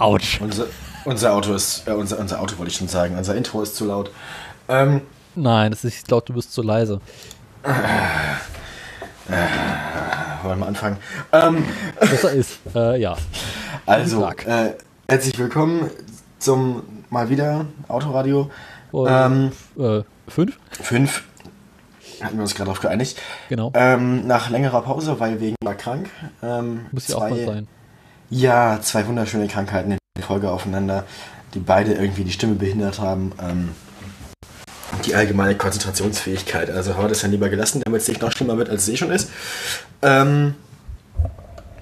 Ouch. Unser, Auto ist, äh, unser, unser Auto wollte ich schon sagen, unser Intro ist zu laut. Ähm, Nein, das ist, ich glaube, du bist zu leise. wollen wir anfangen? Ähm, Besser ist, äh, ja. also, äh, herzlich willkommen zum mal wieder Autoradio. Und, Ähm, äh, fünf? 5. Hatten wir uns gerade darauf geeinigt. Genau. Ähm, nach längerer Pause, weil wegen war krank. Ähm, Muss ja auch mal sein. Ja, zwei wunderschöne Krankheiten in Folge aufeinander, die beide irgendwie die Stimme behindert haben. Ähm, die allgemeine Konzentrationsfähigkeit. Also haben wir das dann lieber gelassen, damit es nicht noch schlimmer wird, als es eh schon ist. Ähm,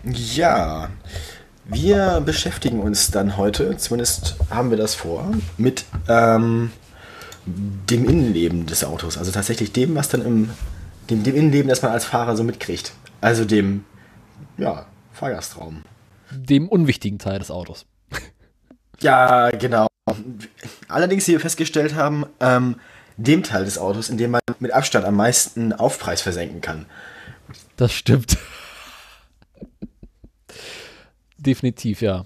ja, wir beschäftigen uns dann heute, zumindest haben wir das vor, mit ähm, dem Innenleben des Autos. Also tatsächlich dem, was dann im dem, dem Innenleben, das man als Fahrer so mitkriegt. Also dem ja, Fahrgastraum. Dem unwichtigen Teil des Autos. Ja, genau. Allerdings, wie wir festgestellt haben, ähm, dem Teil des Autos, in dem man mit Abstand am meisten Aufpreis versenken kann. Das stimmt. Definitiv, ja.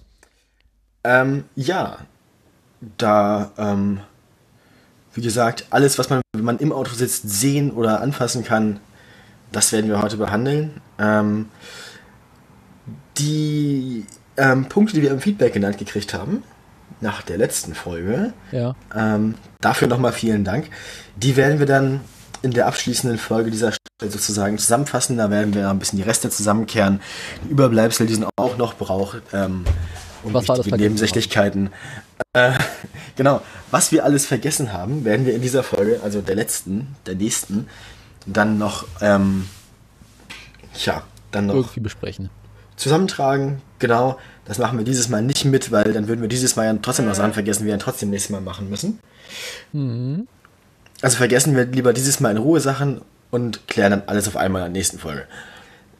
Ähm, ja, da, ähm, wie gesagt, alles, was man, wenn man im Auto sitzt, sehen oder anfassen kann, das werden wir heute behandeln. Ähm, die ähm, Punkte, die wir im Feedback genannt gekriegt haben, nach der letzten Folge, Ja. Ähm, dafür nochmal vielen Dank. Die werden wir dann in der abschließenden Folge dieser Stelle sozusagen zusammenfassen. Da werden wir ein bisschen die Reste zusammenkehren. Die Überbleibsel, die sind auch noch braucht. Ähm, und Was war das Nebensächlichkeiten. Äh, genau. Was wir alles vergessen haben, werden wir in dieser Folge, also der letzten, der nächsten, dann noch, ähm, ja, dann noch Irgendwie besprechen. zusammentragen. Genau, das machen wir dieses Mal nicht mit, weil dann würden wir dieses Mal ja trotzdem noch Sachen vergessen, die wir dann trotzdem nächstes Mal machen müssen. Mhm. Also vergessen wir lieber dieses Mal in Ruhe Sachen und klären dann alles auf einmal in der nächsten Folge.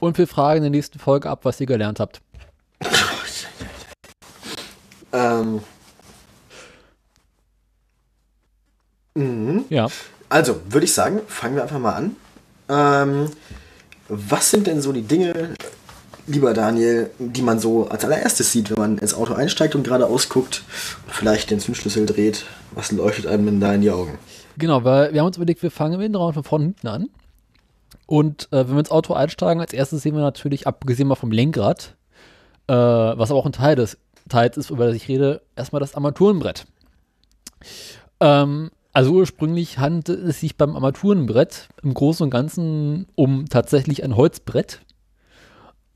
Und wir fragen in der nächsten Folge ab, was ihr gelernt habt. Ähm. Mhm. Ja. Also, würde ich sagen, fangen wir einfach mal an. Ähm, was sind denn so die Dinge, lieber Daniel, die man so als allererstes sieht, wenn man ins Auto einsteigt und geradeaus guckt und vielleicht den Zündschlüssel dreht? Was leuchtet einem denn da in die Augen? Genau, weil wir haben uns überlegt, wir fangen im Innenraum von vorne hinten an. Und äh, wenn wir ins Auto einsteigen, als erstes sehen wir natürlich, abgesehen mal vom Lenkrad, äh, was aber auch ein Teil des Teils ist, über das ich rede, erstmal das Armaturenbrett. Ähm, also ursprünglich handelte es sich beim Armaturenbrett im Großen und Ganzen um tatsächlich ein Holzbrett,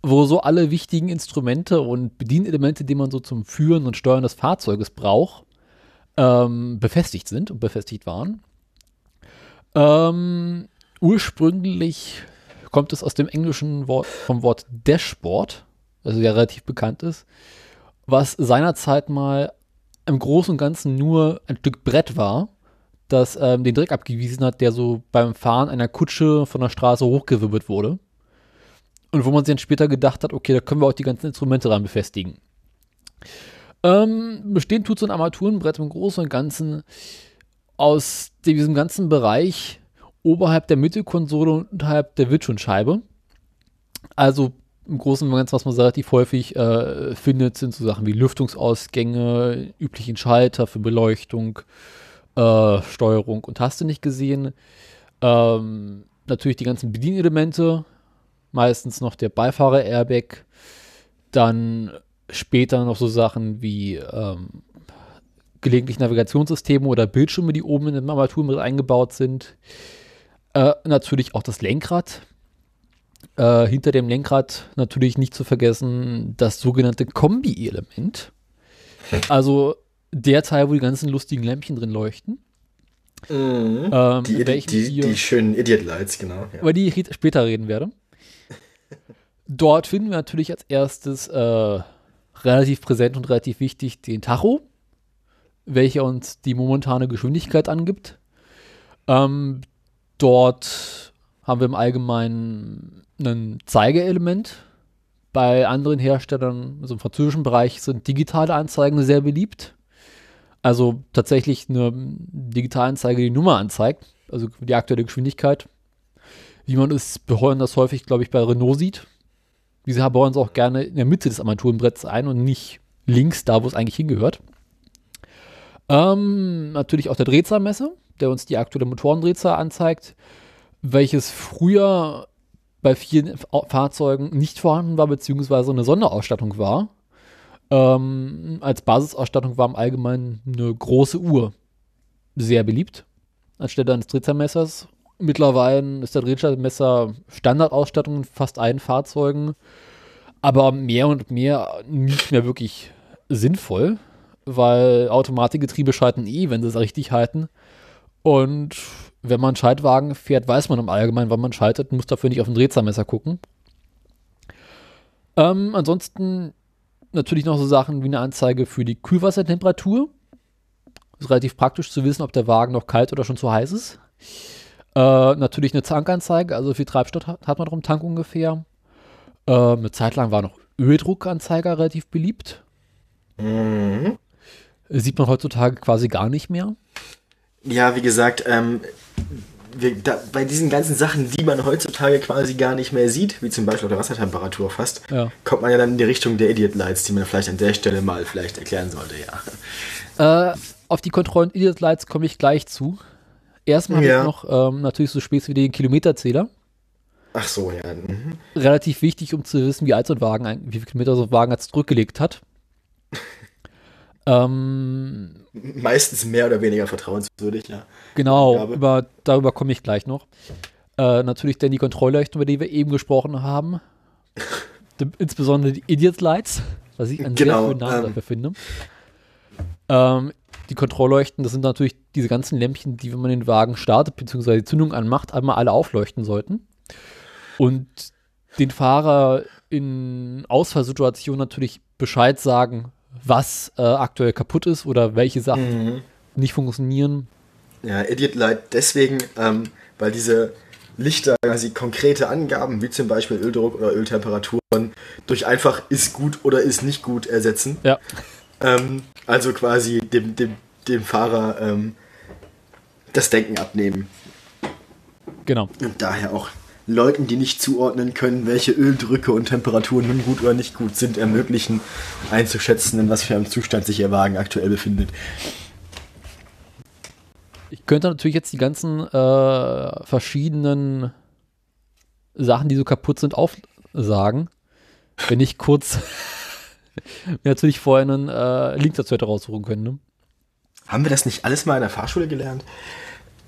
wo so alle wichtigen Instrumente und Bedienelemente, die man so zum Führen und Steuern des Fahrzeuges braucht, ähm, befestigt sind und befestigt waren. Ähm, ursprünglich kommt es aus dem englischen Wort vom Wort Dashboard, also ja relativ bekannt ist, was seinerzeit mal im Großen und Ganzen nur ein Stück Brett war, das ähm, den Dreck abgewiesen hat, der so beim Fahren einer Kutsche von der Straße hochgewirbelt wurde. Und wo man sich dann später gedacht hat, okay, da können wir auch die ganzen Instrumente dran befestigen. Ähm, bestehen tut so ein Armaturenbrett im Großen und Ganzen aus diesem ganzen Bereich oberhalb der Mittelkonsole und unterhalb der Windschutzscheibe. Also im Großen und Ganzen, was man relativ häufig äh, findet, sind so Sachen wie Lüftungsausgänge, üblichen Schalter für Beleuchtung, äh, Steuerung und Taste nicht gesehen. Ähm, natürlich die ganzen Bedienelemente, meistens noch der Beifahrer-Airbag, dann später noch so Sachen wie ähm, gelegentlich Navigationssysteme oder Bildschirme, die oben in dem Armaturenbrett eingebaut sind. Äh, natürlich auch das Lenkrad. Äh, hinter dem Lenkrad natürlich nicht zu vergessen das sogenannte Kombi-Element. Also der Teil, wo die ganzen lustigen Lämpchen drin leuchten. Ähm, Die, die, die, die schönen Idiot Lights, genau. Ja. über die ich später reden werde. Dort finden wir natürlich als erstes äh, relativ präsent und relativ wichtig den Tacho. welcher uns die momentane Geschwindigkeit angibt. Ähm, dort haben wir im Allgemeinen ein Zeigeelement. Bei anderen Herstellern, also im französischen Bereich, sind digitale Anzeigen sehr beliebt. Also tatsächlich eine Digitalanzeige, die Nummer anzeigt, also die aktuelle Geschwindigkeit. Wie man es das häufig, glaube ich, bei Renault sieht. Diese bauen es auch gerne in der Mitte des Armaturenbretts ein und nicht links, da wo es eigentlich hingehört. Ähm, natürlich auch der Drehzahlmesser, der uns die aktuelle Motorendrehzahl anzeigt, welches früher bei vielen Fahrzeugen nicht vorhanden war, beziehungsweise eine Sonderausstattung war. Ähm, als Basisausstattung war im Allgemeinen eine große Uhr sehr beliebt, anstelle eines Drehzahlmessers. Mittlerweile ist der Drehzahlmesser Standardausstattung in fast allen Fahrzeugen, aber mehr und mehr nicht mehr wirklich sinnvoll, weil Automatikgetriebe schalten eh, wenn sie es richtig halten. Und wenn man Schaltwagen fährt, weiß man im Allgemeinen, wann man schaltet, muss dafür nicht auf ein Drehzahlmesser gucken. Ähm, ansonsten natürlich noch so Sachen wie eine Anzeige für die Kühlwassertemperatur. Ist relativ praktisch zu wissen, ob der Wagen noch kalt oder schon zu heiß ist. Äh, natürlich eine Tankanzeige, also wie viel Treibstoff hat, hat man im Tank ungefähr. Äh, eine Zeit lang war noch Öldruckanzeiger relativ beliebt. Mhm. Sieht man heutzutage quasi gar nicht mehr. Ja, wie gesagt, ähm, wir, da, bei diesen ganzen Sachen, die man heutzutage quasi gar nicht mehr sieht, wie zum Beispiel auf der Wassertemperatur fast, ja. kommt man ja dann in die Richtung der Idiot Lights, die man vielleicht an der Stelle mal vielleicht erklären sollte, ja. Äh, auf die Kontrollen Idiot Lights komme ich gleich zu. Erstmal ja. noch ähm, natürlich so Späß wie den Kilometerzähler. Ach so, ja. Mhm. Relativ wichtig, um zu wissen, wie alt so ein Wagen, wie viele Kilometer so ein Wagen jetzt zurückgelegt hat. ähm, Meistens mehr oder weniger vertrauenswürdig, ja. Genau, über, darüber komme ich gleich noch. Äh, natürlich dann die Kontrollleuchten, über die wir eben gesprochen haben. Insbesondere die Idiot Lights, was ich einen genau, sehr schönen Namen ähm, dafür finde. Ähm, die Kontrollleuchten, das sind natürlich diese ganzen Lämpchen, die, wenn man den Wagen startet, beziehungsweise die Zündung anmacht, einmal alle aufleuchten sollten. Und den Fahrer in Ausfallsituationen natürlich Bescheid sagen, was äh, aktuell kaputt ist oder welche Sachen mhm. nicht funktionieren. Ja, Idiot Light deswegen, ähm, weil diese Lichter quasi konkrete Angaben, wie zum Beispiel Öldruck oder Öltemperaturen, durch einfach ist gut oder ist nicht gut ersetzen. Ja. Ähm, also quasi dem, dem, dem Fahrer ähm, das Denken abnehmen. Genau. Und daher auch Leuten, die nicht zuordnen können, welche Öldrücke und Temperaturen nun gut oder nicht gut sind, ermöglichen einzuschätzen, in was für einem Zustand sich ihr Wagen aktuell befindet. Ich könnte natürlich jetzt die ganzen äh, verschiedenen Sachen, die so kaputt sind, aufsagen, wenn ich kurz mir natürlich vorher einen äh, Link dazu hätte raussuchen können. Ne? Haben wir das nicht alles mal in der Fahrschule gelernt?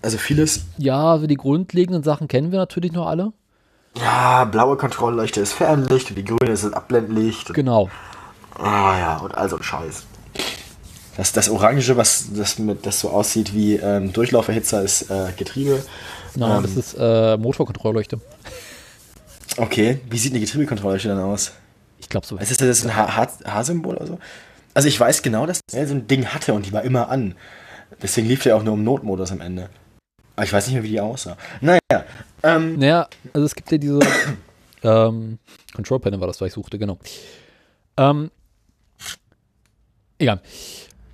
Also vieles. Ja, also die grundlegenden Sachen kennen wir natürlich noch alle. Ja, blaue Kontrollleuchte ist Fernlicht und die grüne ist Abblendlicht. Genau. Ah ja, und all so ein Scheiß. Das, das Orange, was das, mit, das so aussieht wie ähm, Durchlauferhitzer, ist äh, Getriebe. Nein, ähm, das ist äh, Motorkontrollleuchte. Okay, wie sieht eine Getriebekontrollleuchte dann aus? Ich glaube so. Ist das, das ein H-Symbol oder so? Also ich weiß genau, dass er so ein Ding hatte und die war immer an. Deswegen lief der auch nur im Notmodus am Ende. Aber ich weiß nicht mehr, wie die aussah. Naja. Ähm, naja, also es gibt ja diese ähm, Control Panel war das, was ich suchte, genau. Ähm, egal.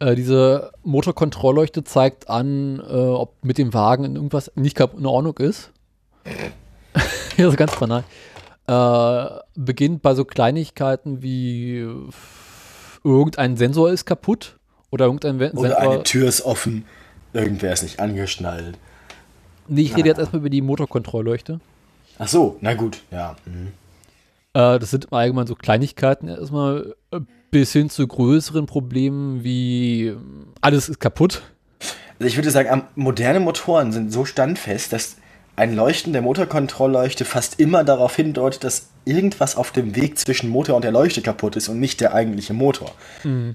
Äh, diese Motorkontrollleuchte zeigt an, äh, ob mit dem Wagen irgendwas nicht in Ordnung ist. ja, so ganz banal. Äh, beginnt bei so Kleinigkeiten wie irgendein Sensor ist kaputt oder irgendein Sensor. Oder eine Tür ist offen, irgendwer ist nicht angeschnallt. Nee, ich rede jetzt erstmal über die Motorkontrollleuchte. Ach so, na gut, ja. Mhm. Äh, das sind im Allgemeinen so Kleinigkeiten erstmal äh, bis hin zu größeren Problemen wie äh, alles ist kaputt. Also ich würde sagen, moderne Motoren sind so standfest, dass ein Leuchten der Motorkontrollleuchte fast immer darauf hindeutet, dass irgendwas auf dem Weg zwischen Motor und der Leuchte kaputt ist und nicht der eigentliche Motor. Mhm.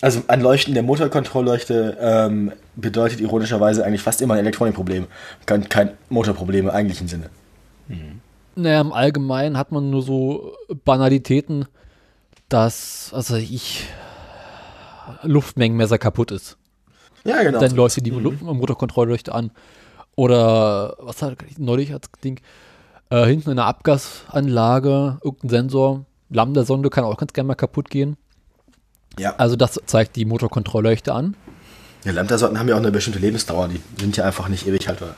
Also ein Leuchten der Motorkontrollleuchte ähm, bedeutet ironischerweise eigentlich fast immer ein Elektronikproblem, kein, kein Motorproblem im eigentlichen Sinne. Mhm. Naja, im Allgemeinen hat man nur so Banalitäten, dass, also ich, Luftmengenmesser kaputt ist. Ja, genau. Dann leuchtet die mhm. Motorkontrollleuchte an. Oder was hat neulich als Ding? Äh, hinten in der Abgasanlage, irgendein Sensor, Lambda-Sonde kann auch ganz gerne mal kaputt gehen. Ja. Also das zeigt die Motorkontrollleuchte an. Ja, Lambda-Sorten haben ja auch eine bestimmte Lebensdauer, die sind ja einfach nicht ewig haltbar.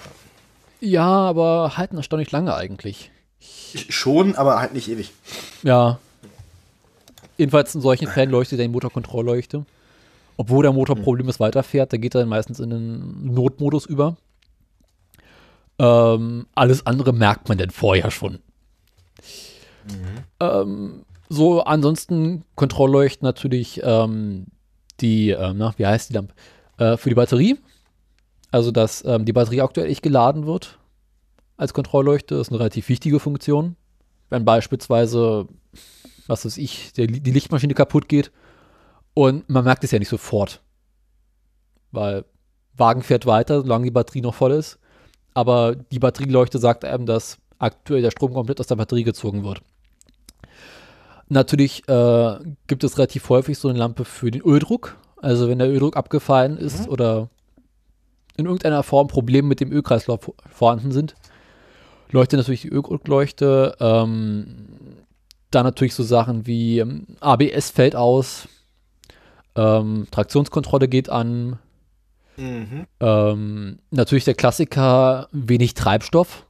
Ja, aber halten erstaunlich lange eigentlich. Schon, aber halt nicht ewig. Ja. Jedenfalls in solchen Fällen leuchtet die Motorkontrollleuchte. Obwohl der Motor problemlos weiterfährt, da geht er dann meistens in den Notmodus über. Ähm, alles andere merkt man denn vorher schon. Mhm. Ähm, so, ansonsten Kontrollleuchten natürlich ähm, die, ähm, na, wie heißt die Lampe? Äh, für die Batterie. Also, dass ähm, die Batterie aktuell nicht geladen wird als Kontrollleuchte, ist eine relativ wichtige Funktion. Wenn beispielsweise, was weiß ich, der, die Lichtmaschine kaputt geht und man merkt es ja nicht sofort. Weil Wagen fährt weiter, solange die Batterie noch voll ist. Aber die Batterieleuchte sagt einem, dass aktuell der Strom komplett aus der Batterie gezogen wird. Natürlich äh, gibt es relativ häufig so eine Lampe für den Öldruck. Also wenn der Öldruck abgefallen ist mhm. oder in irgendeiner Form Probleme mit dem Ölkreislauf vorhanden sind, leuchtet natürlich die Öldruckleuchte. Ähm, dann natürlich so Sachen wie ähm, ABS fällt aus, ähm, Traktionskontrolle geht an. Mhm. Ähm, natürlich der Klassiker, wenig Treibstoff.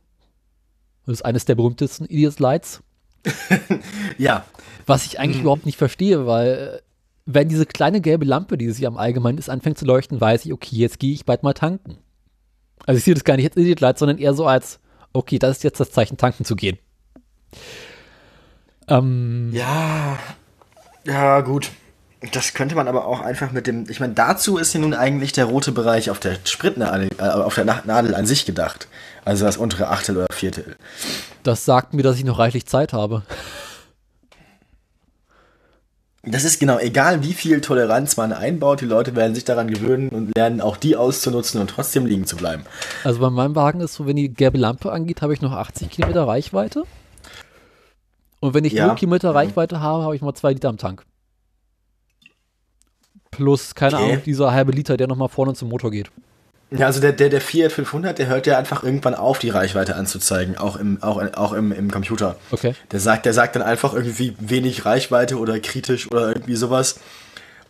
Das ist eines der berühmtesten Idiot Lights. ja. Was ich eigentlich mhm. überhaupt nicht verstehe, weil wenn diese kleine gelbe Lampe, die sich am Allgemeinen ist, anfängt zu leuchten, weiß ich, okay, jetzt gehe ich bald mal tanken. Also ich sehe das gar nicht als Idiot Light, sondern eher so als, okay, das ist jetzt das Zeichen, tanken zu gehen. Ähm, ja, ja, gut. Das könnte man aber auch einfach mit dem. Ich meine, dazu ist ja nun eigentlich der rote Bereich auf der Spritnadel, äh, auf der Nadel an sich gedacht. Also das untere Achtel oder Viertel. Das sagt mir, dass ich noch reichlich Zeit habe. Das ist genau, egal wie viel Toleranz man einbaut, die Leute werden sich daran gewöhnen und lernen auch die auszunutzen und trotzdem liegen zu bleiben. Also bei meinem Wagen ist so, wenn die gelbe Lampe angeht, habe ich noch 80 Kilometer Reichweite. Und wenn ich ja. 0 Kilometer Reichweite habe, habe ich mal 2 Liter am Tank. Plus, keine okay. Ahnung, dieser halbe Liter, der nochmal vorne zum Motor geht. Ja, also der, der, der Fiat 500, der hört ja einfach irgendwann auf, die Reichweite anzuzeigen, auch im, auch, auch im, im Computer. Okay. Der sagt, der sagt dann einfach irgendwie wenig Reichweite oder kritisch oder irgendwie sowas.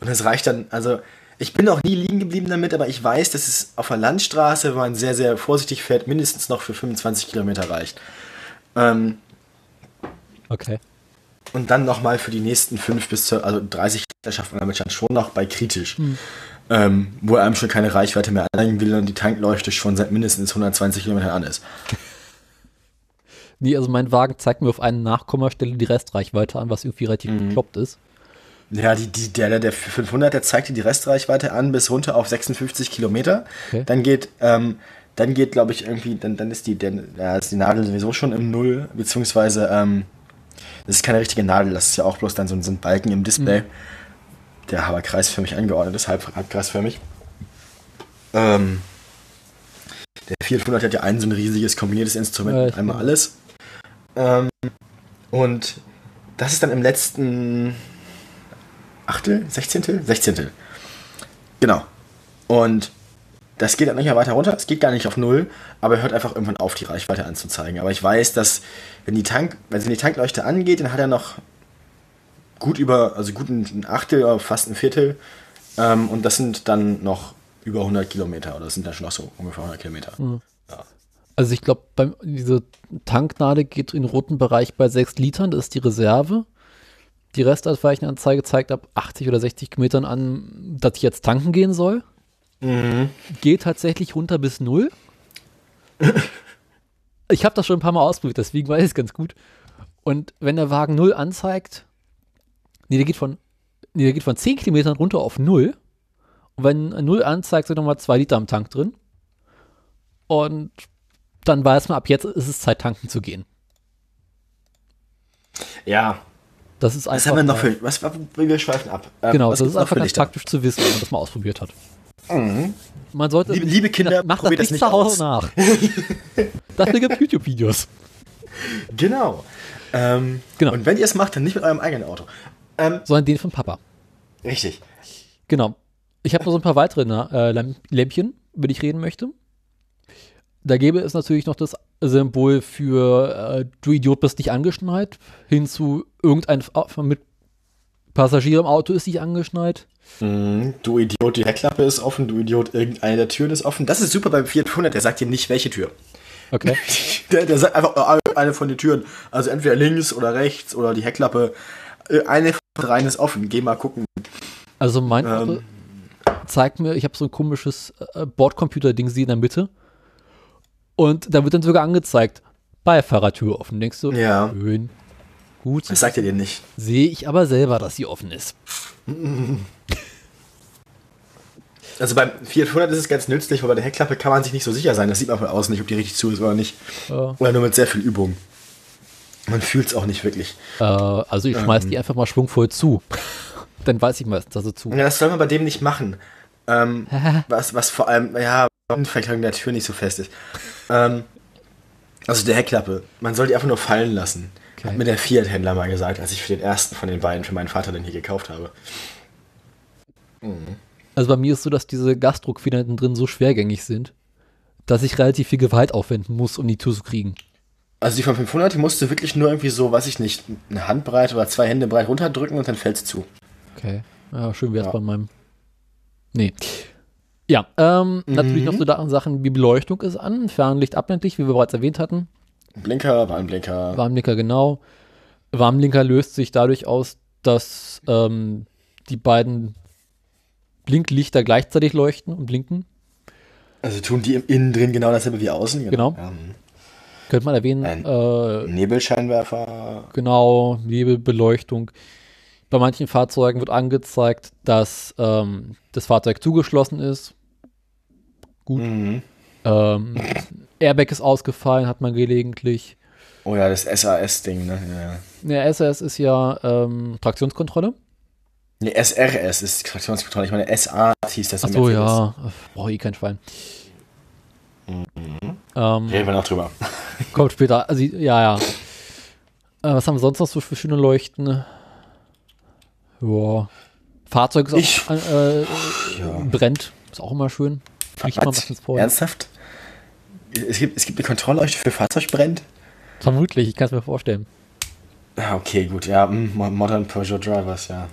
Und das reicht dann, also ich bin auch nie liegen geblieben damit, aber ich weiß, dass es auf der Landstraße, wenn man sehr, sehr vorsichtig fährt, mindestens noch für 25 Kilometer reicht. Ähm, okay. Und dann nochmal für die nächsten 5 bis zu, also 30 schafft man damit schon noch bei kritisch. Hm. Ähm, wo er einem schon keine Reichweite mehr anlegen will und die Tankleuchte schon seit mindestens 120 Kilometern an ist. Nee, also mein Wagen zeigt mir auf einer Nachkommastelle die Restreichweite an, was irgendwie relativ mhm. bekloppt ist. Ja, die, die, der, der 500, der zeigt dir die Restreichweite an bis runter auf 56 Kilometer. Okay. Dann geht, ähm, dann geht, glaube ich, irgendwie, dann, dann ist die, der, ja, ist die Nadel sowieso schon im Null, beziehungsweise, ähm, das ist keine richtige Nadel, das ist ja auch bloß dann so, so ein Balken im Display. Mhm der aber kreisförmig angeordnet ist, halb, kreisförmig. Ähm, der 400 hat ja ein so ein riesiges kombiniertes Instrument, ja, einmal alles. Ähm, und das ist dann im letzten Achtel, Sechzehntel? Sechzehntel. Genau. Und das geht dann nicht mehr weiter runter, es geht gar nicht auf Null, aber er hört einfach irgendwann auf, die Reichweite anzuzeigen. Aber ich weiß, dass wenn die Tank, wenn die Tankleuchte angeht, dann hat er noch gut über, also gut ein Achtel, fast ein Viertel. Ähm, und das sind dann noch über 100 Kilometer oder das sind dann schon noch so ungefähr 100 Kilometer. Mhm. Ja. Also ich glaube, diese Tanknadel geht in den roten Bereich bei 6 Litern, das ist die Reserve. Die Restausweichenanzeige zeigt ab 80 oder 60 Kilometern an, dass ich jetzt tanken gehen soll. Mhm. Geht tatsächlich runter bis 0. ich habe das schon ein paar Mal ausprobiert, deswegen weiß ich es ganz gut. Und wenn der Wagen 0 anzeigt, Nee, der geht von, nee, der geht von 10 Kilometern runter auf 0. Und wenn 0 anzeigt, sind nochmal 2 Liter am Tank drin. Und dann weiß man, ab jetzt ist es Zeit, tanken zu gehen. Ja. Das ist einfach. Was haben wir noch für. Was, wir schweifen ab. Ähm, genau, das ist einfach ganz praktisch zu wissen, wenn man das mal ausprobiert hat. Mhm. Man sollte. Liebe, liebe Kinder, macht das nicht zu Hause nach. Dafür gibt es YouTube-Videos. Genau. Ähm, genau. Und wenn ihr es macht, dann nicht mit eurem eigenen Auto. Ähm, sondern den von Papa. Richtig. Genau. Ich habe noch so ein paar weitere äh, Lämpchen, über die ich reden möchte. Da gäbe es natürlich noch das Symbol für äh, du Idiot bist nicht angeschnallt, hin zu irgendein mit Passagier im Auto ist nicht angeschnallt. Mm, du Idiot, die Heckklappe ist offen, du Idiot, irgendeine der Türen ist offen. Das ist super beim 400, der sagt dir nicht, welche Tür. Okay. Der, der sagt einfach eine von den Türen. Also entweder links oder rechts oder die Heckklappe. Äh, eine dreien ist offen. Geh mal gucken. Also mein ähm, zeigt mir, ich habe so ein komisches äh, Bordcomputer-Ding sie in der Mitte. Und da wird dann sogar angezeigt, Beifahrertür offen. Denkst du, ja. schön, gut. Das sagt er dir nicht. Sehe ich aber selber, dass sie offen ist. Also beim 400 ist es ganz nützlich, weil bei der Heckklappe kann man sich nicht so sicher sein. Das sieht man von außen nicht, ob die richtig zu ist oder nicht. Ja. Oder nur mit sehr viel Übung. Man fühlt es auch nicht wirklich. Äh, also ich schmeiß ähm. die einfach mal schwungvoll zu. Dann weiß ich meistens, dass sie zu. Ja, das soll man bei dem nicht machen. Ähm, was, was vor allem, ja, vielleicht der Tür nicht so fest ist. Ähm, also der Heckklappe. Man soll die einfach nur fallen lassen. Okay. Hat mir der Fiat-Händler mal gesagt, als ich für den ersten von den beiden für meinen Vater den hier gekauft habe. Mhm. Also bei mir ist so, dass diese Gasdruckfedern drin so schwergängig sind, dass ich relativ viel Gewalt aufwenden muss, um die zu kriegen. Also die von 500, die musst du wirklich nur irgendwie so, weiß ich nicht, eine Handbreit oder zwei Hände breit runterdrücken und dann fällt es zu. Okay. Ja, schön wäre es ja. bei meinem. Nee. Ja, ähm, mhm. natürlich noch so Sachen wie Beleuchtung ist an, Fernlicht abblendlich, wie wir bereits erwähnt hatten. Blinker, Warnblinker. Warnblinker, genau. Warnblinker löst sich dadurch aus, dass ähm, die beiden Blinklichter gleichzeitig leuchten und blinken. Also tun die innen drin genau dasselbe wie außen? Genau. genau. Ja. Könnte man erwähnen. Äh, Nebelscheinwerfer. Genau, Nebelbeleuchtung. Bei manchen Fahrzeugen wird angezeigt, dass ähm, das Fahrzeug zugeschlossen ist. Gut. Mhm. Ähm, Airbag ist ausgefallen, hat man gelegentlich. Oh ja, das SAS-Ding, ne? Ja. ja, SAS ist ja ähm, Traktionskontrolle. Nee, SRS ist Traktionskontrolle. Ich meine, SA hieß das. Ach so, ja. Brauche ich keinen Schwein. Mhm. Ähm, Reden wir noch drüber. Kommt später. Also, ja, ja. Äh, was haben wir sonst noch so für schöne Leuchten? Ja. Fahrzeug ist ich, auch, äh, ja. brennt. Ist auch immer schön. Fliegt mal was. Ernsthaft? Es gibt, es gibt eine Kontrollleuchte für Fahrzeug brennt? Vermutlich, ich kann es mir vorstellen. Ah, okay, gut, ja. Hm, Modern Peugeot Drivers, ja.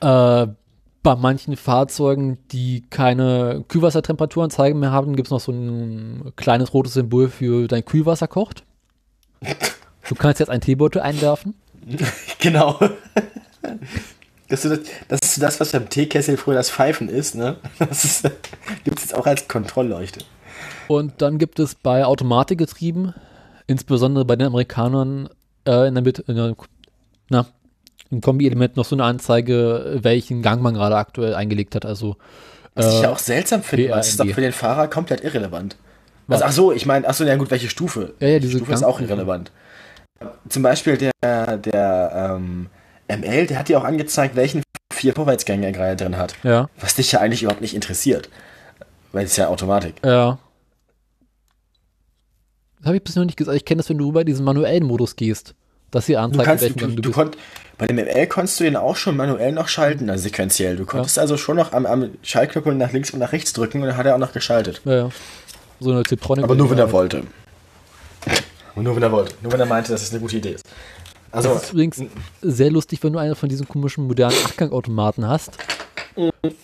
Hm. Äh, bei manchen Fahrzeugen, die keine Kühlwassertemperaturanzeige mehr haben, gibt es noch so ein kleines rotes Symbol für dein Kühlwasser kocht. Du kannst jetzt einen Teebeutel einwerfen. Genau. Das ist, das, das ist das, was beim Teekessel früher das Pfeifen ist, ne? Das gibt es jetzt auch als Kontrollleuchte. Und dann gibt es bei Automatikgetrieben, insbesondere bei den Amerikanern, äh, in der Mitte, in der, na, im Kombi-Element noch so eine Anzeige, welchen Gang man gerade aktuell eingelegt hat. Also, Was äh, ich ja auch seltsam finde, es ist doch für den Fahrer komplett irrelevant. Also, ach so, ich meine, ach so, ja gut, welche Stufe? Ja, ja, diese Stufe Gang ist auch irrelevant. Zum Beispiel der, der ähm, ML, der hat dir auch angezeigt, welchen vier Vorwärtsgänge er gerade drin hat. Ja. Was dich ja eigentlich überhaupt nicht interessiert. Weil es ja Automatik. Ja. Das habe ich bisher noch nicht gesagt. Ich kenne das, wenn du über diesen manuellen Modus gehst dass sie anzeigt, du kannst, welchen du, du, du konnt, Bei dem ML konntest du ihn auch schon manuell noch schalten, also sequenziell. Du konntest ja. also schon noch am, am Schaltknüppel nach links und nach rechts drücken und dann hat er auch noch geschaltet. Ja, ja. So eine Zitronic. Aber nur wenn er wollte. Und nur wenn er wollte. Nur wenn er meinte, dass es eine gute Idee ist. Also, das ist übrigens sehr lustig, wenn du einen von diesen komischen modernen Achtgangautomaten hast,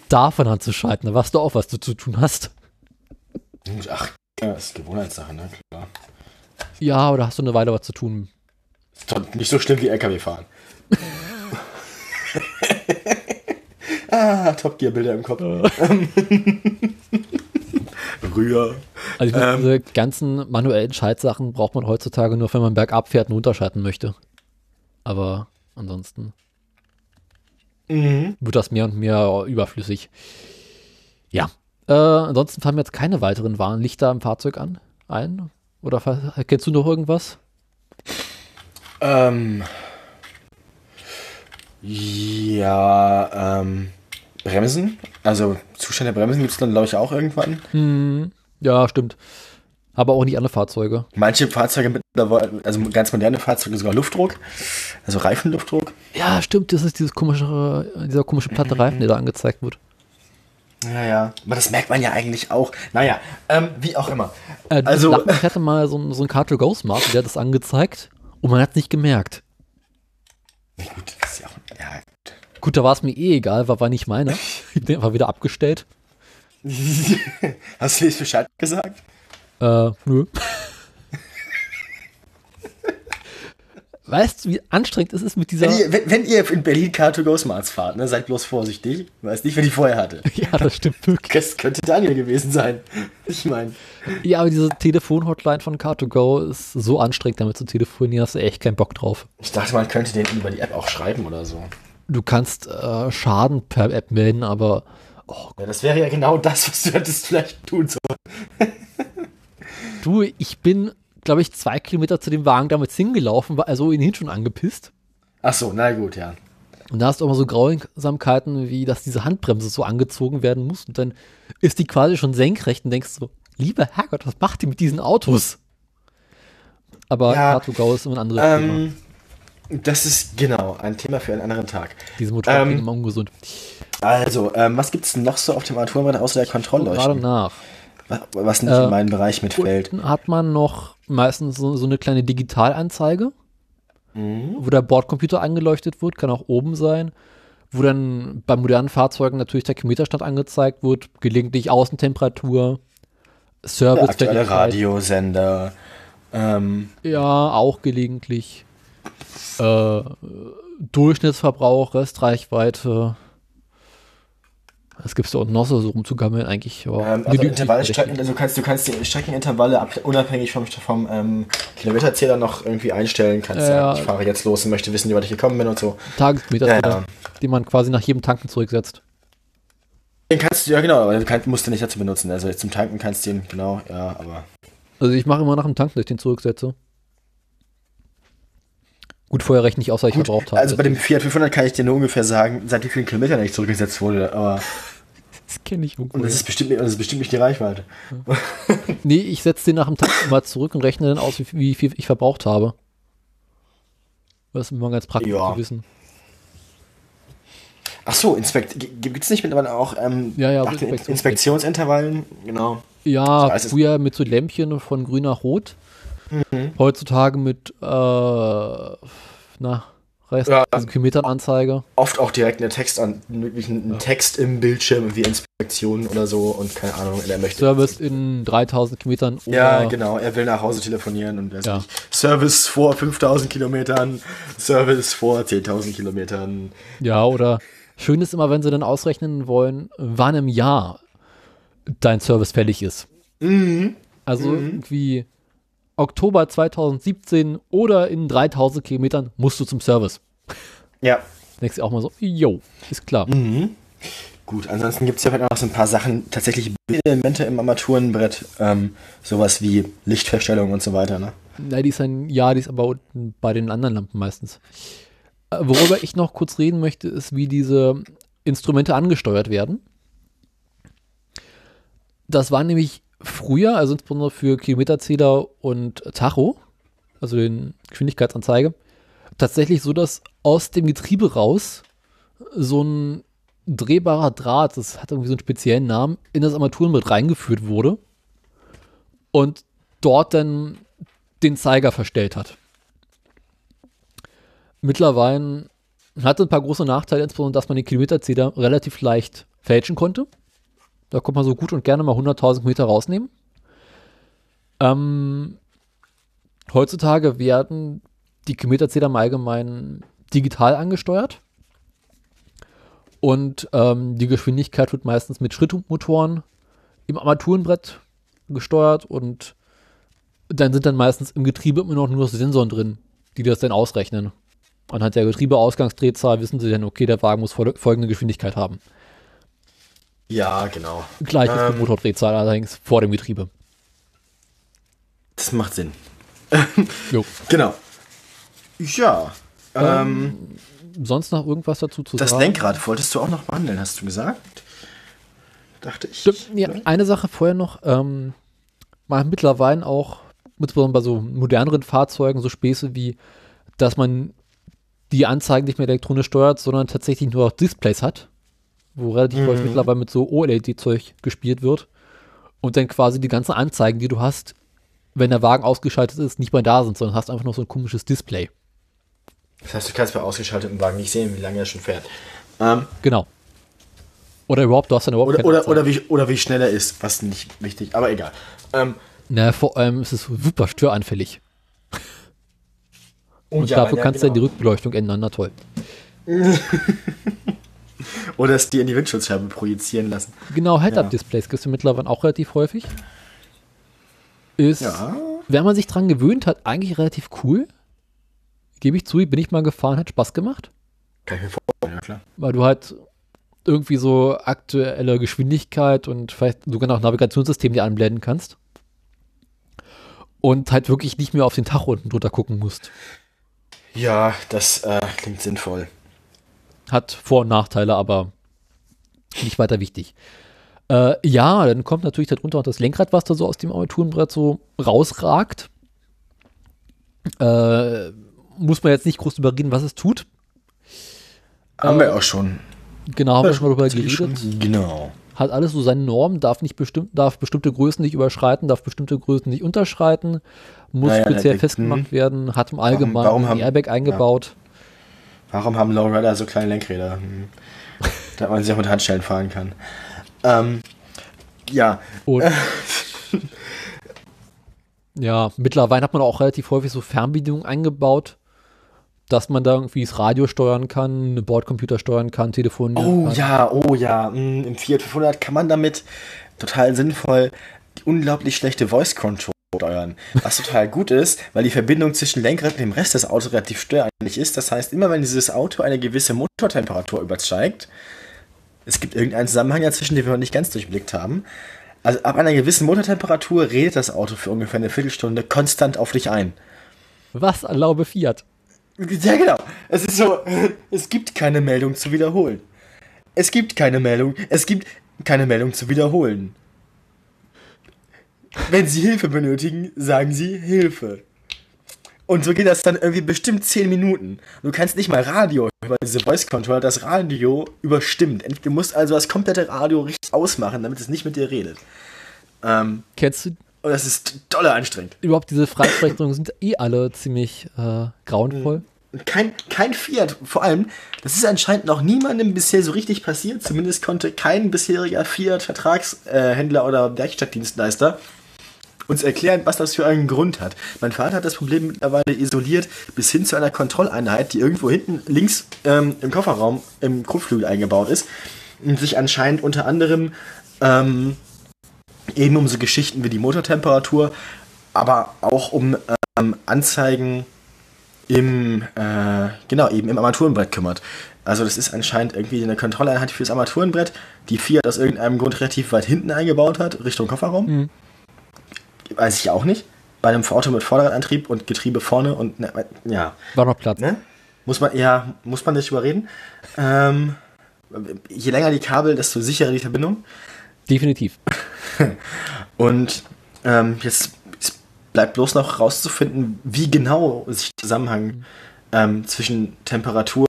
davon anzuschalten. Da weißt du auch, was du zu tun hast. Ach, das ist Gewohnheitssache, ne? Klar. Ja, aber da hast du eine Weile was zu tun. Nicht so schlimm wie LKW fahren. ah, Top Gear Bilder im Kopf. Rühr. Also ähm, diese ganzen manuellen Schaltsachen braucht man heutzutage nur, wenn man bergab fährt und runterschalten möchte. Aber ansonsten mhm. wird das mehr und mehr überflüssig. Ja. Äh, ansonsten fallen mir jetzt keine weiteren Warnlichter im Fahrzeug an ein. Oder kennst du noch irgendwas? Ähm, ja, ähm, Bremsen. Also Zustand der Bremsen gibt es dann, glaube ich, auch irgendwann. Hm, ja, stimmt. Aber auch nicht alle Fahrzeuge. Manche Fahrzeuge mittlerweile, also ganz moderne Fahrzeuge sogar Luftdruck, also Reifenluftdruck. Ja, stimmt, das ist dieses komische, dieser komische platte Reifen, der da angezeigt wird. Ja, ja. Aber das merkt man ja eigentlich auch. Naja, ähm, wie auch immer. Äh, Also- ich hatte mal so, ein- so ein Car2Go Smart, der hat das angezeigt und man hat es nicht gemerkt. Ja, gut, das ist ja auch. Ja. Gut, da war es mir eh egal, war, war nicht meine. Ich bin einfach wieder abgestellt. Hast du jetzt Bescheid gesagt? Äh, nö. Weißt du, wie anstrengend es ist mit dieser. Wenn ihr, wenn, wenn ihr in Berlin Car2Go Smarts fahrt, ne, seid bloß vorsichtig. Weiß nicht, wer die vorher hatte. ja, das stimmt wirklich. Das könnte Daniel gewesen sein. Ich meine. Ja, aber diese Telefon-Hotline von Car2Go ist so anstrengend, damit zu telefonieren, hast du echt keinen Bock drauf. Ich dachte, man könnte den über die App auch schreiben oder so. Du kannst äh, Schaden per App melden, aber oh, Ja, das wäre ja genau das, was du hättest vielleicht tun sollen. du, ich bin, glaube ich, zwei Kilometer zu dem Wagen damals hingelaufen, war also ohnehin schon angepisst. Ach so, na gut, ja. Und da hast du auch mal so Grausamkeiten, wie dass diese Handbremse so angezogen werden muss und dann ist die quasi schon senkrecht und denkst so, lieber Herrgott, was macht die mit diesen Autos? Aber Ja, Car2Go ist immer ein anderes Thema. Ähm, das ist genau ein Thema für einen anderen Tag. Diese Motoren ähm, sind immer ungesund. Also, ähm, was gibt's denn noch so auf dem Armaturenbrett außer der Gerade Kontrollleuchten? nach. Was, nicht Äh, in meinen Bereich mitfällt. Hat man noch meistens so, so eine kleine Digitalanzeige, Mhm. wo der Bordcomputer angeleuchtet wird, kann auch oben sein, wo dann bei modernen Fahrzeugen natürlich der Kilometerstand angezeigt wird, gelegentlich Außentemperatur, Der Service, aktuelle Radiosender. Ähm, Ja, auch gelegentlich. Äh, Durchschnittsverbrauch, Restreichweite. Gibt's da unten noch so, rumzugammeln eigentlich? Aber ähm, also Intervallstrecken, also du kannst, du kannst die Streckenintervalle ab, unabhängig vom, vom ähm, Kilometerzähler noch irgendwie einstellen. Kannst Ja. sagen, ich fahre jetzt los und möchte wissen, wie weit ich gekommen bin und so. Tagesmeter, Ja, ja. den man quasi nach jedem Tanken zurücksetzt. Den kannst du, ja genau, aber kannst, musst du nicht dazu benutzen. Also jetzt zum Tanken kannst du den, genau, ja, aber. Also ich mache immer nach dem Tanken, dass ich den zurücksetze. Gut, vorher rechne ich aus, was ich Gut, verbraucht habe. also bei dem Fiat 500 kann ich dir nur ungefähr sagen, seit wie vielen Kilometern ich zurückgesetzt wurde, aber das kenne ich irgendwo. und das ist bestimmt nicht, und das ist bestimmt nicht die Reichweite. Nee, ich setze den nach dem Tanken mal zurück und rechne dann aus, wie, wie viel ich verbraucht habe. Das ist immer ganz praktisch Ja. zu wissen. Ach so, Inspekt gibt es nicht mittlerweile auch ähm, Ja, ja, Inspektions- Inspektionsintervallen, genau. Ja, früher mit so Lämpchen von grün nach rot. Mhm. Heutzutage mit, äh, na, reißt Ja. also Kilometeranzeige. Oft auch direkt eine Text an, wirklich ein Text im Bildschirm wie Inspektion oder so und keine Ahnung, er möchte. Service in 3000 Kilometern. Ja, oder- genau, er will nach Hause telefonieren und Ja. Service vor 5000 Kilometern, Service vor 10.000 Kilometern. Ja, oder schön ist immer, wenn sie dann ausrechnen wollen, wann im Jahr dein Service fällig ist. Mhm. Also irgendwie Oktober 2017 oder in 3000 Kilometern musst du zum Service. Ja, Denkst du auch mal so, jo, ist klar. Mhm. Gut, ansonsten gibt es ja vielleicht noch so ein paar Sachen, tatsächlich Elemente im Armaturenbrett, ähm, sowas wie Lichtverstellung und so weiter, ne? Na, die ist ein, ja, die ist aber unten bei den anderen Lampen meistens. Äh, Worüber ich noch kurz reden möchte, ist, wie diese Instrumente angesteuert werden. Das war nämlich früher, also insbesondere für Kilometerzähler und Tacho, also den Geschwindigkeitsanzeige, tatsächlich so, dass aus dem Getriebe raus so ein drehbarer Draht, das hat irgendwie so einen speziellen Namen, in das Armaturenbrett reingeführt wurde und dort dann den Zeiger verstellt hat. Mittlerweile hatte ein paar große Nachteile, insbesondere, dass man den Kilometerzähler relativ leicht fälschen konnte. Da konnte man so gut und gerne mal 100.000 Meter rausnehmen. Ähm, heutzutage werden die Kilometerzähler im Allgemeinen digital angesteuert. Und ähm, die Geschwindigkeit wird meistens mit Schrittmotoren im Armaturenbrett gesteuert und dann sind dann meistens im Getriebe immer noch nur Sensoren drin, die das dann ausrechnen. Anhand der Getriebeausgangsdrehzahl wissen sie dann, okay, der Wagen muss fol folgende Geschwindigkeit haben. Ja, genau. Gleiches Ähm. mit Motordrehzahl allerdings vor dem Getriebe. Das macht Sinn. Jo. Genau. Ja. Ähm, Sonst noch irgendwas dazu zu das sagen? Lenkrad wolltest du auch noch behandeln, hast du gesagt? Dachte ich. Ja, eine Sache vorher noch. Ähm, man hat mittlerweile auch, insbesondere bei so moderneren Fahrzeugen, so Späße wie, dass man die Anzeigen nicht mehr elektronisch steuert, sondern tatsächlich nur noch Displays hat, wo relativ häufig mittlerweile mit so OLED-Zeug gespielt wird und dann quasi die ganzen Anzeigen, die du hast, wenn der Wagen ausgeschaltet ist, nicht mehr da sind, sondern hast einfach noch so ein komisches Display. Das heißt, du kannst bei ausgeschaltetem Wagen nicht sehen, wie lange er schon fährt. Ähm, Genau. Oder überhaupt, du hast dann überhaupt oder, keine oder, oder, wie, oder wie schnell er ist, was nicht wichtig, aber egal. Ähm, Na, vor allem ist es super störanfällig. oh Und ja, dafür ja, kannst du dann die genau. Rückbeleuchtung ändern, na toll. Oder es dir in die Windschutzscheibe projizieren lassen. Genau, Head-Up-Displays gibt es mittlerweile auch relativ häufig. Ist, Ja. wenn man sich dran gewöhnt hat, eigentlich relativ cool. Gebe ich zu, bin ich mal gefahren, hat Spaß gemacht. Kann ich mir vorstellen, ja klar. weil du halt irgendwie so aktuelle Geschwindigkeit und vielleicht sogar noch Navigationssystem dir anblenden kannst. Und halt wirklich nicht mehr auf den Tacho unten drunter gucken musst. Ja, das äh, klingt sinnvoll. Hat Vor- und Nachteile, aber nicht weiter wichtig. Äh, ja, dann kommt natürlich darunter auch das Lenkrad, was da so aus dem Armaturenbrett so rausragt. Äh, muss man jetzt nicht groß überreden, was es tut. Haben wir auch schon. Genau, haben wir schon mal drüber geredet. Schon- Genau. hat alles so seine Normen, darf nicht bestimmt, darf bestimmte Größen nicht überschreiten, darf bestimmte Größen nicht unterschreiten, muss Naja, speziell festgemacht werden, hat im Allgemeinen warum ein haben- Airbag eingebaut. Warum haben Lowrider so kleine Lenkräder? Hm. Damit man sie auch mit Handstellen fahren kann. Ähm, ja, Und ja, mittlerweile hat man auch relativ häufig so Fernbedienungen eingebaut, dass man da irgendwie das Radio steuern kann, eine Bordcomputer steuern kann, telefonieren Oh ja, oh ja. mm, Im Fiat 500 kann man damit total sinnvoll die unglaublich schlechte Voice Control steuern. Was total gut ist, weil die Verbindung zwischen Lenkrad und dem Rest des Autos relativ störend ist. Das heißt, immer wenn dieses Auto eine gewisse Motortemperatur übersteigt, es gibt irgendeinen Zusammenhang dazwischen, den wir noch nicht ganz durchblickt haben. Also ab einer gewissen Motortemperatur redet das Auto für ungefähr eine Viertelstunde konstant auf dich ein. Was erlaube Fiat? Ja, genau. Es ist so, es gibt keine Meldung zu wiederholen. Es gibt keine Meldung, es gibt keine Meldung zu wiederholen. Wenn Sie Hilfe benötigen, sagen Sie Hilfe. Und so geht das dann irgendwie bestimmt 10 Minuten. Du kannst nicht mal Radio, weil diese Voice Controller das Radio überstimmt. Du musst also das komplette Radio richtig ausmachen, damit es nicht mit dir redet. Ähm, Kennst du und das ist dolle anstrengend. überhaupt diese Freisprechungen sind eh alle ziemlich äh, grauenvoll. Und Kein, kein Fiat, vor allem, das ist anscheinend noch niemandem bisher so richtig passiert. Zumindest konnte kein bisheriger Fiat-Vertragshändler oder Werkstattdienstleister uns erklären, was das für einen Grund hat. Mein Vater hat das Problem mittlerweile isoliert bis hin zu einer Kontrolleinheit, die irgendwo hinten links ähm, im Kofferraum im Kotflügel eingebaut ist und sich anscheinend unter anderem ähm, eben um so Geschichten wie die Motortemperatur, aber auch um ähm, Anzeigen im, äh, genau, eben im Armaturenbrett kümmert. Also das ist anscheinend irgendwie eine Kontrolleinheit fürs Armaturenbrett, die Fiat aus irgendeinem Grund relativ weit hinten eingebaut hat, Richtung Kofferraum. Mhm. Weiß ich auch nicht. Bei einem Auto mit Vorderradantrieb und Getriebe vorne und ne, ja, War noch Platz. ne? Muss man, ja, muss man nicht überreden. Ähm, je länger die Kabel, desto sicherer die Verbindung. Definitiv. Und ähm, jetzt bleibt bloß noch rauszufinden, wie genau sich der Zusammenhang ähm, zwischen Temperatur,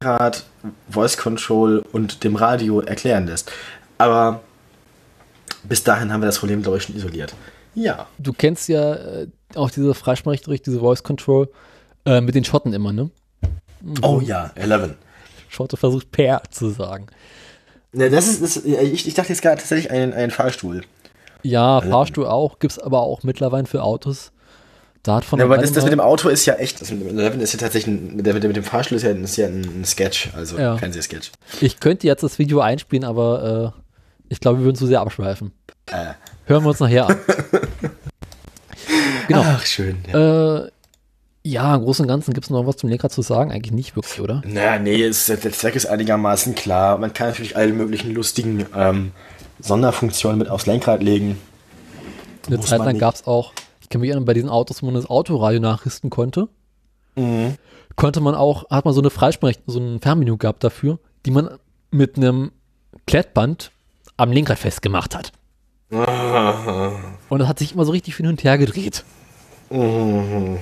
Grad, Voice Control und dem Radio erklären lässt. Aber bis dahin haben wir das Problem, glaube ich, schon isoliert. Ja. Du kennst ja äh, auch diese Freisprech durch diese Voice Control äh, mit den Schotten immer, ne? Oh ja, 11. Schotte versucht Per zu sagen. Ja, das ist, das, ich, ich dachte jetzt gerade tatsächlich einen, einen Fahrstuhl. Ja, Fahrstuhl auch, gibt's aber auch mittlerweile für Autos. Da hat von Ja, aber das, das mit dem Auto ist ja echt, das mit dem 11 ist ja tatsächlich, ein, mit, mit dem Fahrstuhl ist ja, ist ja ein Sketch, also Ja. Fernsehsketch. Ich könnte jetzt das Video einspielen, aber äh, ich glaube, wir würden zu sehr abschweifen. Äh. Hören wir uns nachher an. genau. Ach, schön. Ja. Äh, ja, im Großen und Ganzen gibt es noch was zum Lenkrad zu sagen? Eigentlich nicht wirklich, oder? Naja, nee, es, der Zweck ist einigermaßen klar. Man kann natürlich alle möglichen lustigen ähm, Sonderfunktionen mit aufs Lenkrad legen. Eine Muss Zeit lang gab es auch, ich kann mich erinnern, bei diesen Autos, wo man das Autoradio nachrüsten konnte, Mhm. konnte man auch, hat man so eine Freisprech, so ein Fernmenü gehabt dafür, die man mit einem Klettband am Lenkrad festgemacht hat. Und das hat sich immer so richtig hin und her gedreht. Mhm.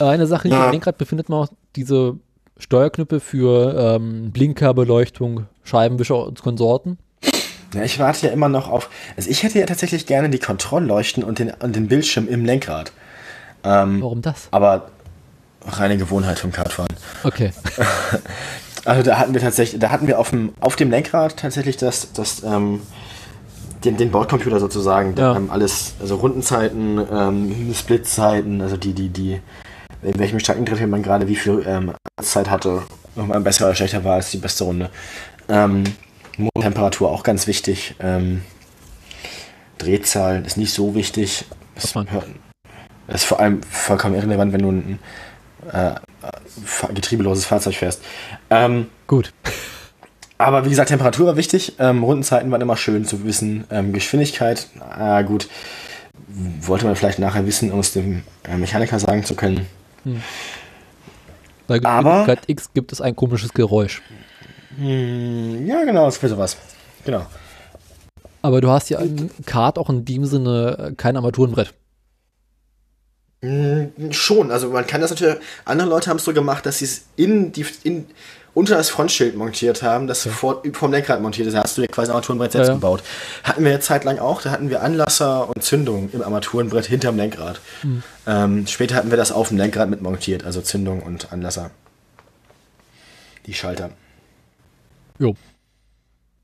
Eine Sache, die Ja. am Lenkrad befindet man auch diese Steuerknüppel für ähm, Blinkerbeleuchtung, Scheibenwischer und Konsorten. Ja, ich warte ja immer noch auf. Also ich hätte ja tatsächlich gerne die Kontrollleuchten und den, und den Bildschirm im Lenkrad. Ähm, Warum das? Aber reine Gewohnheit vom Kartfahren. Okay. Also da hatten wir tatsächlich, da hatten wir auf dem, auf dem Lenkrad tatsächlich das, das, ähm, den, den Bordcomputer sozusagen, Ja. ähm, alles, also Rundenzeiten, ähm, Splitzeiten, also die, die, die, in welchem Streckentritt man gerade wie viel ähm, Zeit hatte, ob man besser oder schlechter war als die beste Runde. Ähm, Motortemperatur auch ganz wichtig. Ähm, Drehzahl ist nicht so wichtig. Das man- ist vor allem vollkommen irrelevant, wenn du ein äh, getriebeloses Fahrzeug fährst. Ähm, Gut. aber wie gesagt, Temperatur war wichtig. Ähm, Rundenzeiten waren immer schön zu wissen. Ähm, Geschwindigkeit, ah, gut. Wollte man vielleicht nachher wissen, um es dem äh, Mechaniker sagen zu können. Bei Aber- X gibt es ein komisches Geräusch. Hm, ja, genau, ist für sowas. Genau. Aber du hast ja im Kart auch in dem Sinne äh, kein Armaturenbrett. Hm, schon, also man kann das natürlich. Andere Leute haben es so gemacht, dass sie es in die in, unter das Frontschild montiert haben, das vor, vom Lenkrad montiert ist. Da hast du dir quasi ein Armaturenbrett selbst Ja, ja. gebaut. Hatten wir eine Zeit lang auch, da hatten wir Anlasser und Zündung im Armaturenbrett hinterm Lenkrad. Hm. Ähm, später hatten wir das auf dem Lenkrad mit montiert, also Zündung und Anlasser. Die Schalter. Jo.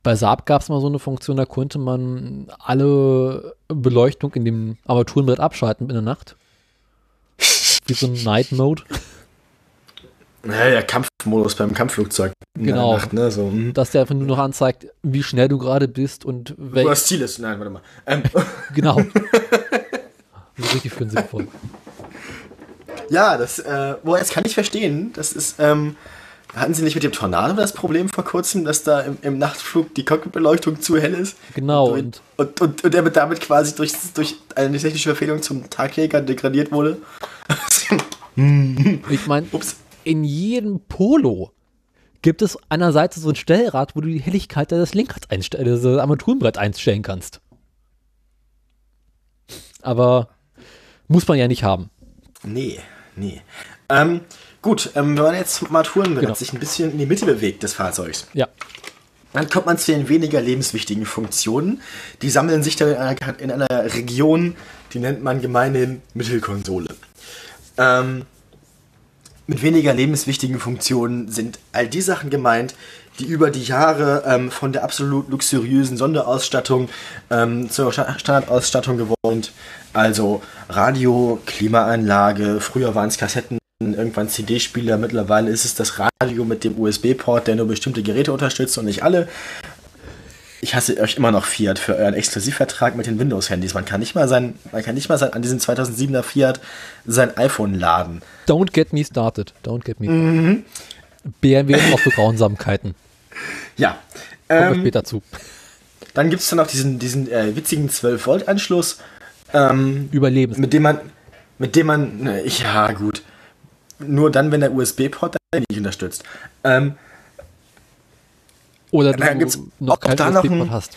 Bei Saab gab es mal so eine Funktion, da konnte man alle Beleuchtung in dem Armaturenbrett abschalten in der Nacht. Wie so ein Night Mode. Ja, der Kampfmodus beim Kampfflugzeug. Genau. Nacht, ne, so, hm. Dass der einfach nur noch anzeigt, wie schnell du gerade bist und Wo welch. das Ziel ist. Nein, warte mal. Ähm, Genau. richtig für den sinnvoll. Ja, das, äh, wo jetzt kann ich verstehen. Das ist, ähm, hatten Sie nicht mit dem Tornado das Problem vor kurzem, dass da im, im Nachtflug die Cockpitbeleuchtung zu hell ist? Genau. Und, Und und, und, und der damit quasi durch, durch eine technische Verfehlung zum Tagjäger degradiert wurde? ich meine, in jedem Polo gibt es Seite so ein Stellrad, wo du die Helligkeit des Lenkrads einstellen, das Armaturenbrett einstellen kannst. Aber muss man ja nicht haben. Nee, nee. Ähm, gut, ähm, wenn man jetzt mit Armaturenbrett Genau. sich ein bisschen in die Mitte bewegt des Fahrzeugs, Ja. Dann kommt man zu den weniger lebenswichtigen Funktionen. Die sammeln sich dann in einer, in einer Region, die nennt man gemeinhin Mittelkonsole. Ähm, mit weniger lebenswichtigen Funktionen sind all die Sachen gemeint, die über die Jahre ähm, von der absolut luxuriösen Sonderausstattung ähm, zur Sta- Standardausstattung geworden sind. Also Radio, Klimaanlage, früher waren es Kassetten, irgendwann CD-Spieler, mittlerweile ist es das Radio mit dem USB-Port, der nur bestimmte Geräte unterstützt und nicht alle. Ich hasse euch immer noch Fiat für euren Exklusivvertrag mit den Windows-Handys. Man kann nicht mal sein, man kann nicht mal sein, an diesem 2007er Fiat sein iPhone laden. Don't get me started. Don't get me started. BMW hat auch so Grausamkeiten. Ja. Kommen Ähm, später zu. dann gibt es dann noch diesen, diesen äh, witzigen 12-Volt-Anschluss, ähm, Überlebens. mit dem man, mit dem man, ne, ja gut, nur dann, wenn der USB-Port nicht unterstützt. Ähm, Oder du dann gibt's noch kein da noch USB-Port ein- hast.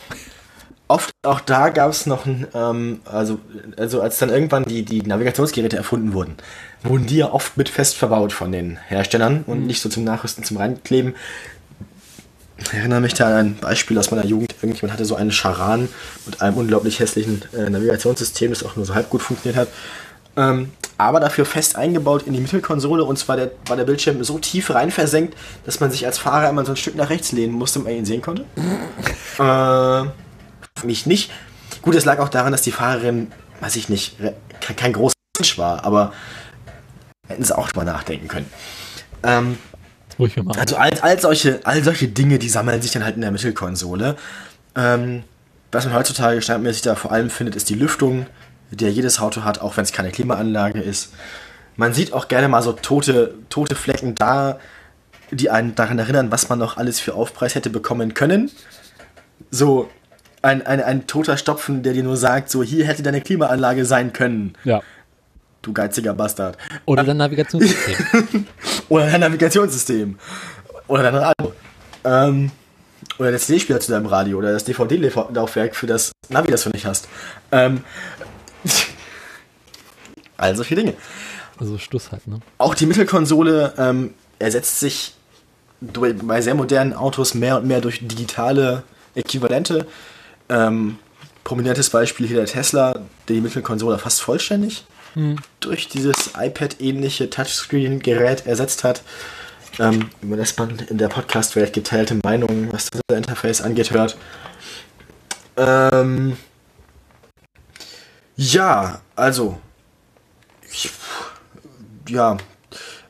Oft, auch da gab es noch ein, ähm, also, also als dann irgendwann die, die Navigationsgeräte erfunden wurden, wurden die ja oft mit fest verbaut von den Herstellern und nicht so zum Nachrüsten, zum Reinkleben. Ich erinnere mich da an ein Beispiel aus meiner Jugend. Irgendjemand hatte so einen Charan mit einem unglaublich hässlichen äh, Navigationssystem, das auch nur so halb gut funktioniert hat. Ähm, aber dafür fest eingebaut in die Mittelkonsole und zwar der, war der Bildschirm so tief rein versenkt, dass man sich als Fahrer immer so ein Stück nach rechts lehnen musste, man ihn sehen konnte. äh, mich nicht. Gut, es lag auch daran, dass die Fahrerin, weiß ich nicht, kein, kein großer Mensch war, aber hätten sie auch drüber nachdenken können. Ähm, mal also all, all, solche, all solche Dinge, die sammeln sich dann halt in der Mittelkonsole. Ähm, was man heutzutage standardmäßig da vor allem findet, ist die Lüftung, ja jedes Auto hat, auch wenn es keine Klimaanlage ist. Man sieht auch gerne mal so tote, tote Flecken da, die einen daran erinnern, was man noch alles für Aufpreis hätte bekommen können. So ein, ein, ein toter Stopfen, der dir nur sagt, so hier hätte deine Klimaanlage sein können, Ja. du geiziger Bastard. Oder dein Navigationssystem. Oder dein Navigationssystem. Oder dein Radio. Ähm, oder der CD-Spieler zu deinem Radio. Oder das DVD-Laufwerk für das Navi, das du nicht hast. Ähm, all solche Dinge. also Schluss halt, ne? Auch die Mittelkonsole ähm, ersetzt sich bei sehr modernen Autos mehr und mehr durch digitale Äquivalente. Ähm, prominentes Beispiel hier der Tesla, der die Mittelkonsole fast vollständig hm. durch dieses iPad-ähnliche Touchscreen-Gerät ersetzt hat. Ähm, über das man in der Podcast-Welt geteilte Meinungen, was das Interface angeht, hört. Ähm, ja, also. Ich, ja,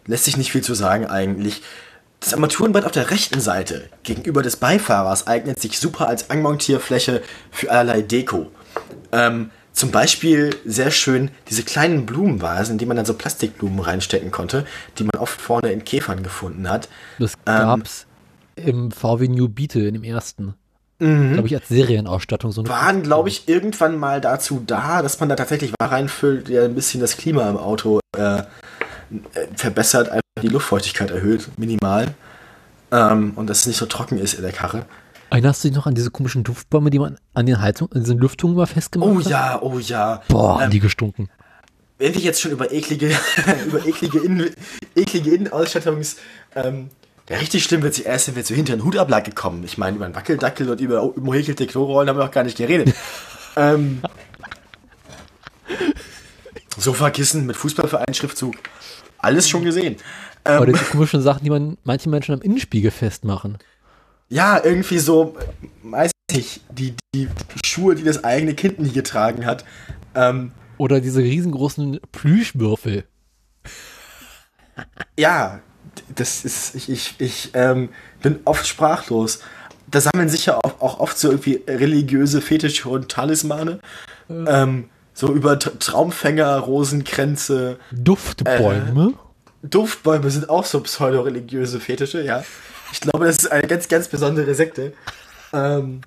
lässt sich nicht viel zu sagen eigentlich. Das Armaturenbrett auf der rechten Seite gegenüber des Beifahrers eignet sich super als Anmontierfläche für allerlei Deko. Ähm, zum Beispiel sehr schön diese kleinen Blumenvasen, in die man dann so Plastikblumen reinstecken konnte, die man oft vorne in Käfern gefunden hat. Das gab's ähm, im VW New Beetle, in dem ersten. Mhm. Glaube ich, als Serienausstattung. So waren, glaube ich, irgendwann mal dazu da, dass man da tatsächlich was reinfüllt, der ein bisschen das Klima im Auto äh, verbessert, einfach die Luftfeuchtigkeit erhöht, minimal. Ähm, und dass es nicht so trocken ist in der Karre. Erinnerst du dich noch an diese komischen Duftbäume, die man an den Heizungen, an diesen Lüftungen mal festgemacht oh, hat? Oh ja, oh ja. Boah, ähm, die gestunken. Wenn wir jetzt schon über eklige, über eklige, Innen, eklige Innenausstattungs, ähm, ja, richtig schlimm wird sie erst, wenn wir zu hinter den Hutablag gekommen. Ich meine, über einen Wackeldackel und über umhäkelte Klorollen haben wir noch gar nicht geredet. ähm, Sofakissen mit Fußballverein-Schriftzug. Alles schon gesehen. Ähm, Oder die komischen Sachen, die man manche Menschen am Innenspiegel festmachen. Ja, irgendwie so, weiß ich nicht, die, die Schuhe, die das eigene Kind nie getragen hat. Ähm, Oder diese riesengroßen Plüschwürfel. Ja, das ist, ich, ich, ich ähm, bin oft sprachlos. Da sammeln sich ja auch, auch oft so irgendwie religiöse Fetische und Talismane. Ja. Ähm, so über Traumfänger, Rosenkränze. Duftbäume. Äh, Duftbäume sind auch so pseudo-religiöse Fetische, ja. Ich glaube, das ist eine ganz, ganz besondere Sekte. Ähm,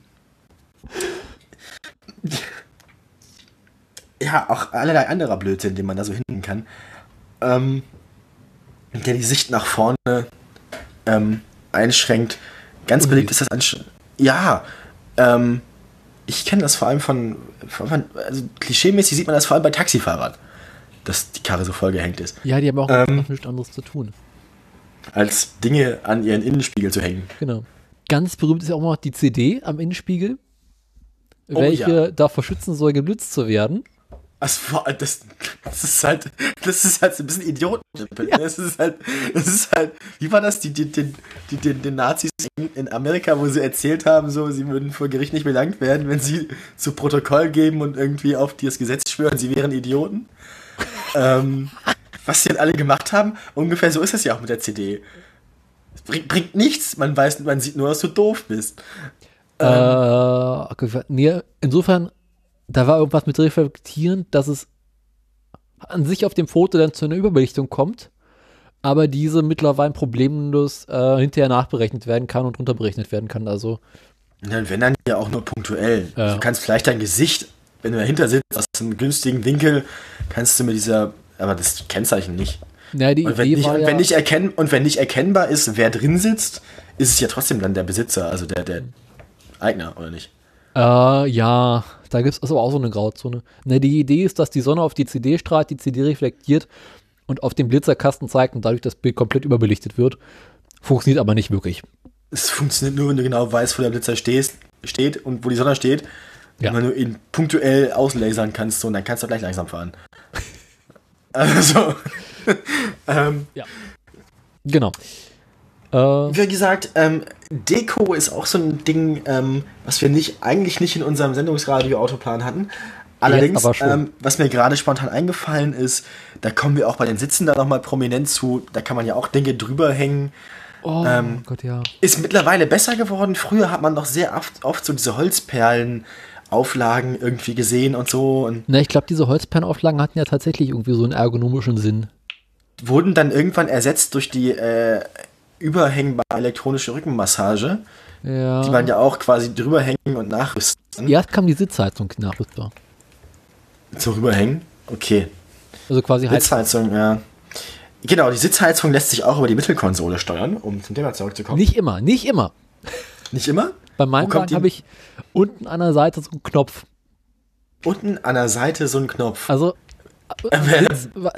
ja, auch allerlei anderer Blödsinn, den man da so hinten kann. Ähm, der die Sicht nach vorne ähm, einschränkt. Ganz beliebt ist das Ansch Ja, ähm, ich kenne das vor allem von, von, also klischeemäßig sieht man das vor allem bei Taxifahrern, dass die Karre so vollgehängt ist. Ja, die haben auch ähm, nichts anderes zu tun. Als Dinge an ihren Innenspiegel zu hängen. Genau. Ganz berühmt ist ja auch noch die CD am Innenspiegel, oh, welche ja. davor schützen soll, geblitzt zu werden. Also, das, das ist halt, das ist halt ein bisschen Idioten. Ja. Das ist halt, das ist halt, wie war das, die, die, die, die, den, Nazis in Amerika, wo sie erzählt haben, so, sie würden vor Gericht nicht belangt werden, wenn sie zu Protokoll geben und irgendwie auf das Gesetz schwören, sie wären Idioten. ähm, was sie halt alle gemacht haben, ungefähr so ist es ja auch mit der CD. Es bringt, bringt nichts, man weiß, man sieht nur, dass du doof bist. Äh, okay, nee, insofern da war irgendwas mit reflektieren, dass es an sich auf dem Foto dann zu einer Überbelichtung kommt, aber diese mittlerweile problemlos äh, hinterher nachberechnet werden kann und unterberechnet werden kann. Also ja, wenn dann ja auch nur punktuell. Ja. Du kannst vielleicht dein Gesicht, wenn du dahinter sitzt, aus einem günstigen Winkel, kannst du mit dieser, aber das Kennzeichen nicht. Ja, die und, wenn nicht, ja wenn nicht erkenn, und wenn nicht erkennbar ist, wer drin sitzt, ist es ja trotzdem dann der Besitzer, also der, der Eigner, oder nicht? Äh, ja, da gibt es aber auch so eine Grauzone. Ne, die Idee ist, dass die Sonne auf die CD strahlt, die CD reflektiert und auf den Blitzerkasten zeigt und dadurch das Bild komplett überbelichtet wird. Funktioniert aber nicht wirklich. Es funktioniert nur, wenn du genau weißt, wo der Blitzer stehst, steht und wo die Sonne steht. Ja. Und wenn du ihn punktuell auslasern kannst, so, dann kannst du gleich langsam fahren. also. ähm, ja. Genau. Äh, Wie gesagt, ähm, Deko ist auch so ein Ding, ähm, was wir nicht, eigentlich nicht in unserem Sendungsradio-Autoplan hatten. Allerdings, ähm, was mir gerade spontan eingefallen ist, da kommen wir auch bei den Sitzen da nochmal prominent zu, da kann man ja auch Dinge drüber hängen. Oh ähm, Gott, ja. Ist mittlerweile besser geworden. Früher hat man noch sehr oft, oft so diese Holzperlen. Auflagen irgendwie gesehen und so. Und Na, ich glaube, diese Holzperlenauflagen hatten ja tatsächlich irgendwie so einen ergonomischen Sinn. Wurden dann irgendwann ersetzt durch die äh, überhängbare elektronische Rückenmassage, ja. die man ja auch quasi drüber hängen und nachrüsten. Erst kam die Sitzheizung nachrüstbar. Zu rüberhängen? Okay. Also quasi Sitzheizung, ja. Genau, die Sitzheizung lässt sich auch über die Mittelkonsole steuern, um zum Thema zurückzukommen. Nicht immer, nicht immer. Nicht immer? Bei meinem Wagen habe ich unten an der Seite so einen Knopf. Unten an der Seite so einen Knopf. Also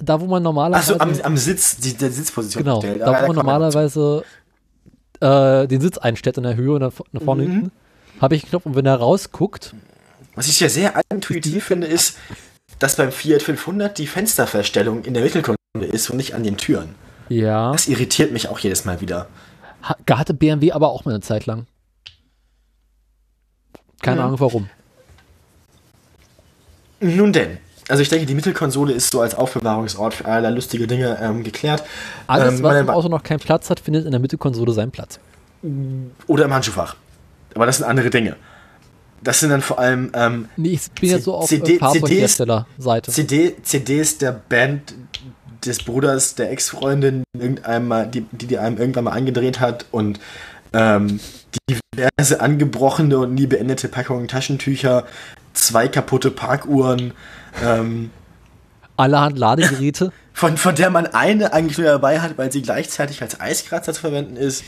da, wo man normalerweise. Achso, am, am Sitz, die, der Sitzposition genau, stellt. Da, wo man normalerweise äh, den Sitz einstellt in der Höhe und dann nach vorne Mhm. hinten, habe ich einen Knopf und wenn er rausguckt, Was ich ja sehr intuitiv finde, ist, dass beim Fiat 500 die Fensterverstellung in der Mittelkonsole ist und nicht an den Türen. ja, Das irritiert mich auch jedes Mal wieder. ha- hatte BMW aber auch mal eine Zeit lang. Keine Mhm. Ahnung warum. Nun denn. Also ich denke, die Mittelkonsole ist so als Aufbewahrungsort für allerlei lustige Dinge ähm, geklärt. Alles, Ähm, was im Auto noch keinen Platz hat, findet in der Mittelkonsole seinen Platz. Oder im Handschuhfach. Aber das sind andere Dinge. Das sind dann vor allem ähm, Nee, ich bin jetzt so auf CD äh, Fahrzeughersteller-Seite. CD, CDs der Band des Bruders der Ex-Freundin, irgendeinem mal- die, die die einem irgendwann mal angedreht hat und ähm, diverse angebrochene und nie beendete Packungen Taschentücher, zwei kaputte Parkuhren, ähm, Allerhand Ladegeräte. von, von der man eine eigentlich nur dabei hat, weil sie gleichzeitig als Eiskratzer zu verwenden ist.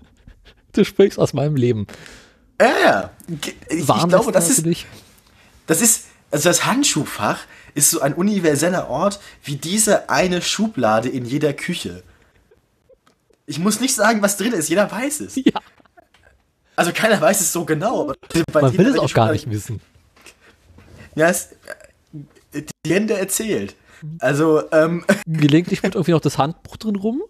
du sprichst aus meinem Leben. Ja, ja. Ich, ich glaube, das ist, natürlich. Das ist, also das Handschuhfach ist so ein universeller Ort wie diese eine Schublade in jeder Küche. Ich muss nicht sagen, was drin ist, jeder weiß es. Ja, Also keiner weiß es so genau, aber man will es auch gar nicht wissen. Ja, es, die Legende erzählt. Also, ähm, Gelegentlich wird irgendwie noch das Handbuch drin rum.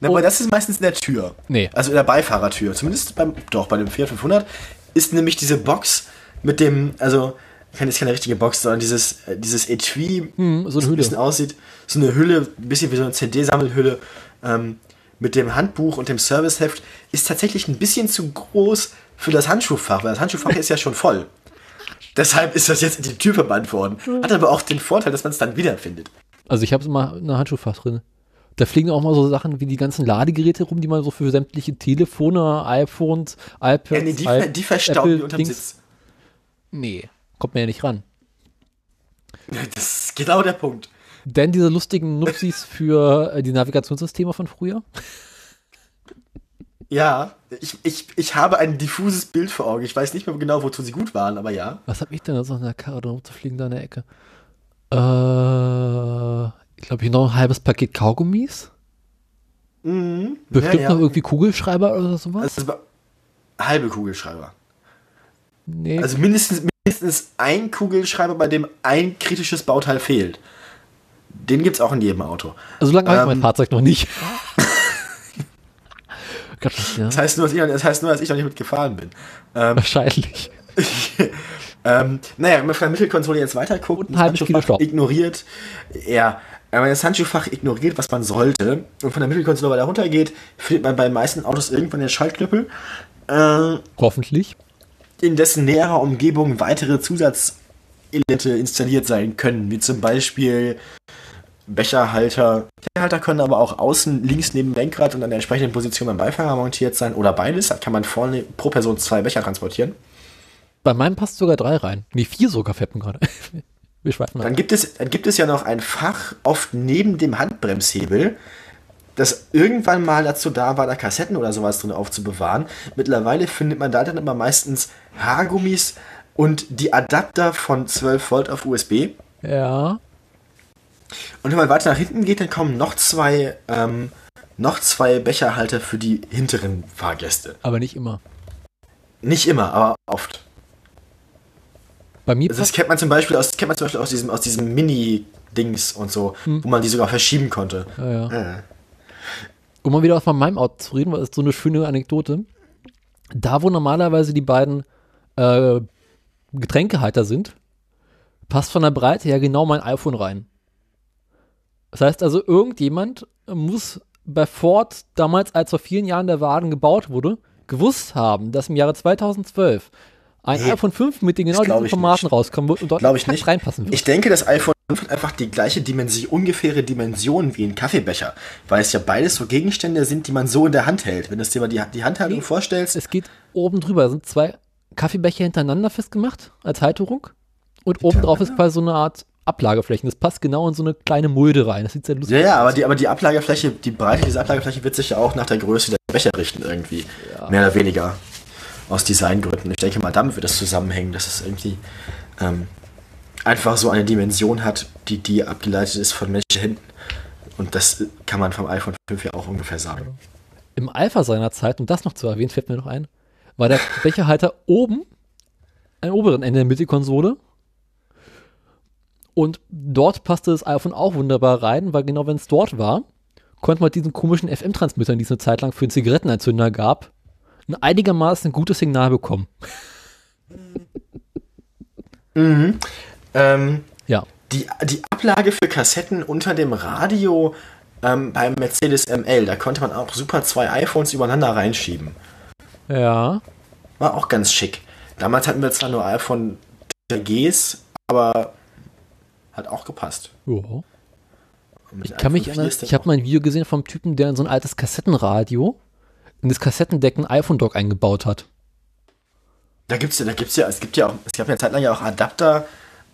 na, aber das ist meistens in der Tür. Nee. Also in der Beifahrertür. Zumindest beim, doch, bei dem Fiat 500 ist nämlich diese Box mit dem, also, keine, ist keine richtige Box, sondern dieses, äh, dieses Etui, Hm, so eine ein Hülle. bisschen aussieht. So eine Hülle, ein bisschen wie so eine CD-Sammelhülle, ähm, mit dem Handbuch und dem Serviceheft, ist tatsächlich ein bisschen zu groß für das Handschuhfach, weil das Handschuhfach ist ja schon voll. Deshalb ist das jetzt in die Tür verbannt worden. Hat aber auch den Vorteil, dass man es dann wiederfindet. Also ich habe immer eine Handschuhfach drin. Da fliegen auch mal so Sachen wie die ganzen Ladegeräte rum, die man so für sämtliche Telefone, iPhones, iPads, Ja, nee, die, iP- die verstauben die unterm Dings. Sitz. Nee, kommt mir ja nicht ran. Das ist genau der Punkt. Denn diese lustigen Nupsis für äh, die Navigationssysteme von früher. Ja, ich, ich, ich habe ein diffuses Bild vor Augen. Ich weiß nicht mehr genau, wozu sie gut waren, aber ja. Was habe ich denn da so in der Karre drin rumzufliegen da in der Ecke? Äh, ich glaube, hier noch ein halbes Paket Kaugummis. Mhm. Bestimmt ja, ja. noch irgendwie Kugelschreiber oder sowas. Also, halbe Kugelschreiber. nee, Also mindestens, mindestens ein Kugelschreiber, bei dem ein kritisches Bauteil fehlt. Den gibt es auch in jedem Auto. also lange habe ich mein ähm, Fahrzeug noch nicht. Gott, ja, Das heißt nur, dass ich, das heißt nur, dass ich noch nicht mitgefahren bin. Ähm, wahrscheinlich. ähm, naja, wenn man von der Mittelkonsole jetzt weiter guckt, Und ein halbes Kilo Staub. ignoriert, ja, wenn man das Handschuhfach ignoriert, was man sollte, und von der Mittelkonsole weiter runtergeht, findet man bei den meisten Autos irgendwann den Schaltknüppel, äh, Hoffentlich. in dessen näherer Umgebung weitere Zusatzelemente installiert sein können, wie zum Beispiel Becherhalter. Becherhalter können aber auch außen links neben dem Lenkrad und an der entsprechenden Position beim Beifahrer montiert sein oder beides. Da kann man vorne pro Person zwei Becher transportieren. Bei meinem passt sogar drei rein. Nee, vier sogar fetten gerade. Wir schweifen. Dann gibt es, dann gibt es ja noch ein Fach oft neben dem Handbremshebel, das irgendwann mal dazu da war, da Kassetten oder sowas drin aufzubewahren. Mittlerweile findet man da dann immer meistens Haargummis und die Adapter von 12 Volt auf USB. Ja. Und wenn man weiter nach hinten geht, dann kommen noch zwei, ähm, noch zwei Becherhalter für die hinteren Fahrgäste. Aber nicht immer. Nicht immer, aber oft. Bei mir Also das kennt man zum Beispiel aus, kennt man zum Beispiel aus diesem, aus diesem Mini-Dings und so, wo man die sogar verschieben konnte. ja, ja. Äh. um mal wieder von meinem Auto zu reden, weil das ist so eine schöne Anekdote. Da, wo normalerweise die beiden äh, Getränkehalter sind, passt von der Breite her genau mein iPhone rein. Das heißt also, irgendjemand muss bei Ford damals, als vor vielen Jahren der Wagen gebaut wurde, gewusst haben, dass im Jahre 2012 ein Nee, iPhone 5 mit den genau diesen Formaten nicht. rauskommen wird und dort ich nicht. reinpassen wird. Ich denke, das iPhone 5 hat einfach die gleiche Dimension, ungefähre Dimension wie ein Kaffeebecher, weil es ja beides so Gegenstände sind, die man so in der Hand hält. Wenn du dir mal die, die Handhaltung Nee. vorstellst, Es geht oben drüber, da sind zwei Kaffeebecher hintereinander festgemacht als Halterung und oben drauf ist quasi so eine Art Ablagefläche. Das passt genau in so eine kleine Mulde rein. Das sieht sehr lustig ja, ja, aber die, aber die Ablagefläche, die Breite dieser Ablagefläche wird sich ja auch nach der Größe der Becher richten irgendwie. Mehr oder weniger. Aus Designgründen. Ich denke mal, damit wird das zusammenhängen, dass es irgendwie ähm, einfach so eine Dimension hat, die, die abgeleitet ist von menschlichen Händen. Und das kann man vom iPhone 5 ja auch ungefähr sagen. Im Alpha seiner Zeit, um das noch zu erwähnen, fällt mir noch ein, war der Becherhalter oben, am oberen Ende der Mittelkonsole. Und dort passte das iPhone auch wunderbar rein, weil genau wenn es dort war, konnte man diesen komischen FM-Transmittern, die es eine Zeit lang für einen Zigarettenanzünder gab, ein einigermaßen gutes Signal bekommen. Mhm. Ähm, Ja. die, die Ablage für Kassetten unter dem Radio ähm, beim Mercedes ML, da konnte man auch super zwei iPhones übereinander reinschieben. Ja. War auch ganz schick. Damals hatten wir zwar nur iPhone Gs, aber hat auch gepasst. ja. Ich kann mich iPhone 4 erinnern, ich habe mal ein Video gesehen vom Typen, der in so ein altes Kassettenradio in das Kassettendeck ein iPhone-Dock eingebaut hat. Da gibt's ja, da gibt's ja, es gibt ja auch, es gab ja eine Zeit lang ja auch Adapter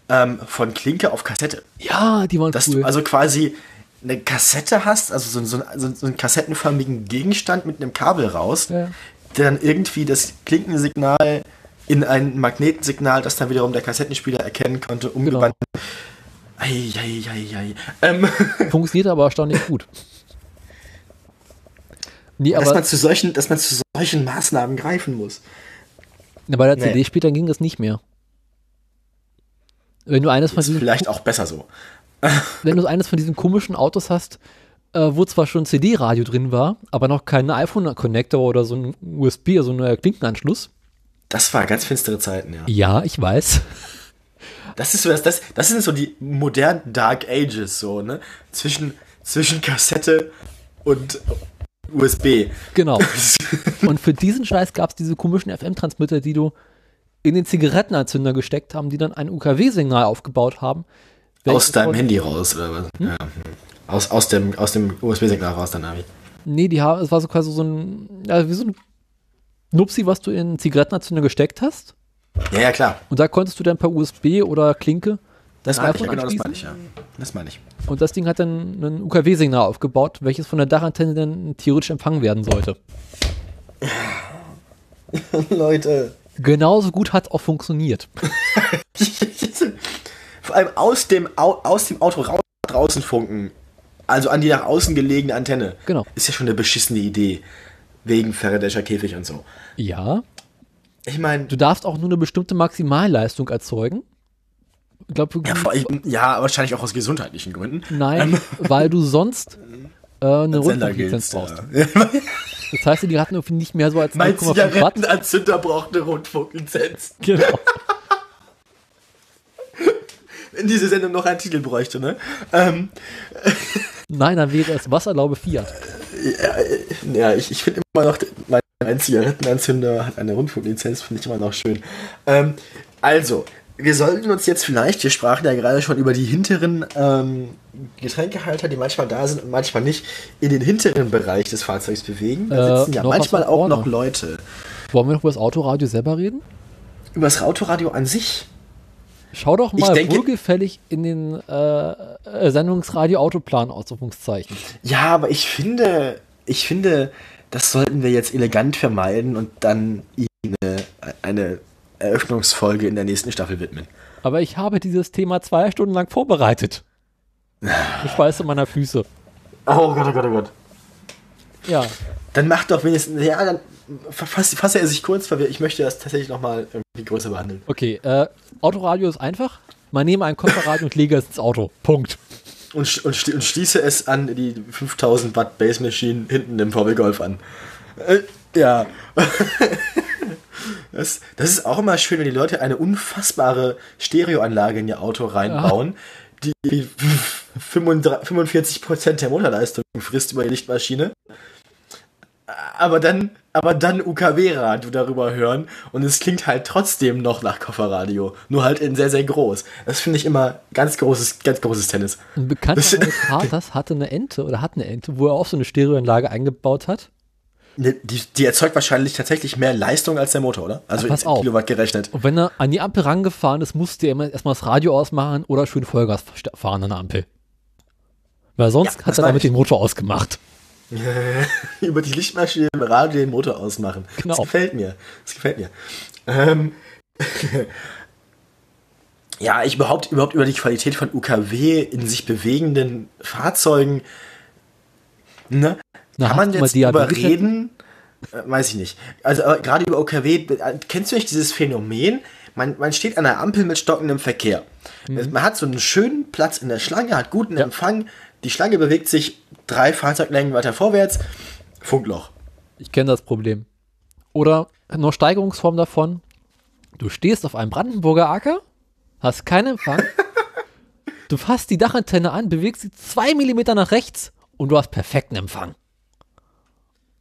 ähm, von Klinke auf Kassette. Ja, die waren Dass cool. du also quasi eine Kassette hast, also so, so, so, so einen kassettenförmigen Gegenstand mit einem Kabel raus, Ja. der dann irgendwie das Klinkensignal in ein Magnetensignal, das dann wiederum der Kassettenspieler erkennen konnte, Genau. Ei, ei, ei, ei. Ähm, Funktioniert aber erstaunlich gut. Nee, dass, man zu solchen, dass man zu solchen Maßnahmen greifen muss. bei der Nee. CD später ging das nicht mehr. Wenn du eines von Ist diesen, vielleicht auch besser so. wenn du eines von diesen komischen Autos hast, äh, wo zwar schon CD-Radio drin war, aber noch kein iPhone-Connector oder so ein USB, also ein Klinkenanschluss. Das war ganz finstere Zeiten, ja. Ja, ich weiß. Das ist so, das, das, das sind so die modernen Dark Ages, so, ne? Zwischen, zwischen Kassette und USB. Genau. Und für diesen Scheiß gab es diese komischen FM-Transmitter, die du in den Zigarettenanzünder gesteckt haben, die dann ein UKW-Signal aufgebaut haben. Aus deinem Handy raus, oder was? Ja. Aus, aus dem, aus dem USB-Signal raus, dann Navi. Nee, die haben, es war so quasi so ein, ja, wie so ein Nupsi, was du in Zigarettenanzünder gesteckt hast. Ja, ja, klar. Und da konntest du dann per USB oder Klinke Das ein meine ich, ja, genau, das meine ich, ja. Das meine ich. Und das Ding hat dann ein UKW-Signal aufgebaut, welches von der Dachantenne dann theoretisch empfangen werden sollte. Leute. Genauso gut hat auch funktioniert. Vor allem aus dem, Au- aus dem Auto raus, draußen funken. Also an die nach außen gelegene Antenne. Genau. Ist ja schon eine beschissene Idee. Wegen Faraday'scher Käfig und so. Ja, Ich meine, du darfst auch nur eine bestimmte Maximalleistung erzeugen. Ich glaube, ja, ja, wahrscheinlich auch aus gesundheitlichen Gründen. nein, weil du sonst äh, eine Rundfunklizenz brauchst. ja. Das heißt, die hatten irgendwie nicht mehr so als Mein 0,5 Watt. Zigarettenanzünder braucht eine Rundfunklizenz. Genau. Wenn diese Sendung noch einen Titel bräuchte, ne? Ähm, Nein, dann wäre es Wasserlaube Fiat. Ja, ich, ich finde immer noch, mein, mein Zigarettenanzünder hat eine Rundfunklizenz, finde ich immer noch schön. Ähm, also, wir sollten uns jetzt vielleicht, wir sprachen ja gerade schon über die hinteren ähm, Getränkehalter, die manchmal da sind und manchmal nicht, in den hinteren Bereich des Fahrzeugs bewegen. Da Äh, sitzen ja manchmal auch vorne. noch Leute. Wollen wir noch über das Autoradio selber reden? Über das Autoradio an sich Schau doch mal denke- wohlgefällig in den äh, äh, Sendungsradio Autoplan Ausrufungszeichen. Ja, aber ich finde, ich finde, das sollten wir jetzt elegant vermeiden und dann eine, eine Eröffnungsfolge in der nächsten Staffel widmen. Aber ich habe dieses Thema zwei Stunden lang vorbereitet. Ich Schweiße meiner Füße. Oh Gott, oh Gott, oh Gott. Ja, Dann macht doch wenigstens, ja, dann fasse fass er sich kurz, weil ich möchte das tatsächlich nochmal irgendwie größer behandeln. okay. Äh, Autoradio ist einfach. Man nehme ein Kofferradio und lege es ins Auto. Punkt. Und, und, und schließe es an die 5000 Watt Bass Machine hinten im VW Golf an. Äh, ja. Das, das ist auch immer schön, wenn die Leute eine unfassbare Stereoanlage in ihr Auto reinbauen, die 35 45% der Motorleistung frisst über die Lichtmaschine. Aber dann, aber dann UKW-Radio darüber hören und es klingt halt trotzdem noch nach Kofferradio, nur halt in sehr, sehr groß. Das finde ich immer ganz großes, ganz großes Tennis. Ein Bekannter meines Vaters hatte eine Ente oder hat eine Ente, wo er auch so eine Stereoanlage eingebaut hat. Ne, Die, die erzeugt wahrscheinlich tatsächlich mehr Leistung als der Motor, oder? Also Ja, pass in auf. Kilowatt gerechnet. Und wenn er an die Ampel rangefahren ist, musste er immer erstmal das Radio ausmachen oder schön Vollgas fahren an der Ampel. Weil sonst Ja, hat er damit ich. den Motor ausgemacht. Über die Lichtmaschine im Radio den Motor ausmachen. Genau. Das gefällt mir. Das gefällt mir. Ähm, ja, ich überhaupt, überhaupt über die Qualität von UKW in sich bewegenden Fahrzeugen. Ne? Na, Kann man jetzt drüber Diabetes? reden? Äh, weiß ich nicht. Also aber gerade über OKW, äh, kennst du nicht dieses Phänomen? Man, man steht an der Ampel mit stockendem Verkehr. Es- Man hat so einen schönen Platz in der Schlange, hat guten Empfang. Die Schlange bewegt sich drei Fahrzeuglängen weiter vorwärts. Funkloch. Ich kenne das Problem. Oder noch Steigerungsform davon. Du stehst auf einem Brandenburger Acker, hast keinen Empfang, du fasst die Dachantenne an, bewegst sie zwei Millimeter nach rechts und du hast perfekten Empfang.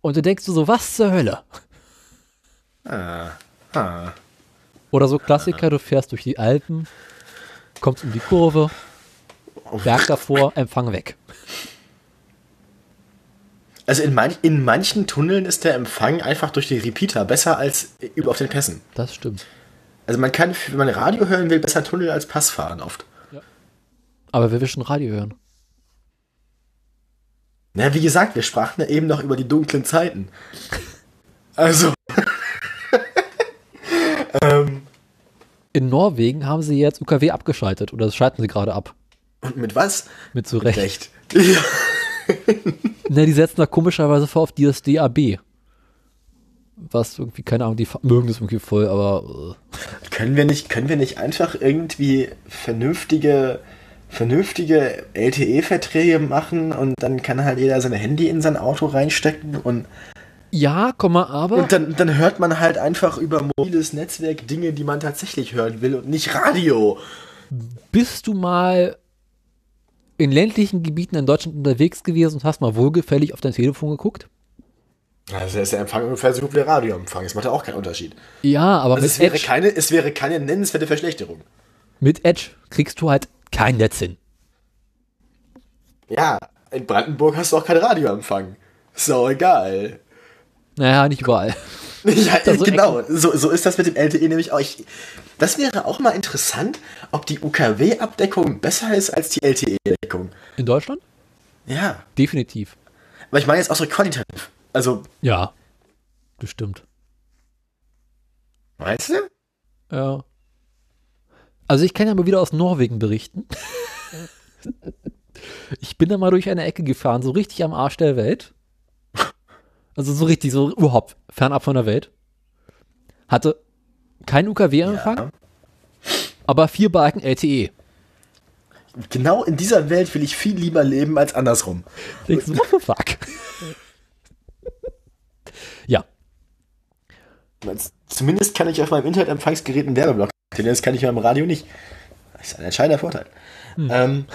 Und du denkst du so, was zur Hölle? Ah. Oder so Klassiker, du fährst durch die Alpen, kommst um die Kurve, Berg davor, Empfang weg. Also in, manch, in manchen Tunneln ist der Empfang einfach durch die Repeater besser als über auf den Pässen. Das stimmt. Also man kann, wenn man Radio hören will, besser Tunnel als Pass fahren oft. Aber wer will schon Radio hören? Na, wie gesagt, wir sprachen ja eben noch über die dunklen Zeiten. Also, In Norwegen haben sie jetzt UKW abgeschaltet oder das schalten sie gerade ab. Und mit was? Mit so Recht. Recht. Ja. Ne, die setzen da komischerweise vor auf DSDAB. Was irgendwie, keine Ahnung, die mögen das irgendwie voll, aber äh, Können wir nicht, können wir nicht einfach irgendwie vernünftige, vernünftige LTE-Verträge machen und dann kann halt jeder sein Handy in sein Auto reinstecken und, ja, komm mal, aber und dann, dann hört man halt einfach über mobiles Netzwerk Dinge, die man tatsächlich hören will und nicht Radio. bist du mal in ländlichen Gebieten in Deutschland unterwegs gewesen und hast mal wohlgefällig auf dein Telefon geguckt? Also ist der Empfang ungefähr so gut wie der Radioempfang. Das macht ja auch keinen Unterschied. Ja, aber Also es wäre, Edge, keine, es wäre keine nennenswerte Verschlechterung. mit Edge kriegst du halt kein Netz hin. Ja, in Brandenburg hast du auch keinen Radioempfang. So egal. Naja, nicht überall. Ja, Also genau. So, so ist das mit dem LTE nämlich auch. Ich, das wäre auch mal interessant, ob die UKW-Abdeckung besser ist als die LTE-Deckung. In Deutschland? Ja. Definitiv. Aber ich meine jetzt auch so qualitativ. Also, Ja. Bestimmt. weißt du? Ja. Also ich kann ja mal wieder aus Norwegen berichten. Ich bin da mal durch eine Ecke gefahren, so richtig am Arsch der Welt. Also so richtig, so überhaupt fernab von der Welt. Hatte kein UKW-Empfang, Ja. aber vier Balken. LTE. Genau in dieser Welt will ich viel lieber leben als andersrum. Denkst du, what the fuck? ja, Zumindest kann ich auf meinem Internetempfangsgerät einen Werbeblock aktivieren, das kann ich beim Radio nicht. Das ist ein entscheidender Vorteil. Ähm,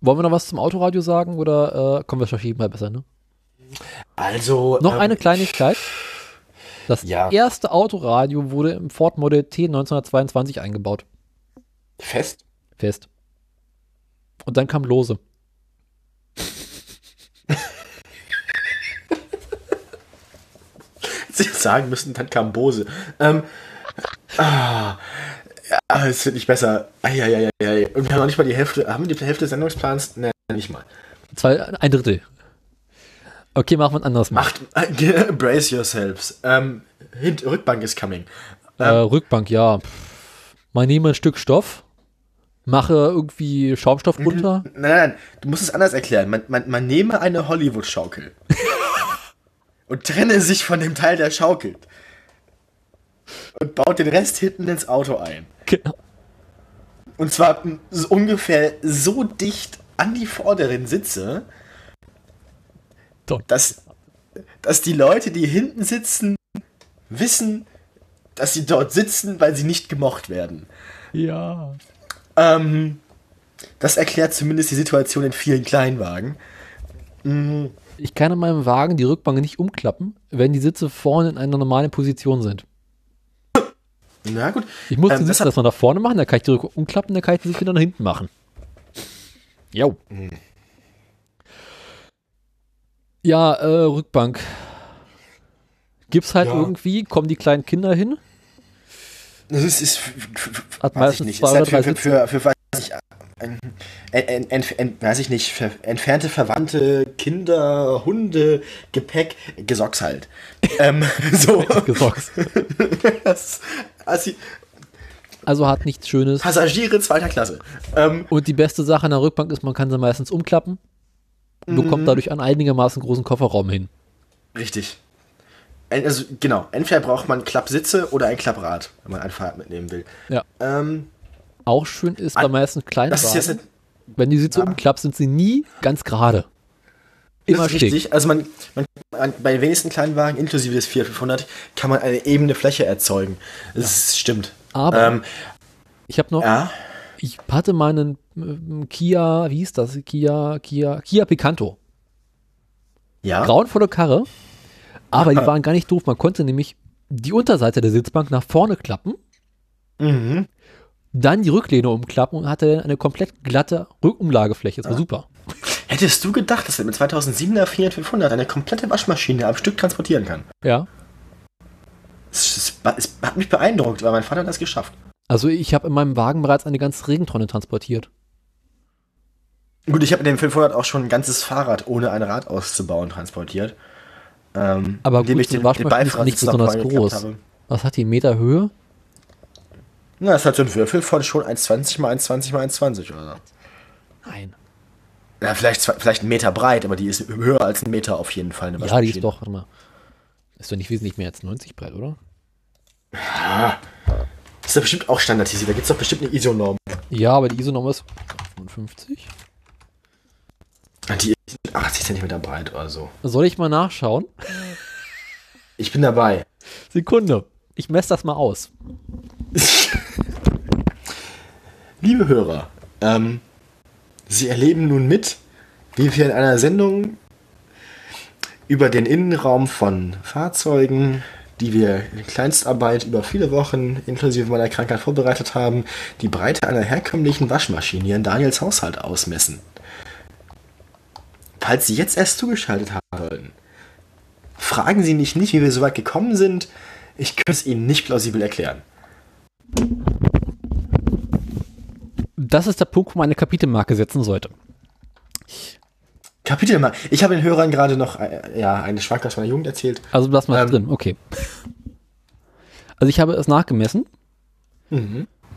wollen wir noch was zum Autoradio sagen oder äh, kommen wir verschieben mal besser, ne? Also. Noch ähm, eine Kleinigkeit. Das Ja. erste Autoradio wurde im Ford Model T 1922 eingebaut. Fest. Fest. Und dann kam Lose. Sie sagen müssen, dann kam Bose. Ähm, ah, ja, es wird nicht besser. Eieieiei. Und wir haben noch nicht mal die Hälfte. Haben wir die Hälfte des Sendungsplans? Ne, nicht mal. Zwei, ein Drittel. Okay, machen wir ein anderes Mal. Macht. Äh, brace yourselves. Ähm, Hint, Rückbank is coming. Äh, Rückbank, ja. Mal nehme ein Stück Stoff, mache irgendwie Schaumstoff runter. Nein, nein. Du musst es anders erklären. Man, man, man nehme eine Hollywood-Schaukel. und trenne sich von dem Teil, der schaukelt. Und baut den Rest hinten ins Auto ein. Genau. Und zwar ungefähr so dicht an die vorderen Sitze. Dass, dass die Leute, die hinten sitzen, wissen, dass sie dort sitzen, weil sie nicht gemocht werden. Ja. Ähm, das erklärt zumindest die Situation in vielen Kleinwagen. Ich kann in meinem Wagen die Rückbank nicht umklappen, wenn die Sitze vorne in einer normalen Position sind. Na gut. Ich muss Ähm, den Sitz erstmal nach vorne machen, dann kann ich die Rückbank umklappen, dann kann ich den Sitz wieder nach hinten machen. Jo. Ja, äh, Rückbank. Gibt's halt Ja. irgendwie, kommen die kleinen Kinder hin? Das ist, ist Hat weiß meistens ich nicht. zwei Ist oder halt für, drei für, für, für, weiß ich, ein, ein, ein, weiß ich nicht, für entfernte Verwandte, Kinder, Hunde, Gepäck, Gesocks halt. ähm, so. Gesocks. Das- also, Also hat nichts Schönes. Passagiere zweiter Klasse. Ähm, Und die beste Sache an der Rückbank ist, man kann sie meistens umklappen. Und bekommt dadurch einen einigermaßen großen Kofferraum hin. Richtig. Also genau, entweder braucht man Klappsitze oder ein Klapprad, wenn man ein Fahrrad mitnehmen will. Ja. Ähm, Auch schön ist bei meisten kleinen das ist jetzt Wagen, nicht, wenn sie so Ja. umklappst, sind sie nie ganz gerade. Immer das ist richtig. Also man, man, man bei den wenigsten kleinen Wagen, inklusive des 4500, kann man eine ebene Fläche erzeugen. Das stimmt. Aber Ähm, ich habe noch, ja, ich hatte meinen Kia, wie hieß das? Kia, Kia, Kia Picanto. ja. Grauenvolle Karre, aber die waren gar nicht doof. Man konnte nämlich die Unterseite der Sitzbank nach vorne klappen, Mhm. dann die Rücklehne umklappen und hatte dann eine komplett glatte Rückumlagefläche. Das war super. Hättest du gedacht, dass er mit 2007er Fiat 500 eine komplette Waschmaschine am Stück transportieren kann? Ja. Es, es, es hat mich beeindruckt, weil mein Vater hat das geschafft. Also ich habe in meinem Wagen bereits eine ganze Regentonne transportiert. Gut, ich habe mit dem 500 auch schon ein ganzes Fahrrad ohne ein Rad auszubauen transportiert. Ähm, Aber gut, ich den, den Waschmaschine ist nicht besonders groß. habe. Was hat die in Meter Höhe? Na, es hat so einen Würfel von schon 1,20 mal 1,20 mal 1,20 oder so. Nein. Ja, vielleicht, vielleicht einen Meter breit, aber die ist höher als ein Meter auf jeden Fall. Eine Ja, die ist doch, warte mal. Ist doch nicht wesentlich mehr als 90 breit, oder? Ist doch bestimmt auch standardisiert. Da gibt es doch bestimmt eine ISO-Norm. Ja, aber die ISO-Norm ist 55. Die ist 80 cm breit oder so. Soll ich mal nachschauen? Ich bin dabei. Sekunde. Ich messe das mal aus. Liebe Hörer, ähm, Sie erleben nun mit, wie wir in einer Sendung über den Innenraum von Fahrzeugen, die wir in Kleinstarbeit über viele Wochen inklusive meiner Krankheit vorbereitet haben, die Breite einer herkömmlichen Waschmaschine hier in Daniels Haushalt ausmessen. Falls Sie jetzt erst zugeschaltet haben sollten, fragen Sie mich nicht, wie wir so weit gekommen sind. Ich könnte es Ihnen nicht plausibel erklären. Das ist der Punkt, wo man eine Kapitelmarke setzen sollte. Kapitel mal. Ich habe den Hörern gerade noch äh, ja, eine Schwank aus meiner Jugend erzählt. Also lass mal Ähm. drin, okay. Also ich habe es nachgemessen.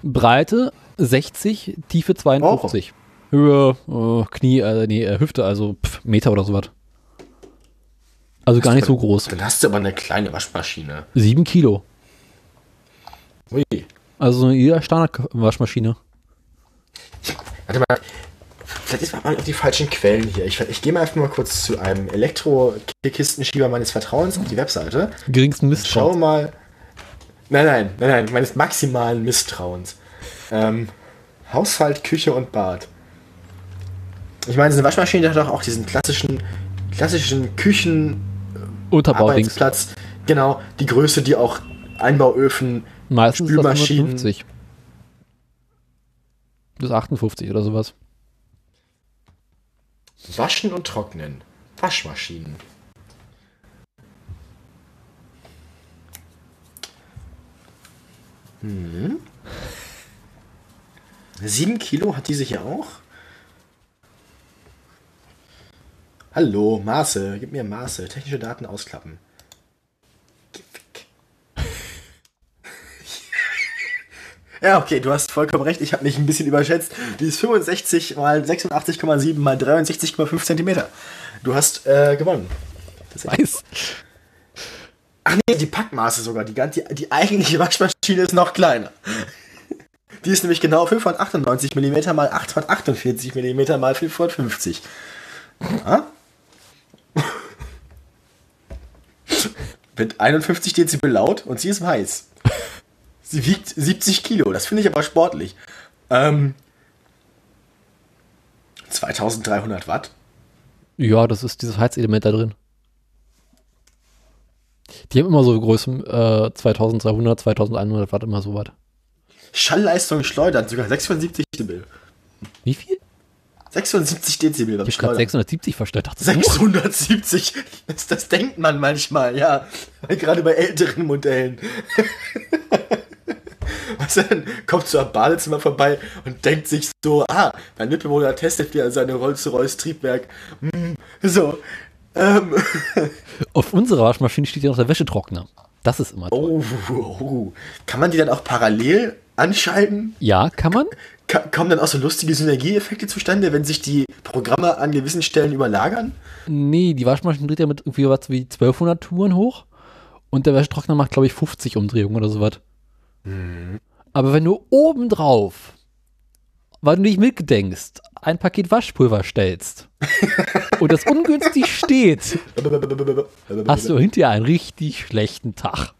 Breite 60, Tiefe 52. Höhe, äh, Knie, äh, nee, äh, Hüfte, also pff, Meter oder sowas. Also gar nicht so groß. Dann hast du aber eine kleine Waschmaschine. 7 Kilo. Ui. Also so eine Standard-Waschmaschine. Warte mal. Vielleicht ist man auf die falschen Quellen hier. Ich, ich gehe mal einfach mal kurz zu einem Elektro-Kistenschieber meines Vertrauens auf die Webseite. Geringsten Schau Misstrauen. mal. Nein, nein, nein, nein, meines maximalen Misstrauens. Ähm, Haushalt, Küche und Bad. Ich meine, so eine Waschmaschine hat doch auch diesen klassischen, klassischen Küchen, Unterbaudings. Arbeitsplatz. Genau, die Größe, die auch Einbauöfen, Meistens ist das Spülmaschinen. 150. Bis 58 oder sowas. waschen und trocknen. Waschmaschinen. Hm. Sieben Kilo hat diese hier auch? Hallo, Maße. Gib mir Maße. Technische Daten ausklappen. Ja, okay, du hast vollkommen recht. Ich habe mich ein bisschen überschätzt. Die ist 65 mal 86,7 mal 63,5 Zentimeter. Du hast äh, gewonnen. Weiß. Ach nee, die Packmaße sogar. Die, die, die eigentliche Waschmaschine ist noch kleiner. Die ist nämlich genau 598 mm mal 848 mm mal 550. Ja? Mit 51 Dezibel laut und sie ist weiß. Sie wiegt 70 Kilo. Das finde ich aber sportlich. Ähm, 2300 Watt. Ja, das ist dieses Heizelement da drin. Die haben immer so Größen, äh, 2300, 2100 Watt, immer so was. Schallleistung schleudern, sogar 76 Dezibel. Wie viel? 76 Dezibel Ich habe gerade Schleudern. 670 verstellt. Dachte, 670. Das, das denkt man manchmal, ja. Gerade bei älteren Modellen. Was dann kommt so am Badezimmer vorbei und denkt sich so, ah, mein Mitbewohner testet wieder seine Rolls-Royce Triebwerk. Hm, so. Ähm, Auf unserer Waschmaschine steht ja noch der Wäschetrockner. Das ist immer toll. oh, oh. Kann man die dann auch parallel anschalten? Ja, kann man. Kommen dann auch so lustige Synergieeffekte zustande, wenn sich die Programme an gewissen Stellen überlagern? Nee, die Waschmaschine dreht ja mit irgendwie was wie 1200 Touren hoch und der Wäschetrockner macht, glaube ich, 50 Umdrehungen oder sowas. Aber wenn du obendrauf, weil du nicht mitgedenkst, ein Paket Waschpulver stellst und das ungünstig steht, hast du hinterher einen richtig schlechten Tag.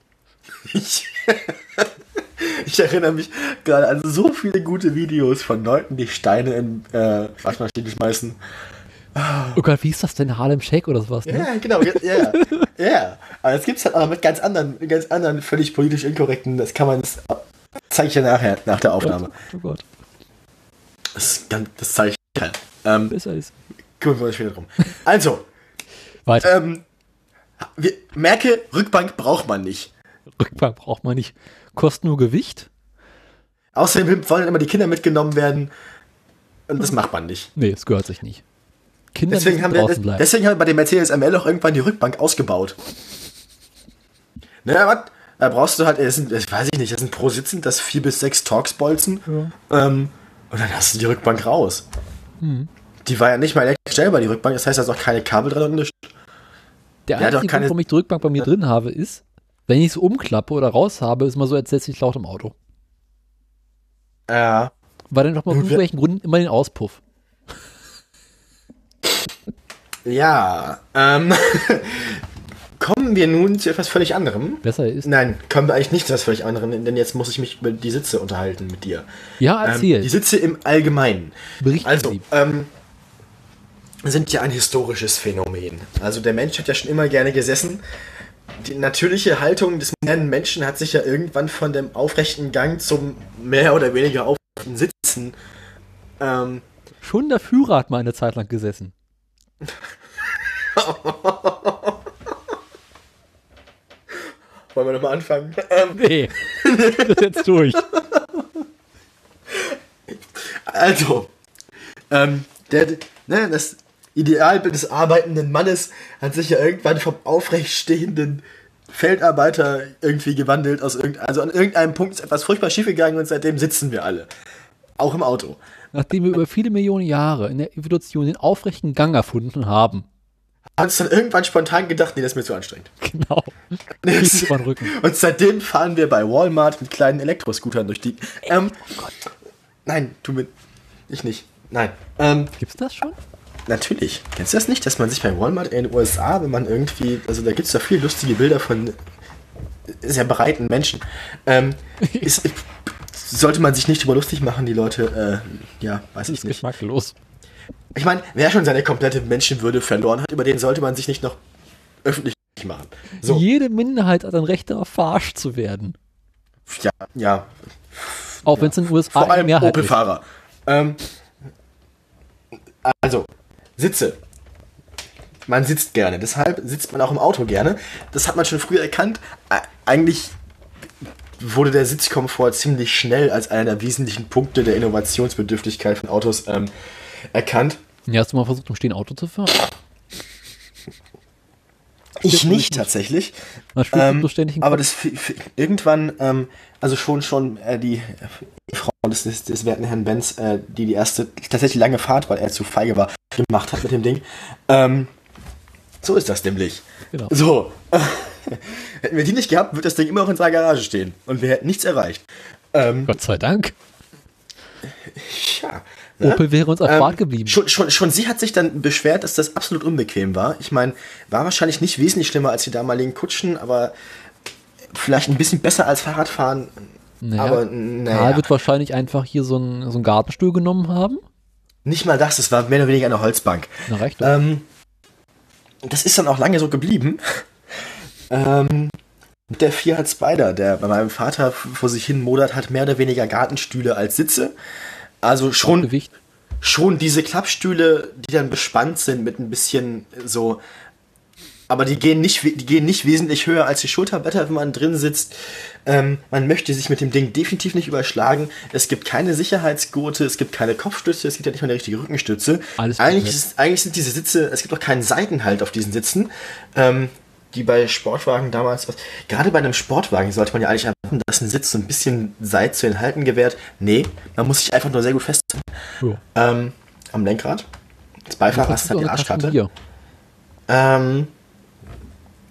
Ich, erinnere mich gerade an so viele gute Videos von Leuten, die Steine in äh, Waschmaschine schmeißen. Oh Gott, wie ist das denn? Harlem Shake oder sowas? Ne? Ja, genau, ja, ja. ja. Aber es gibt es halt auch mit ganz anderen, ganz anderen, völlig politisch inkorrekten, das kann man, das zeige ich dir nachher, nach der Aufnahme. Oh Gott, Das, das zeige ich dir. Ähm, besser ist. kümmern wir uns später drum. Also, Weiter. ähm, wir, merke, Rückbank braucht man nicht. Rückbank braucht man nicht. Kostet nur Gewicht? Außerdem wollen immer die Kinder mitgenommen werden. Und das macht man nicht. Nee, es gehört sich nicht. Kinder Deswegen müssen haben, wir, bleiben. deswegen haben wir bei dem Mercedes ML auch irgendwann die Rückbank ausgebaut. Naja, was? Da brauchst du halt, das sind, das weiß ich nicht, das sind pro Sitzen das vier bis sechs Torx-Bolzen. Ähm, und dann hast du die Rückbank raus. Hm. Die war ja nicht mal elektrisch stellbar, die Rückbank. Das heißt, da ist auch keine Kabel dran und nichts. Der Der einzige Grund, warum ich die Rückbank bei mir drin habe, ist, wenn ich es umklappe oder raus habe, ist mal so entsetzlich laut im Auto. Ja. Weil dann doch mal aus Gut, wir- irgendwelchen Gründen immer den Auspuff. Ja. Ähm, kommen wir nun zu etwas völlig anderem. Besser ist. Nein, kommen wir eigentlich nicht zu etwas völlig anderem, denn jetzt muss ich mich über die Sitze unterhalten mit dir. Ja, Ähm, erzähl. die Sitze im Allgemeinen. Berichten Also, Sie. ähm, sind ja ein historisches Phänomen. Also der Mensch hat ja schon immer gerne gesessen. Die natürliche Haltung des modernen Menschen hat sich ja irgendwann von dem aufrechten Gang zum mehr oder weniger aufrechten Sitzen ähm, Schon der Führer hat mal eine Zeit lang gesessen. Wollen wir nochmal anfangen? Ähm, Nee, das ist jetzt durch. Also, ähm, der, ne, das Idealbild des arbeitenden Mannes hat sich ja irgendwann vom aufrecht stehenden Feldarbeiter irgendwie gewandelt. Aus also an irgendeinem Punkt ist etwas furchtbar schiefgegangen und seitdem sitzen wir alle. Auch im Auto. Nachdem wir über viele Millionen Jahre in der Evolution den aufrechten Gang erfunden haben. Haben uns dann irgendwann spontan gedacht, nee, das ist mir zu anstrengend. Genau. Und seitdem fahren wir bei Walmart mit kleinen Elektroscootern durch die. Ähm, nein, tu mir. Ich nicht. Nein. Ähm, Gibt's das schon? Natürlich. Kennst du das nicht, dass man sich bei Walmart in den USA, wenn man irgendwie, also da gibt es doch viele lustige Bilder von sehr breiten Menschen, ähm, ist, sollte man sich nicht über lustig machen, die Leute, äh, ja, weiß ich ist nicht. geschmacklos. Ich meine, wer schon seine komplette Menschenwürde verloren hat, über den sollte man sich nicht noch öffentlich machen. So, Jede Minderheit hat ein Recht darauf, verarscht zu werden. ja, ja, Auch wenn es in den USA vor allem. Opel-Fahrer. Ähm, Sitze. Man sitzt gerne, deshalb sitzt man auch im Auto gerne. Das hat man schon früher erkannt. Eigentlich wurde der Sitzkomfort ziemlich schnell als einer der wesentlichen Punkte der Innovationsbedürftigkeit von Autos ähm, erkannt. Ja, hast du mal versucht, im Stehen Auto zu fahren? Ich nicht tatsächlich. Ähm, aber das irgendwann, ähm, also schon schon äh, die äh, Frau des, des, des werten Herrn Benz, äh, die die erste tatsächlich lange Fahrt, weil er zu feige war, gemacht hat mit dem Ding. Ähm, so ist das nämlich. Genau. So. Hätten wir die nicht gehabt, würde das Ding immer noch in seiner Garage stehen und wir hätten nichts erreicht. Ähm, Gott sei Dank. ja. Opel wäre uns Ähm, erspart geblieben. Schon, schon, schon sie hat sich dann beschwert, dass das absolut unbequem war. Ich meine, war wahrscheinlich nicht wesentlich schlimmer als die damaligen Kutschen, aber vielleicht ein bisschen besser als Fahrradfahren. Naja, aber Karl naja, wird wahrscheinlich einfach hier so einen, so einen Gartenstuhl genommen haben. nicht mal das, es war mehr oder weniger eine Holzbank. Na, reicht doch. Ähm, das ist dann auch lange so geblieben. ähm, der Fiat Spider, der bei meinem Vater vor sich hin modert, hat mehr oder weniger Gartenstühle als Sitze. Also schon schon diese Klappstühle, die dann bespannt sind mit ein bisschen so, aber die gehen nicht, die gehen nicht wesentlich höher als die Schulterblätter, wenn man drin sitzt. Ähm, man möchte sich mit dem Ding definitiv nicht überschlagen. Es gibt keine Sicherheitsgurte, es gibt keine Kopfstütze, es gibt ja nicht mal eine richtige Rückenstütze. Alles eigentlich, ist, eigentlich sind diese Sitze, es gibt auch keinen Seitenhalt auf diesen Sitzen. Ähm, die bei Sportwagen damals, gerade bei einem Sportwagen sollte man ja eigentlich verstanden, dass ein Sitz so ein bisschen Seite zu den Halten gewährt. Nee, man muss sich einfach nur sehr gut festhalten. Ja. Ähm, am Lenkrad. Das Beifahrer hast halt die Arschkarte. Ähm,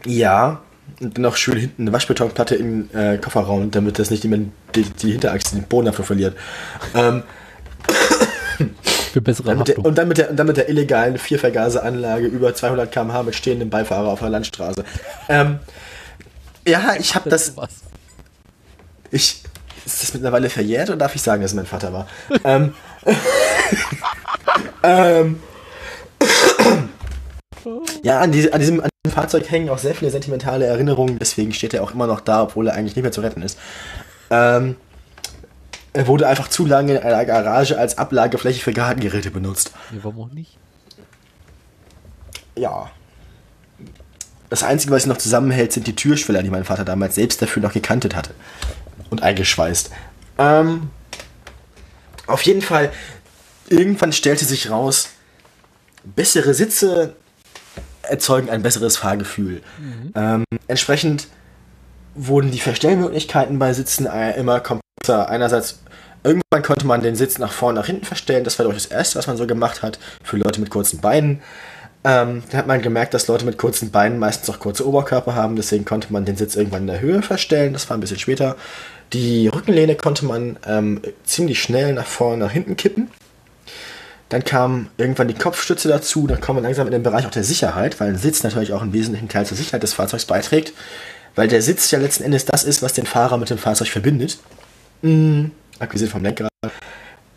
ja, und noch schön hinten eine Waschbetonplatte im äh, Kofferraum, damit das nicht immer die, die Hinterachse den Boden dafür verliert. Ähm, Für bessere dann der, und dann mit, der, und dann mit der illegalen Viervergaseranlage über 200 km/h mit stehendem Beifahrer auf der Landstraße. Ähm, ja, ich habe das. Ich, ist das mittlerweile verjährt oder darf ich sagen, dass es mein Vater war? ähm, ähm, ja, an, diese, an, diesem, an diesem Fahrzeug hängen auch sehr viele sentimentale Erinnerungen, deswegen steht er auch immer noch da, obwohl er eigentlich nicht mehr zu retten ist. Ähm, wurde einfach zu lange in einer Garage als Ablagefläche für Gartengeräte benutzt. Nee, warum auch nicht? Ja. Das Einzige, was ihn noch zusammenhält, sind die Türschweller, die mein Vater damals selbst dafür noch gekantet hatte. Und eingeschweißt. Ähm, auf jeden Fall, irgendwann stellte sich raus, bessere Sitze erzeugen ein besseres Fahrgefühl. Ähm, entsprechend wurden die Verstellmöglichkeiten bei Sitzen äh, immer komplexer. Einerseits, irgendwann konnte man den Sitz nach vorne, nach hinten verstellen. Das war doch das Erste, was man so gemacht hat für Leute mit kurzen Beinen. Ähm, da hat man gemerkt, dass Leute mit kurzen Beinen meistens auch kurze Oberkörper haben. Deswegen konnte man den Sitz irgendwann in der Höhe verstellen. Das war ein bisschen später. Die Rückenlehne konnte man ähm, ziemlich schnell nach vorne, nach hinten kippen. Dann kam irgendwann die Kopfstütze dazu. Dann kommen wir langsam in den Bereich auch der Sicherheit, weil ein Sitz natürlich auch einen wesentlichen Teil zur Sicherheit des Fahrzeugs beiträgt. Weil der Sitz ja letzten Endes das ist, was den Fahrer mit dem Fahrzeug verbindet. Mhm. Abgesehen vom Lenkrad.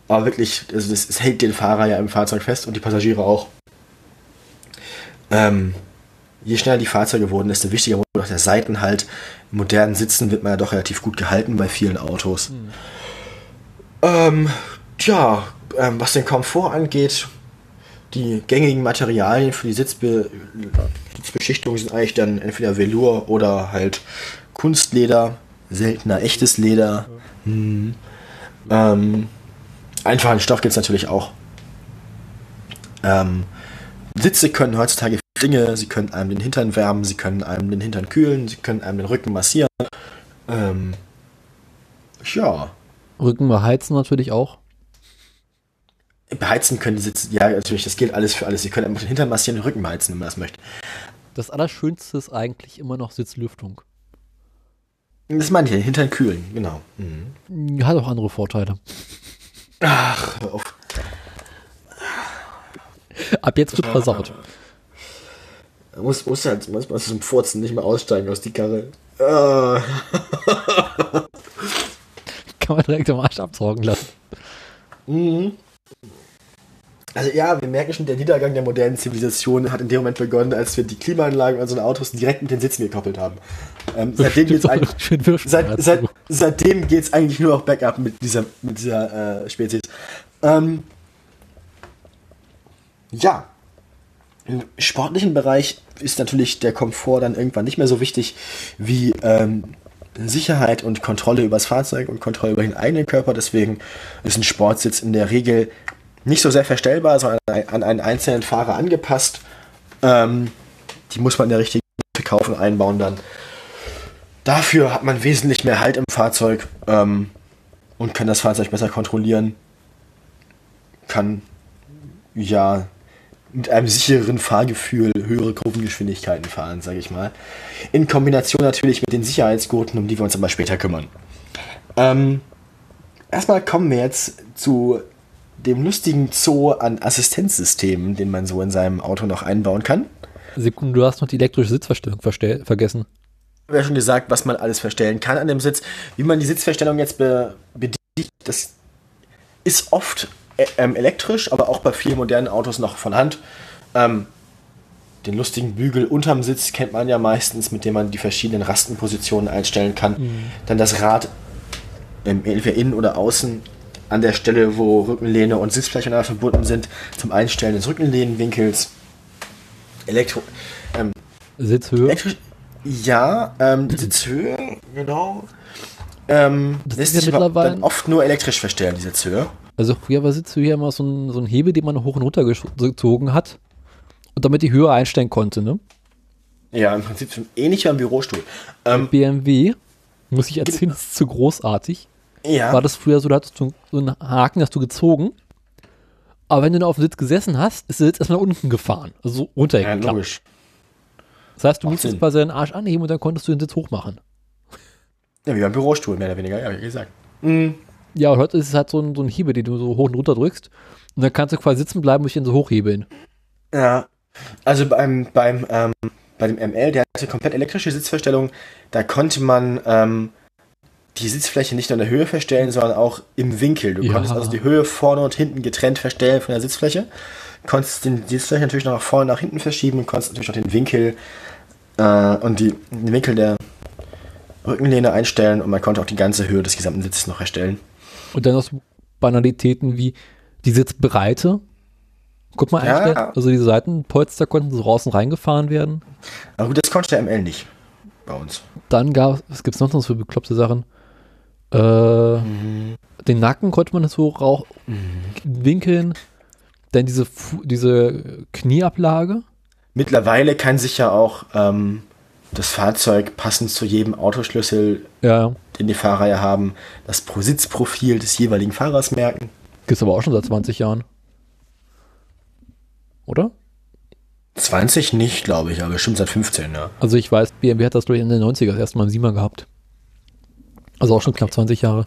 Aber wirklich, also das, es hält den Fahrer ja im Fahrzeug fest und die Passagiere auch. Ähm, je schneller die Fahrzeuge wurden, desto wichtiger wurde auch der Seitenhalt. In modernen Sitzen wird man ja doch relativ gut gehalten bei vielen Autos. Ähm, tja, ähm, was den Komfort angeht, die gängigen Materialien für die Sitzbe Sitzbeschichtung sind eigentlich dann entweder Velour oder halt Kunstleder, seltener echtes Leder. Hm. Ähm, einfachen Stoff gibt es natürlich auch. Ähm, Sitze können heutzutage Dinge, sie können einem den Hintern wärmen, sie können einem den Hintern kühlen, sie können einem den Rücken massieren. Ähm, ja, Rücken beheizen natürlich auch. beheizen können die Sitze, ja natürlich, das gilt alles für alles. Sie können einfach den Hintern massieren, den Rücken beheizen, wenn man das möchte. Das Allerschönste ist eigentlich immer noch Sitzlüftung. Das meine ich, den Hintern kühlen, genau. Mhm. Hat auch andere Vorteile. Ach, hör auf. Ab jetzt wird versaut. Man muss, muss halt manchmal zum Furzen nicht mehr aussteigen aus die Karre. Ah. Kann man direkt im Arsch absorgen lassen. Also ja, wir merken schon, der Niedergang der modernen Zivilisation hat in dem Moment begonnen, als wir die Klimaanlagen unseren Autos direkt mit den Sitzen gekoppelt haben. Ähm, seitdem geht's eigentlich, Schön wirschen seit, seit, seitdem geht es eigentlich nur noch bergab mit dieser, mit dieser äh, Spezies. Ähm, ja, im sportlichen Bereich ist natürlich der Komfort dann irgendwann nicht mehr so wichtig wie ähm, Sicherheit und Kontrolle über das Fahrzeug und Kontrolle über den eigenen Körper. Deswegen ist ein Sportsitz in der Regel nicht so sehr verstellbar, sondern an einen einzelnen Fahrer angepasst. Ähm, die muss man in der richtigen kaufen, einbauen dann. Dafür hat man wesentlich mehr Halt im Fahrzeug ähm, und kann das Fahrzeug besser kontrollieren. Kann ja mit einem sicheren Fahrgefühl höhere Kurvengeschwindigkeiten fahren, sage ich mal. In Kombination natürlich mit den Sicherheitsgurten, um die wir uns aber später kümmern. Ähm, erstmal kommen wir jetzt zu dem lustigen Zoo an Assistenzsystemen, den man so in seinem Auto noch einbauen kann. Sekunde, du hast noch die elektrische Sitzverstellung verstell- vergessen. Ich habe ja schon gesagt, was man alles verstellen kann an dem Sitz. Wie man die Sitzverstellung jetzt be bedient, das ist oft äh, ähm, elektrisch, aber auch bei vielen modernen Autos noch von Hand. Ähm, den lustigen Bügel unterm Sitz kennt man ja meistens, mit dem man die verschiedenen Rastenpositionen einstellen kann. Dann das Rad ähm, entweder innen oder außen an der Stelle, wo Rückenlehne und Sitzfläche miteinander verbunden sind, zum Einstellen des Rückenlehnenwinkels. Elektro Sitzhöhe. Elektrisch, ja, ähm, Sitzhöhe, genau. Ähm, Das lässt ist ja sich aber mittlerweile- dann oft nur elektrisch verstellen, die Sitzhöhe. Also früher war Sitzhöhe ja immer so ein, so ein Hebel, den man hoch und runter gezogen hat und damit die Höhe einstellen konnte, ne? Ja, im Prinzip schon ähnlich wie ein Bürostuhl. Ähm, BMW Muss ich erzählen, ist zu großartig. Ja. War das früher so, da hattest du so einen Haken, hast du gezogen. Aber wenn du dann auf dem Sitz gesessen hast, ist der Sitz erstmal nach unten gefahren. Also so ja, runtergeklappt. logisch. das heißt, du Macht musstest Sinn. quasi deinen Arsch anheben und dann konntest du den Sitz hochmachen. Ja, wie beim Bürostuhl, mehr oder weniger, ja, wie gesagt. Ja, und heute ist es halt so ein, so ein Hebel, den du so hoch und runter drückst. Und dann kannst du quasi sitzen bleiben und dich dann so hochhebeln. Ja. Also beim, beim, ähm, bei dem ML, der hatte komplett elektrische Sitzverstellung, da konnte man ähm, die Sitzfläche nicht nur in der Höhe verstellen, sondern auch im Winkel. Du Ja. konntest also die Höhe vorne und hinten getrennt verstellen von der Sitzfläche. Konntest den, die Sitzfläche natürlich noch nach vorne und nach hinten verschieben und konntest natürlich auch den Winkel äh, und die, den Winkel der Rückenlehne einstellen und man konnte auch die ganze Höhe des gesamten Sitzes noch erstellen. Und dann noch so Banalitäten wie die Sitzbreite. Guck mal, Ja. Also die Seitenpolster konnten so raus und reingefahren werden. Aber gut, das konnte der ML nicht bei uns. Dann gab es, was gibt es noch so für bekloppte Sachen? Äh, Mhm. Den Nacken konnte man so rauch winkeln. Dann diese, diese Knieablage. Mittlerweile kann sich ja auch ähm, das Fahrzeug passend zu jedem Autoschlüssel, Ja, den die Fahrer ja haben, das Pro- Sitzprofil des jeweiligen Fahrers merken. gibt es aber auch schon seit 20 Jahren. Oder? 20 nicht, glaube ich, aber bestimmt seit 15, ja. Also ich weiß, BMW hat das durch in den 90er das erste Mal im Siemer gehabt. Also auch schon knapp 20 Jahre.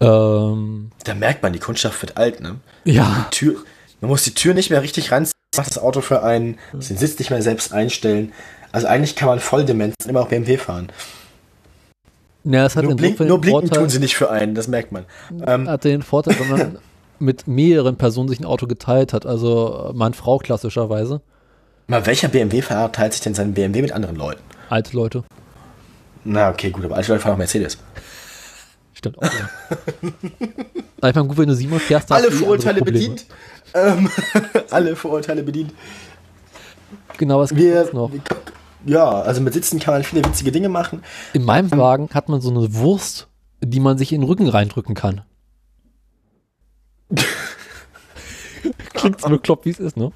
Ähm, Da merkt man, die Kundschaft wird alt, ne? ja, Tür, man muss die Tür nicht mehr richtig ranziehen, macht das Auto für einen, muss den Sitz nicht mehr selbst einstellen. Also eigentlich kann man voll dement immer auch BMW fahren. ja, es hat Nur, blink, insofern nur den blinken Vorteil, tun sie nicht für einen, das merkt man. Ähm, hat den Vorteil, wenn man mit mehreren Personen sich ein Auto geteilt hat. Also meine Frau klassischerweise. mal, welcher BMW-Fahrer teilt sich denn seinen BMW mit anderen Leuten? Alte Leute. Na, okay, gut, aber Leute fahren Mercedes. Stimmt auch. Ja. Ich meine, gut, wenn du Simon fährst, Alle eh Vorurteile bedient. Ähm, alle Vorurteile bedient. Genau, was gibt Wir, es noch? ja, also mit Sitzen kann man viele witzige Dinge machen. In meinem Wagen hat man so eine Wurst, die man sich in den Rücken reindrücken kann. Klingt so bekloppt, wie es ist, ne?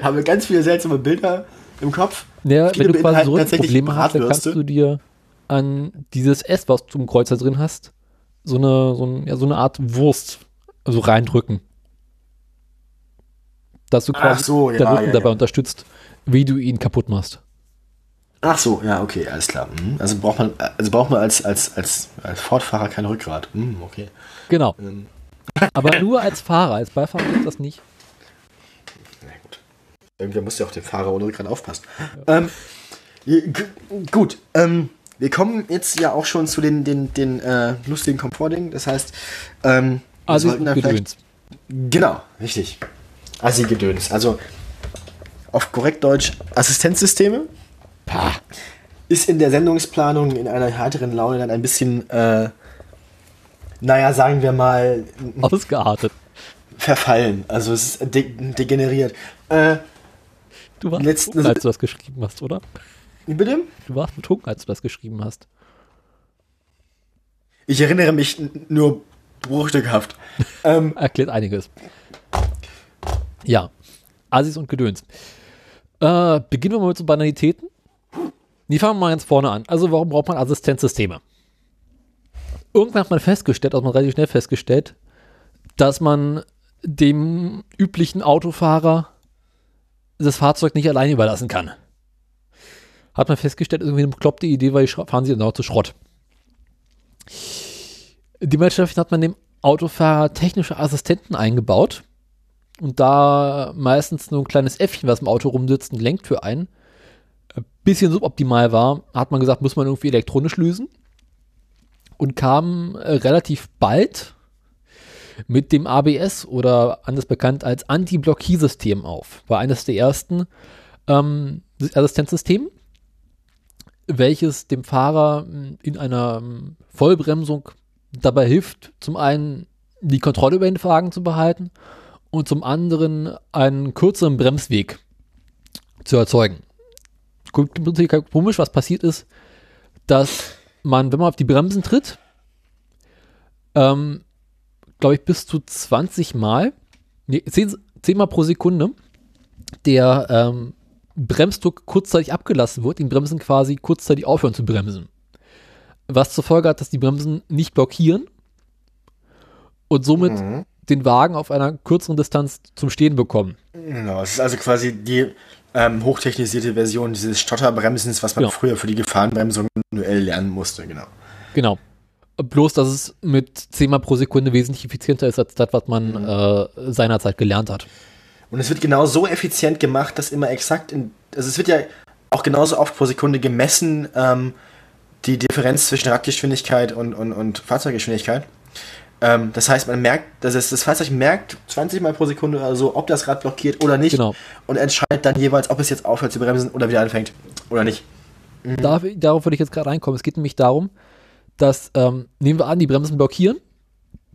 Haben wir ganz viele seltsame Bilder im Kopf. Ja, Viele wenn du quasi beinhalten so tatsächlich Probleme hast, dann kannst du dir an dieses S, was du im Kreuzer drin hast, so eine, so, ein, ja, so eine Art Wurst also reindrücken. Dass du quasi so, ja, der Rücken ja, dabei unterstützt, wie du ihn kaputt machst. Ach so, ja, okay, alles klar. Mhm. Also braucht man, also braucht man als, als, als, als Fortfahrer kein Rückgrat. Mhm, okay. Genau. Ähm, Aber nur als Fahrer, als Beifahrer ist das nicht. Irgendwer muss ja auch den Fahrer ohne Rückgrat aufpassen. Ähm, gut, ähm, wir kommen jetzt ja auch schon zu den, den, den äh, lustigen Komfortdingen. Das heißt, ähm, Also sollten da vielleicht Gedöns. Genau, richtig. Assi-Gedöns. Also auf korrekt Deutsch Assistenzsysteme. Ist in der Sendungsplanung in einer härteren Laune dann ein bisschen, äh, naja, sagen wir mal, Ausgeartet. verfallen. Also es ist de degeneriert. Äh, Du warst Letzten- betrunken, als du das geschrieben hast, oder? wie bitte? Du warst betrunken, als du das geschrieben hast. Ich erinnere mich nur bruchstückhaft. ähm, Erklärt einiges. Ja. Assis und Gedöns. Äh, beginnen wir mal mit so Banalitäten. Die fangen wir mal ganz vorne an. Also, warum braucht man Assistenzsysteme? Irgendwann hat man festgestellt, also man relativ schnell festgestellt, dass man dem üblichen Autofahrer das Fahrzeug nicht alleine überlassen kann. Hat man festgestellt, irgendwie eine bekloppte Idee, weil die fahren sie auch zu Schrott. Dementsprechend hat man dem Autofahrer technische Assistenten eingebaut und da meistens nur ein kleines Äffchen, was im Auto rumsitzt und lenkt für einen, ein bisschen suboptimal war, hat man gesagt, muss man irgendwie elektronisch lösen und kam äh, relativ bald mit dem ABS oder anders bekannt als Anti-Blockiersystem auf. War eines der ersten ähm, Assistenzsysteme, welches dem Fahrer mh, in einer ähm, Vollbremsung dabei hilft, zum einen die Kontrolle über den Wagen zu behalten und zum anderen einen kürzeren Bremsweg zu erzeugen. Komisch, was passiert ist, dass man, wenn man auf die Bremsen tritt, ähm, glaube ich, bis zu 20 Mal, nee, 10, 10 Mal pro Sekunde, der ähm, Bremsdruck kurzzeitig abgelassen wird, die Bremsen quasi kurzzeitig aufhören zu bremsen. was zur Folge hat, dass die Bremsen nicht blockieren und somit Mhm. den Wagen auf einer kürzeren Distanz zum Stehen bekommen. Genau, es ist also quasi die ähm, hochtechnisierte Version dieses Stotterbremsens, was man Genau. früher für die Gefahrenbremsung manuell lernen musste, genau. Genau. Bloß, dass es mit 10 Mal pro Sekunde wesentlich effizienter ist als das, was man äh, seinerzeit gelernt hat. Und es wird genau so effizient gemacht, dass immer exakt in, also es wird ja auch genauso oft pro Sekunde gemessen, ähm, die Differenz zwischen Radgeschwindigkeit und, und, und Fahrzeuggeschwindigkeit. Ähm, das heißt, man merkt, dass es, das Fahrzeug merkt 20 Mal pro Sekunde oder so, ob das Rad blockiert oder nicht. Genau. Und entscheidet dann jeweils, ob es jetzt aufhört zu bremsen oder wieder anfängt oder nicht. Darf, darauf würde ich jetzt gerade reinkommen. Es geht nämlich darum, dass, ähm, nehmen wir an, die Bremsen blockieren,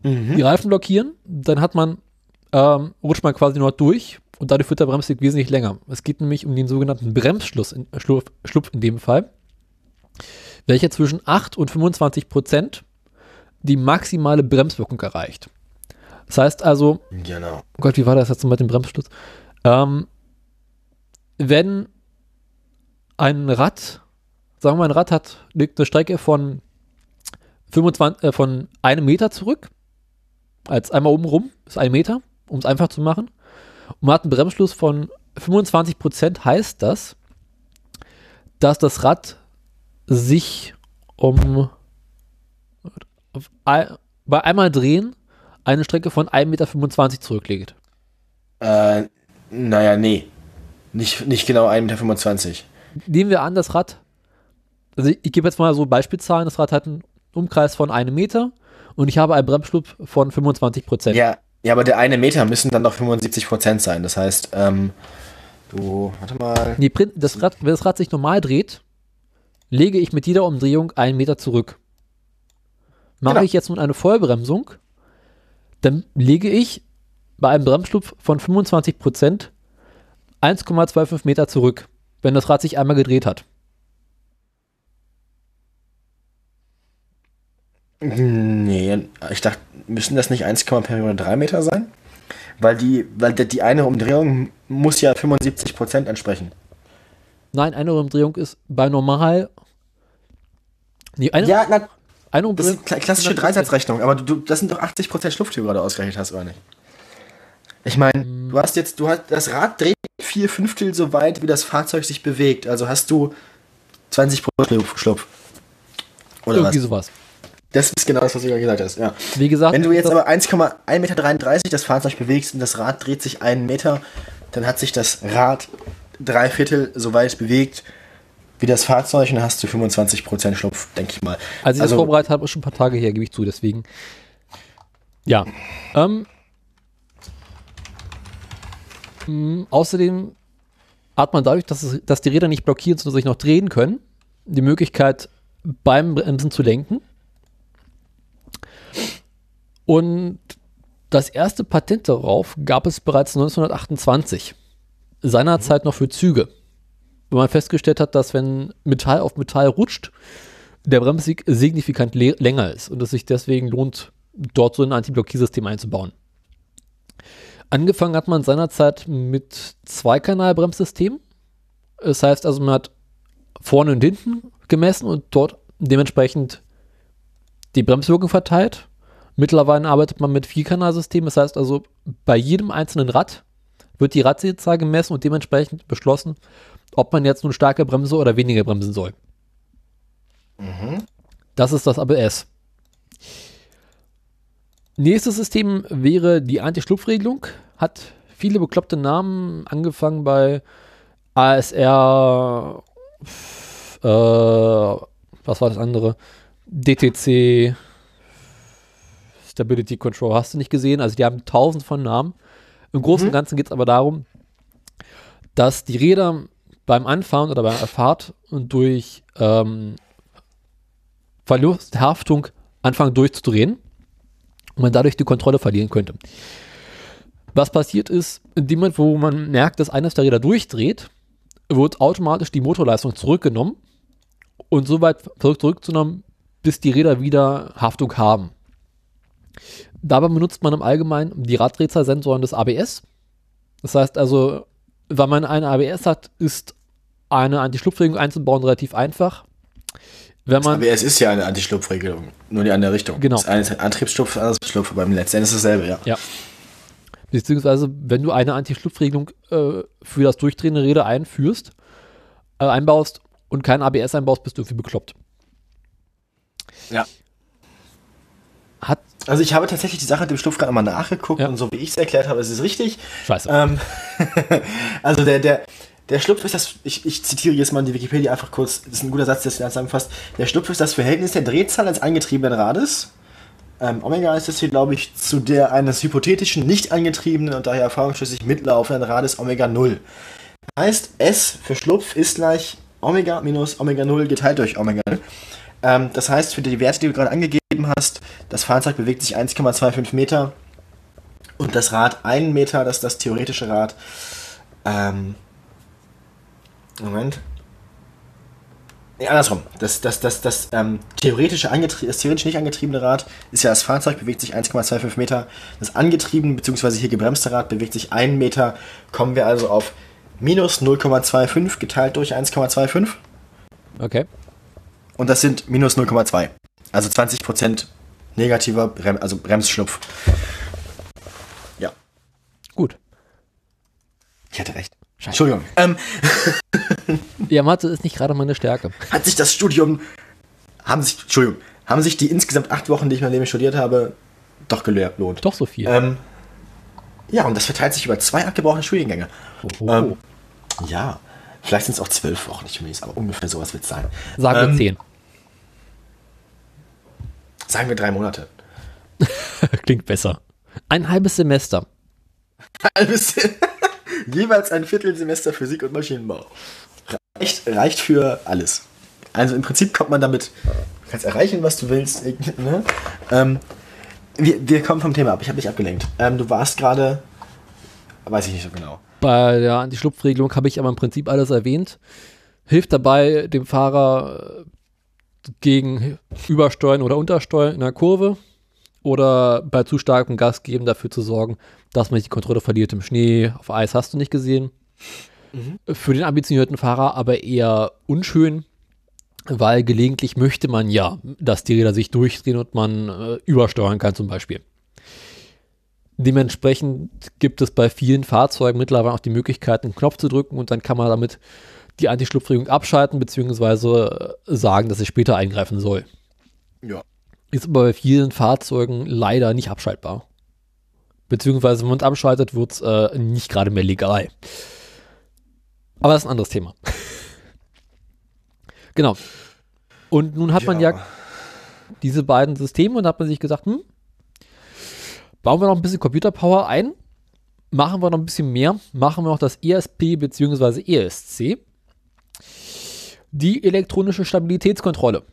die Reifen blockieren, dann hat man, ähm, rutscht man quasi nur durch und dadurch wird der Bremsweg wesentlich länger. Es geht nämlich um den sogenannten Bremsschluss, in, Schlupf, Schlupf in dem Fall, welcher zwischen 8 und 25 Prozent die maximale Bremswirkung erreicht. Das heißt also, Genau. oh Gott, wie war das jetzt mit dem Bremsschluss? Ähm, wenn ein Rad, sagen wir mal, ein Rad hat, liegt eine Strecke von 25, äh, von einem Meter zurück, als einmal oben rum, ist ein Meter, um es einfach zu machen, und man hat einen Bremsschluss von 25 Prozent, heißt das, dass das Rad sich um bei einmal drehen eine Strecke von 1,25 Meter zurücklegt. Äh, naja, nee. Nicht, nicht genau 1,25 Meter. Nehmen wir an, das Rad, also ich, ich gebe jetzt mal so Beispielzahlen, das Rad hat einen Umkreis von einem Meter und ich habe einen Bremsschlupf von 25 Prozent. Ja, ja, aber der eine Meter müssen dann doch 75 Prozent sein. Das heißt, ähm, du, warte mal. Nee, Prin- das Rad, wenn das Rad sich normal dreht, lege ich mit jeder Umdrehung einen Meter zurück. Mache Genau. ich jetzt nun eine Vollbremsung, dann lege ich bei einem Bremsschlupf von 25 Prozent 1,25 Meter zurück, wenn das Rad sich einmal gedreht hat. Nee, ich dachte, müssen das nicht 1,3 Meter sein? Weil die, weil die, eine Umdrehung muss ja 75 Prozent entsprechen. Nein, eine Umdrehung ist bei normal. Nee, eine, Ja, na, eine das ist Umdrehung. kla- klassische Dreisatzrechnung, aber du, das sind doch 80 Prozent Schluff, die du gerade ausgerechnet hast, oder nicht? Ich meine, du hast jetzt, du hast, das Rad dreht vier Fünftel so weit, wie das Fahrzeug sich bewegt. Also hast du 20 Prozent Schlupf. Schlupf. Oder Irgendwie was? sowas. Das ist genau das, was du gerade gesagt hast, ja. Wie gesagt, Wenn du jetzt aber 1,1,33 Meter das Fahrzeug bewegst und das Rad dreht sich einen Meter, dann hat sich das Rad drei Viertel so weit bewegt wie das Fahrzeug und dann hast du 25% Schlupf, denke ich mal. Als ich das vorbereitet habe, ist schon ein paar Tage her, gebe ich zu, deswegen. Ja. Ähm, mh, außerdem hat man dadurch, dass, es, dass die Räder nicht blockieren, sondern sich noch drehen können, die Möglichkeit, beim Bremsen zu lenken. Und das erste Patent darauf gab es bereits 1928. Seinerzeit noch für Züge. Wo man festgestellt hat, dass wenn Metall auf Metall rutscht, der Bremsweg signifikant länger ist und es sich deswegen lohnt, dort so ein Anti-Blockiersystem einzubauen. Angefangen hat man seinerzeit mit Zweikanal-Bremssystemen. Das heißt also, man hat vorne und hinten gemessen und dort dementsprechend die Bremswirkung verteilt. Mittlerweile arbeitet man mit Vierkanalsystemen. Das heißt also, bei jedem einzelnen Rad wird die Radzahl gemessen und dementsprechend beschlossen, ob man jetzt nun stärker bremse oder weniger bremsen soll. Das ist das ABS. Nächstes System wäre die Anti-Schlupfregelung. Hat viele bekloppte Namen, angefangen bei ASR, äh, was war das andere? DTC, Stability Control, hast du nicht gesehen? Also die haben tausend von Namen. Im Großen und Ganzen geht es aber darum, dass die Räder beim Anfahren oder beim Fahrt durch ähm, Verlusthaftung anfangen durchzudrehen und man dadurch die Kontrolle verlieren könnte. Was passiert ist, in dem Moment, wo man merkt, dass eines der Räder durchdreht, wird automatisch die Motorleistung zurückgenommen und so weit zurück zurückgenommen, bis die Räder wieder Haftung haben. Dabei benutzt man im Allgemeinen die Raddrehzahlsensoren des ABS. Das heißt also, wenn man eine ABS hat, ist eine Anti-Schlupfregelung einzubauen relativ einfach. Wenn man, Aber es ist ja eine Anti-Schlupfregelung, nur die andere Richtung. Genau. Das eine ist ein Antriebsschlupf, das andere ist Schlupf, aber im letzten ist dasselbe, ja. Ja. Beziehungsweise, wenn du eine Anti-Schlupfregelung äh, für das durchdrehende Räder einführst, äh, einbaust und kein ABS einbaust, bist du irgendwie bekloppt. Ja. Hat, Also ich habe tatsächlich die Sache mit dem Schlupf gerade mal nachgeguckt Ja. und so wie ich es erklärt habe, ist es richtig. scheiße. Ähm, also der, der, der Schlupf ist das, ich, ich zitiere jetzt mal die Wikipedia einfach kurz, das ist ein guter Satz, der Ganze zusammenfasst. Der Schlupf ist das Verhältnis der Drehzahl des angetriebenen Rades. Ähm, Omega ist das hier, glaube ich, zu der eines hypothetischen, nicht angetriebenen und daher erfahrungsschlüssig mitlaufenden Rades Omega 0. Heißt, S für Schlupf ist gleich Omega minus Omega 0 geteilt durch Omega 0. Ähm, das heißt, für die Werte, die du gerade angegeben hast, das Fahrzeug bewegt sich 1,25 Meter und das Rad 1 Meter, das ist das theoretische Rad. Ähm, Moment. Nee, andersrum. Das, das, das, das, ähm, theoretische das theoretisch nicht angetriebene Rad ist ja das Fahrzeug, bewegt sich 1,25 Meter. Das angetriebene bzw. hier gebremste Rad bewegt sich 1 Meter. Kommen wir also auf minus 0,25 geteilt durch 1,25. Okay. Und das sind minus 0,2. Also 20% negativer Brem also Bremsschlupf. Ja, Gut. ich hatte recht. Entschuldigung. Ähm, Ja, Mathe ist nicht gerade meine Stärke. hat sich das Studium, haben sich, Entschuldigung, haben sich die insgesamt acht Wochen, die ich in meinem Leben studiert habe, doch gelohnt. Doch so viel. Ähm, ja, und das verteilt sich über zwei abgebrochene Studiengänge. Oho. Ähm, ja, vielleicht sind es auch zwölf Wochen, ich weiß, aber ungefähr sowas wird es sein. Sagen wir ähm, zehn. Sagen wir drei Monate. Klingt besser. Ein halbes Semester. Halbes, jeweils ein Viertelsemester Physik und Maschinenbau. Reicht, reicht für alles. Also im Prinzip kommt man damit, du kannst erreichen, was du willst. Ne? Ähm, wir, wir kommen vom Thema ab. Ich habe dich abgelenkt. Ähm, du warst gerade, weiß ich nicht so genau. Bei der Anti-Schlupfregelung habe ich aber im Prinzip alles erwähnt. Hilft dabei, dem Fahrer gegen Übersteuern oder Untersteuern in der Kurve oder bei zu starkem Gas geben dafür zu sorgen, dass man nicht die Kontrolle verliert im Schnee, auf Eis hast du nicht gesehen. Für den ambitionierten Fahrer aber eher unschön, weil gelegentlich möchte man ja, dass die Räder sich durchdrehen und man äh, übersteuern kann zum Beispiel. Dementsprechend gibt es bei vielen Fahrzeugen mittlerweile auch die Möglichkeit, einen Knopf zu drücken und dann kann man damit die Anti-Schlupfregelung abschalten bzw. sagen, dass es später eingreifen soll. Ja. Ist aber bei vielen Fahrzeugen leider nicht abschaltbar. Beziehungsweise, wenn man es abschaltet, wird es äh, nicht gerade mehr legal. Aber das ist ein anderes Thema. genau. Und nun hat man ja diese beiden Systeme und hat man sich gesagt, hm, bauen wir noch ein bisschen Computerpower ein, machen wir noch ein bisschen mehr, machen wir noch das ESP bzw. ESC, die elektronische Stabilitätskontrolle,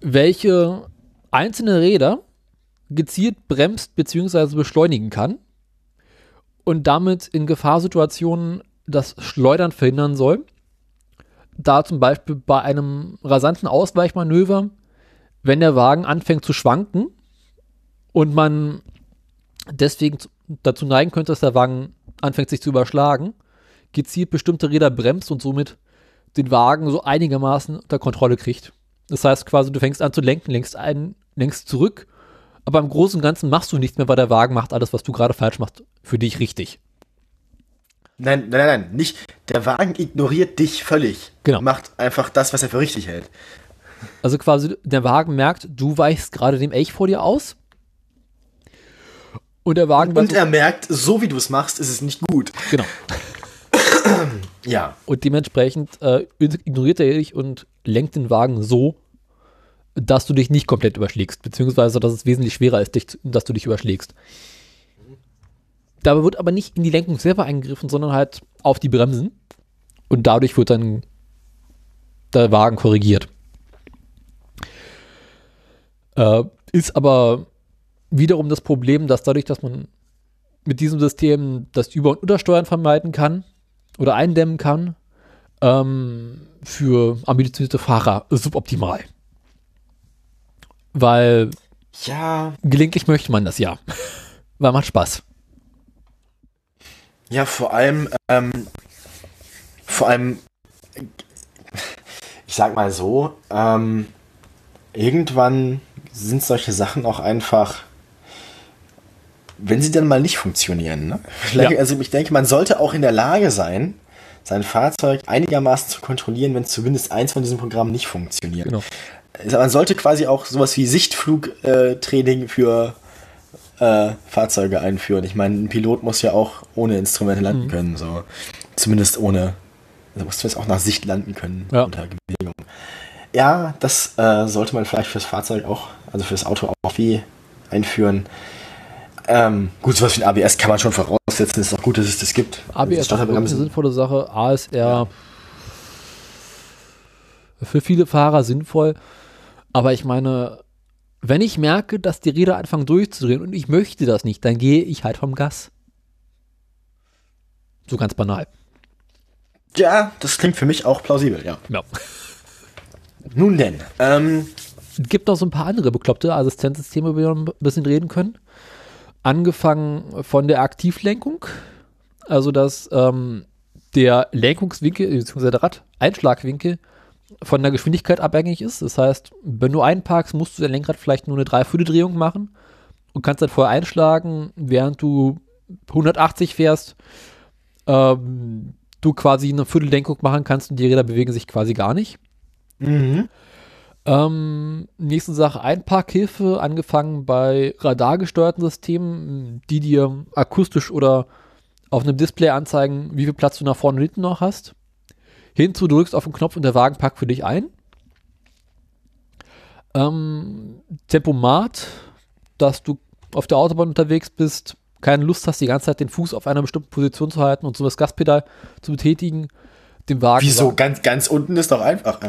welche einzelne Räder gezielt bremst bzw. beschleunigen kann und damit in Gefahrsituationen das Schleudern verhindern soll. Da zum Beispiel bei einem rasanten Ausweichmanöver, wenn der Wagen anfängt zu schwanken und man deswegen zu- dazu neigen könnte, dass der Wagen anfängt sich zu überschlagen, gezielt bestimmte Räder bremst und somit den Wagen so einigermaßen unter Kontrolle kriegt. Das heißt quasi, du fängst an zu lenken, lenkst ein, lenkst zurück, aber im Großen und Ganzen machst du nichts mehr, weil der Wagen macht alles, was du gerade falsch machst, für dich richtig. Nein, nein, nein, nein, nicht. Der Wagen ignoriert dich völlig. Genau. Macht einfach das, was er für richtig hält. Also quasi der Wagen merkt, du weichst gerade dem Elch vor dir aus. Und der Wagen Und weiß- er merkt, so wie du es machst, ist es nicht gut. genau. Ja. Und dementsprechend äh, ignoriert er dich und lenkt den Wagen so, dass du dich nicht komplett überschlägst, beziehungsweise dass es wesentlich schwerer ist, dich, dass du dich überschlägst. Dabei wird aber nicht in die Lenkung selber eingegriffen, sondern halt auf die Bremsen. Und dadurch wird dann der Wagen korrigiert. Äh, ist aber wiederum das Problem, dass dadurch, dass man mit diesem System das Über- und Untersteuern vermeiden kann oder eindämmen kann, ähm, für ambitionierte Fahrer suboptimal. Weil Ja, gelegentlich möchte man das ja. Weil macht Spaß. Ja, vor allem, ähm, vor allem, ich sag mal so, ähm, irgendwann sind solche Sachen auch einfach, wenn sie dann mal nicht funktionieren. Ne? Vielleicht, ja. Also ich denke, man sollte auch in der Lage sein, sein Fahrzeug einigermaßen zu kontrollieren, wenn zumindest eins von diesen Programmen nicht funktioniert. Genau. Also man sollte quasi auch sowas wie Sichtflugtraining für äh, Fahrzeuge einführen. Ich meine, ein Pilot muss ja auch ohne Instrumente landen mhm. können, so zumindest ohne, also muss zumindest auch nach Sicht landen können ja. unter Bewegung. Ja, das äh, sollte man vielleicht fürs Fahrzeug auch, also fürs Auto auch wie einführen. Ähm, gut, sowas wie ein ABS kann man schon voraussetzen. Ist auch gut, dass es das gibt. ABS ist eine sinnvolle Sache. ASR ja. für viele Fahrer sinnvoll. Aber ich meine, wenn ich merke, dass die Räder anfangen durchzudrehen und ich möchte das nicht, dann gehe ich halt vom Gas. So ganz banal. Ja, das klingt für mich auch plausibel, ja. ja. Nun denn. Ähm, gibt noch so ein paar andere bekloppte Assistenzsysteme, über die wir ein bisschen reden können. Angefangen von der Aktivlenkung, also dass ähm, der Lenkungswinkel bzw. der Rad-Einschlagwinkel von der Geschwindigkeit abhängig ist. Das heißt, wenn du einparkst, musst du dein Lenkrad vielleicht nur eine Dreivierteldrehung machen und kannst dann vorher einschlagen, während du 180 fährst, ähm, du quasi eine Viertellenkung machen kannst und die Räder bewegen sich quasi gar nicht. Mhm. Ähm, nächste Sache, Einparkhilfe, angefangen bei radargesteuerten Systemen, die dir akustisch oder auf einem Display anzeigen, wie viel Platz du nach vorne und hinten noch hast. Hinzu drückst auf den Knopf und der Wagen packt für dich ein. Ähm, Tempomat, dass du auf der Autobahn unterwegs bist, keine Lust hast, die ganze Zeit den Fuß auf einer bestimmten Position zu halten und so das Gaspedal zu betätigen dem Wagen. Wieso? Ganz, ganz unten ist doch einfach.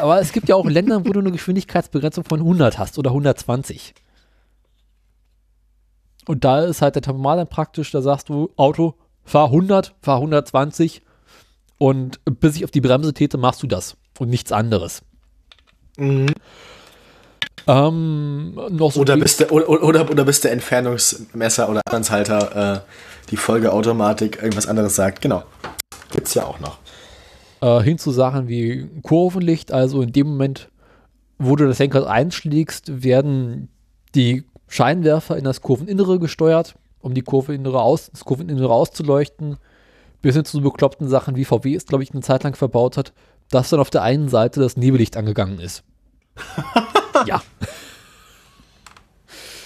Aber es gibt ja auch Länder, wo du eine Geschwindigkeitsbegrenzung von 100 hast oder 120. Und da ist halt der Tempomat dann praktisch, da sagst du, Auto, fahr 100, fahr 120 und bis ich auf die Bremse täte, machst du das und nichts anderes. Mhm. Ähm, so oder, bist der, oder, oder, oder bist der Entfernungsmesser oder Anhalter äh, die Folgeautomatik irgendwas anderes sagt. Genau. Gibt es ja auch noch. Äh, hin zu Sachen wie Kurvenlicht, also in dem Moment, wo du das Lenkrad einschlägst, werden die Scheinwerfer in das Kurveninnere gesteuert, um die Kurveninnere aus, das Kurveninnere auszuleuchten. Bis hin zu bekloppten Sachen, wie VW es, glaube ich, eine Zeit lang verbaut hat, dass dann auf der einen Seite das Nebellicht angegangen ist. ja.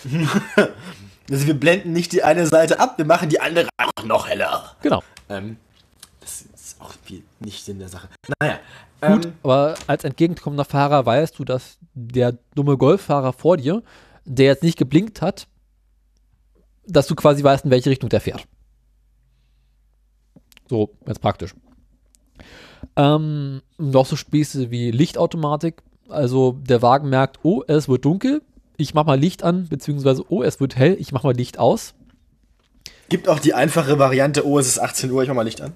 Also wir blenden nicht die eine Seite ab, wir machen die andere auch noch heller. Genau. Ähm, auch viel nicht Sinn der Sache. Naja. Gut, ähm, aber als entgegenkommender Fahrer weißt du, dass der dumme Golffahrer vor dir, der jetzt nicht geblinkt hat, dass du quasi weißt, in welche Richtung der fährt. So, ganz praktisch. Ähm, noch so Späße wie Lichtautomatik. Also der Wagen merkt, oh, es wird dunkel, ich mach mal Licht an, beziehungsweise, oh, es wird hell, ich mach mal Licht aus. Gibt auch die einfache Variante, oh, es ist 18 Uhr, ich mach mal Licht an.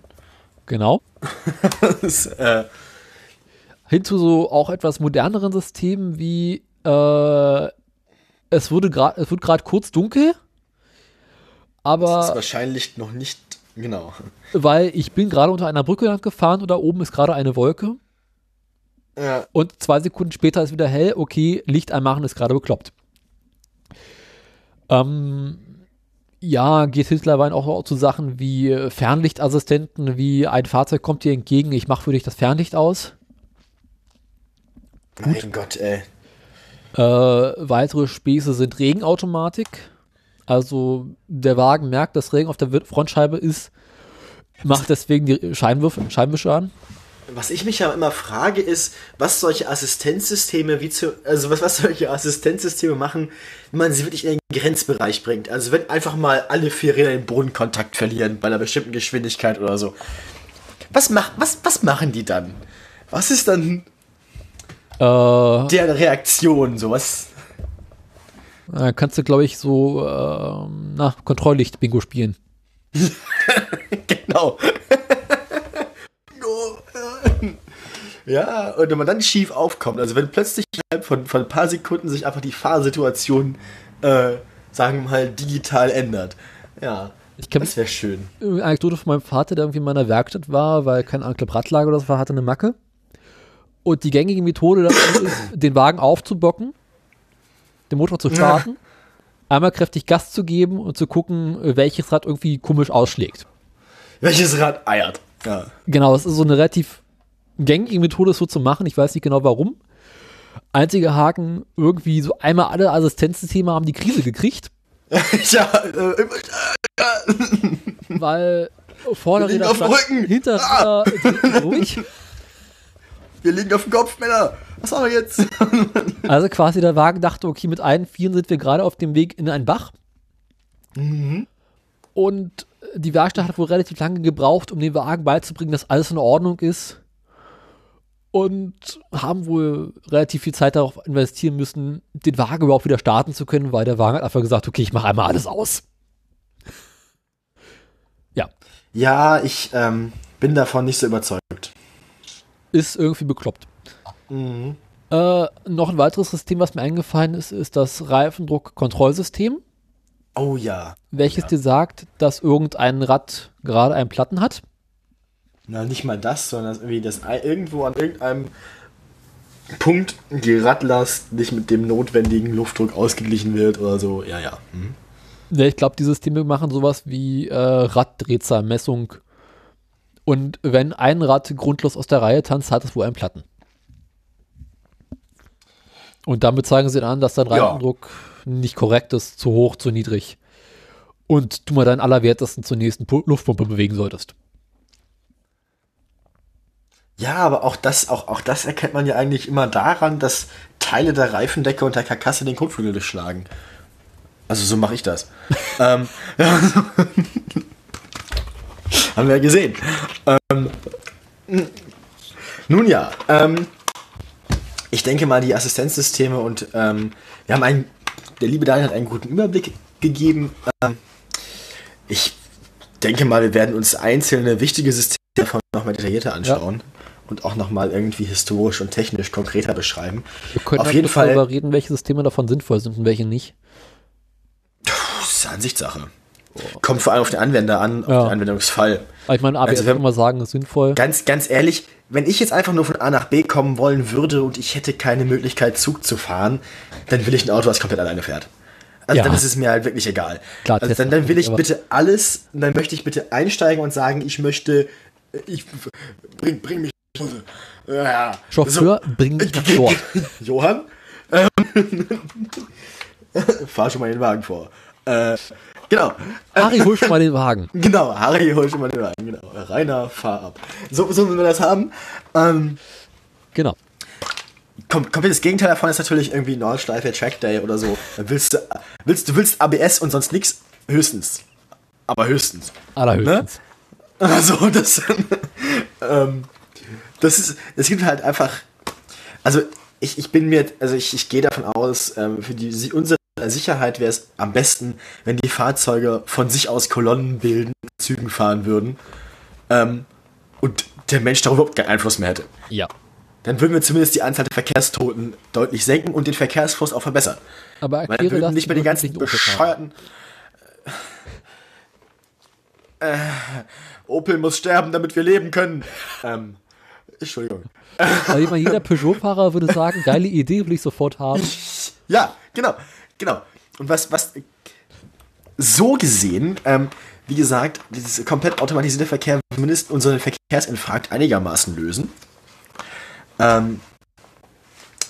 Genau. das, äh Hinzu so auch etwas moderneren Systemen wie äh, es wurde gerade es wird gerade kurz dunkel, aber das ist wahrscheinlich noch nicht genau, weil ich bin gerade unter einer Brücke lang gefahren und da oben ist gerade eine Wolke. Ja. Und zwei Sekunden später ist wieder hell. Okay, Licht anmachen ist gerade bekloppt. Ähm, ja, geht mittlerweile auch zu Sachen wie äh, Fernlichtassistenten, wie ein Fahrzeug kommt dir entgegen, ich mache für dich das Fernlicht aus. Gut. Mein Gott, ey. Äh, weitere Späße sind Regenautomatik. Also der Wagen merkt, dass Regen auf der Frontscheibe ist, macht deswegen die Scheinwürfe, Scheinwischer an was ich mich ja immer frage, ist, was solche Assistenzsysteme, wie zu, also was, was solche Assistenzsysteme machen, wenn man sie wirklich in den Grenzbereich bringt. Also wenn einfach mal alle vier Räder den Bodenkontakt verlieren bei einer bestimmten Geschwindigkeit oder so. Was, mach, was, was machen die dann? Was ist dann äh, der Reaktion? So was? Äh, kannst du, glaube ich, so äh, na, Kontrolllicht-Bingo spielen. genau. Ja, und wenn man dann schief aufkommt, also wenn plötzlich innerhalb von, von ein paar Sekunden sich einfach die Fahrsituation, äh, sagen wir mal, digital ändert. Ja, ich das wäre schön. Eine Anekdote von meinem Vater, der irgendwie in meiner Werkstatt war, weil kein Ankle Radlager oder so war, hatte eine Macke. Und die gängige Methode dazu ist, den Wagen aufzubocken, den Motor zu starten, einmal kräftig Gas zu geben und zu gucken, welches Rad irgendwie komisch ausschlägt. Welches Rad eiert? Ja. Genau, es ist so eine relativ gängige Methode, es so zu machen. Ich weiß nicht genau warum. Einziger Haken, irgendwie so einmal alle Assistenzsysteme haben die Krise gekriegt, ja, äh, äh, weil Wir Vorderräder auf Rücken. Hinterräder drehten ruhig. wir liegen auf dem Kopf, Männer. Was haben wir jetzt? Also quasi der Wagen dachte, okay, mit allen Vieren sind wir gerade auf dem Weg in einen Bach. Und die Werkstatt hat wohl relativ lange gebraucht, um dem Wagen beizubringen, dass alles in Ordnung ist. Und haben wohl relativ viel Zeit darauf investieren müssen, den Wagen überhaupt wieder starten zu können, weil der Wagen hat einfach gesagt, okay, ich mache einmal alles aus. Ja, Ja, ich ähm, bin davon nicht so überzeugt. ist irgendwie bekloppt. Äh, noch ein weiteres System, was mir eingefallen ist, ist das Reifendruckkontrollsystem. Oh ja. welches dir sagt, dass irgendein Rad gerade einen Platten hat. Na, nicht mal das, sondern irgendwie das irgendwo an irgendeinem Punkt die Radlast nicht mit dem notwendigen Luftdruck ausgeglichen wird oder so. Ja, ja. Mhm. Ja, ich glaube, die Systeme machen sowas wie äh, Raddrehzahlmessung. Und wenn ein Rad grundlos aus der Reihe tanzt, hat es wohl einen Platten. Und damit zeigen sie dann an, dass dein Ja. Reifendruck nicht korrekt ist, zu hoch, zu niedrig. Und du mal deinen Allerwertesten zur nächsten Pu Luftpumpe bewegen solltest. Ja, aber auch das, auch, auch das erkennt man ja eigentlich immer daran, dass Teile der Reifendecke und der Karkasse den Kotflügel durchschlagen. Also so mache ich das. ähm, ja, haben wir ja gesehen. Ähm, nun ja, ähm, ich denke mal, die Assistenzsysteme und ähm, wir haben einen, der liebe Daniel hat einen guten Überblick gegeben. Ähm, ich denke mal, wir werden uns einzelne wichtige Systeme davon nochmal detaillierter anschauen und auch nochmal irgendwie historisch und technisch konkreter beschreiben. Wir können Auf halt jeden Fall- darüber reden, welche Systeme davon sinnvoll sind und welche nicht. Das ist Ansichtssache. Kommt vor allem auf den Anwender an, auf Ja. den Anwendungsfall. Aber ich meine, ABS Also wenn- man sagen, ist sinnvoll. Ganz, ganz ehrlich, wenn ich jetzt einfach nur von A nach B kommen wollen würde und ich hätte keine Möglichkeit, Zug zu fahren, dann will ich ein Auto, das komplett alleine fährt. Also Ja. dann ist es mir halt wirklich egal. Klar, also dann, dann will ich bitte alles, dann möchte ich bitte einsteigen und sagen, ich möchte, äh, ich bring, bring mich. Ja. Chauffeur, bring mich nach dort. Johann? Ähm, fahr schon mal den Wagen vor. Äh, genau. Harry, hol schon mal den Wagen. Genau, Harry, hol schon mal den Wagen. Genau. Rainer, fahr ab. So, so wollen wir das haben. Ähm, Genau. kom komplettes Gegenteil davon ist natürlich irgendwie Nordschleife Track Day oder so. Dann willst du, willst, du willst ABS und sonst nichts? Höchstens. Aber höchstens. Allerhöchstens. Also, das, ähm, das ist, es gibt halt einfach, also ich, ich bin mir, also ich, ich gehe davon aus, ähm, für die, unsere Sicherheit wäre es am besten, wenn die Fahrzeuge von sich aus Kolonnen bilden, Zügen fahren würden ähm, und der Mensch darüber überhaupt keinen Einfluss mehr hätte. Ja. Dann würden wir zumindest die Anzahl der Verkehrstoten deutlich senken und den Verkehrsfluss auch verbessern. Aber Weil dann würden das nicht mehr die ganzen bescheuerten. Äh, Opel muss sterben, damit wir leben können. Ähm, Entschuldigung. Weil ich meine, jeder Peugeot-Fahrer würde sagen, geile Idee, will ich sofort haben. Ja, genau, genau. Und was, was so gesehen, ähm, wie gesagt, dieses komplett automatisierte Verkehr wird zumindest unseren Verkehrsinfarkt einigermaßen lösen. Ähm,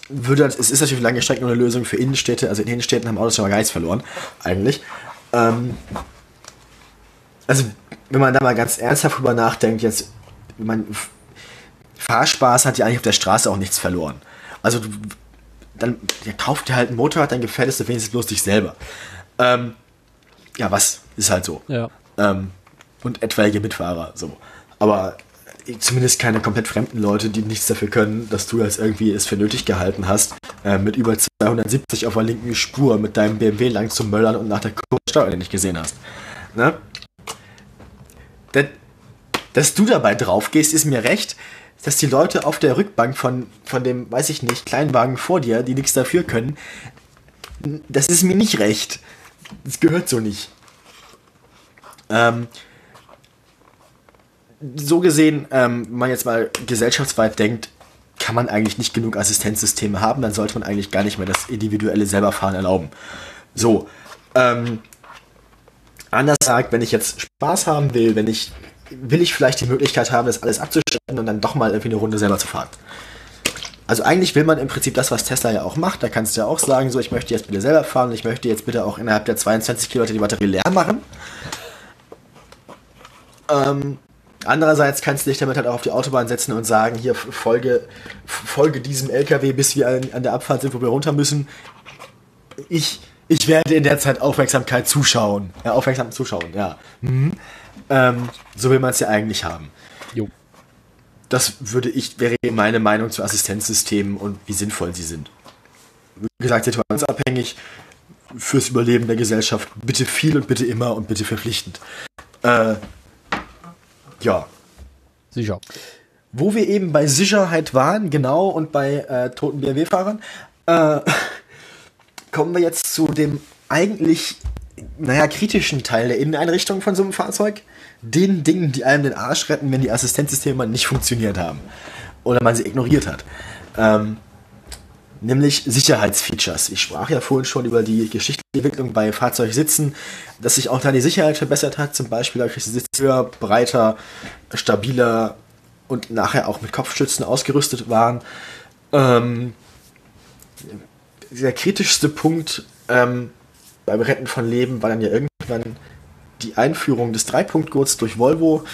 würde, es ist natürlich lange Strecken nur eine Lösung für Innenstädte. Also in Innenstädten haben Autos schon mal nichts verloren, eigentlich. Ähm, also, wenn man da mal ganz ernsthaft drüber nachdenkt, jetzt, wenn man Fahrspaß hat ja eigentlich auf der Straße auch nichts verloren. Also, du, dann ja, kauf dir halt ein Motorrad, dann gefährdest du wenigstens bloß dich selber. Ähm, ja, was ist halt so. Ja. Ähm, und etwaige Mitfahrer, so. Aber zumindest keine komplett fremden Leute, die nichts dafür können, dass du jetzt irgendwie es für nötig gehalten hast, äh, mit über 270 auf der linken Spur mit deinem BMW lang zu möllern und nach der Kurve Steuer nicht gesehen hast. Ne? Das, dass du dabei drauf gehst, ist mir recht. Dass die Leute auf der Rückbank von, von dem, weiß ich nicht, Kleinwagen vor dir, die nichts dafür können, das ist mir nicht recht. Das gehört so nicht. Ähm, so gesehen, ähm, wenn man jetzt mal gesellschaftsweit denkt, kann man eigentlich nicht genug Assistenzsysteme haben, dann sollte man eigentlich gar nicht mehr das individuelle Selberfahren erlauben. So, ähm, anders gesagt, wenn ich jetzt Spaß haben will, wenn ich, will ich vielleicht die Möglichkeit haben, das alles abzuschalten und dann doch mal irgendwie eine Runde selber zu fahren. Also eigentlich will man im Prinzip das, was Tesla ja auch macht. Da kannst du ja auch sagen, so ich möchte jetzt bitte selber fahren und ich möchte jetzt bitte auch innerhalb der 22 Kilometer die Batterie leer machen. Ähm, andererseits kannst du dich damit halt auch auf die Autobahn setzen und sagen, hier folge, folge diesem LKW, bis wir an, an der Abfahrt sind, wo wir runter müssen. Ich, ich werde in der Zeit Aufmerksamkeit zuschauen. Ja, aufmerksam zuschauen, ja. Mhm. Ähm, so will man es ja eigentlich haben. Jo. Das würde ich, wäre meine Meinung zu Assistenzsystemen und wie sinnvoll sie sind. Wie gesagt, situationsabhängig fürs Überleben der Gesellschaft. Bitte viel und bitte immer und bitte verpflichtend. Äh, ja. Sicher. Wo wir eben bei Sicherheit waren, genau, und bei äh, toten BMW-Fahrern, äh, kommen wir jetzt zu dem eigentlich, naja, kritischen Teil der Inneneinrichtung von so einem Fahrzeug den Dingen, die einem den Arsch retten, wenn die Assistenzsysteme nicht funktioniert haben. Oder man sie ignoriert hat. Ähm, nämlich Sicherheitsfeatures. Ich sprach ja vorhin schon über die geschichtliche Entwicklung bei Fahrzeugsitzen, dass sich auch da die Sicherheit verbessert hat, zum Beispiel dadurch, dass die Sitze höher, breiter, stabiler und nachher auch mit Kopfstützen ausgerüstet waren. Ähm, der kritischste Punkt ähm, beim Retten von Leben war dann ja irgendwann die Einführung des Dreipunktgurts durch Volvo,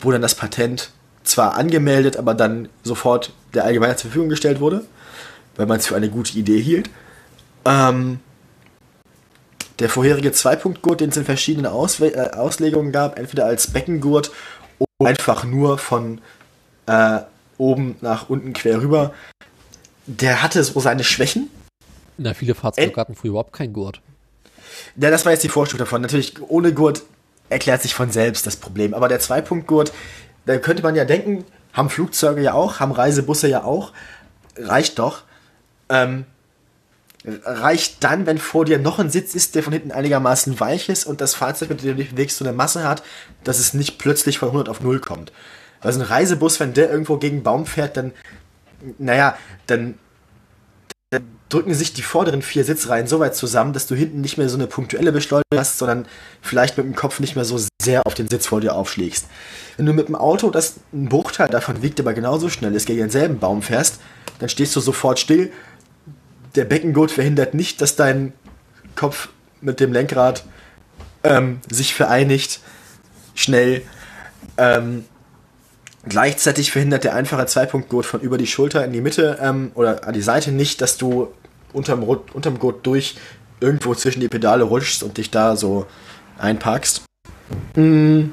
wo dann das Patent zwar angemeldet, aber dann sofort der Allgemeinheit zur Verfügung gestellt wurde, weil man es für eine gute Idee hielt. Ähm, der vorherige Zweipunktgurt, den es in verschiedenen Auswe äh, Auslegungen gab, entweder als Beckengurt oder einfach nur von äh, oben nach unten quer rüber, der hatte so seine Schwächen. Na, viele Fahrzeuge hatten früher überhaupt keinen Gurt. Ja, das war jetzt die Vorstufe davon. Natürlich, ohne Gurt erklärt sich von selbst das Problem. Aber der Zweipunktgurt, da könnte man ja denken, haben Flugzeuge ja auch, haben Reisebusse ja auch. Reicht doch. Ähm, reicht dann, wenn vor dir noch ein Sitz ist, der von hinten einigermaßen weich ist und das Fahrzeug, mit dem du dich bewegst, so eine Masse hat, dass es nicht plötzlich von 100 auf 0 kommt. Also ein Reisebus, wenn der irgendwo gegen einen Baum fährt, dann, naja, dann drücken sich die vorderen vier Sitzreihen so weit zusammen, dass du hinten nicht mehr so eine punktuelle Beschleunigung hast, sondern vielleicht mit dem Kopf nicht mehr so sehr auf den Sitz vor dir aufschlägst. Wenn du mit dem Auto, das ein Bruchteil davon wiegt, aber genauso schnell ist, gegen denselben Baum fährst, dann stehst du sofort still. Der Beckengurt verhindert nicht, dass dein Kopf mit dem Lenkrad ähm, sich vereinigt, schnell. Ähm, Gleichzeitig verhindert der einfache Zweipunktgurt von über die Schulter in die Mitte ähm, oder an die Seite nicht, dass du unterm, unterm Gurt durch irgendwo zwischen die Pedale rutschst und dich da so einparkst. Mm.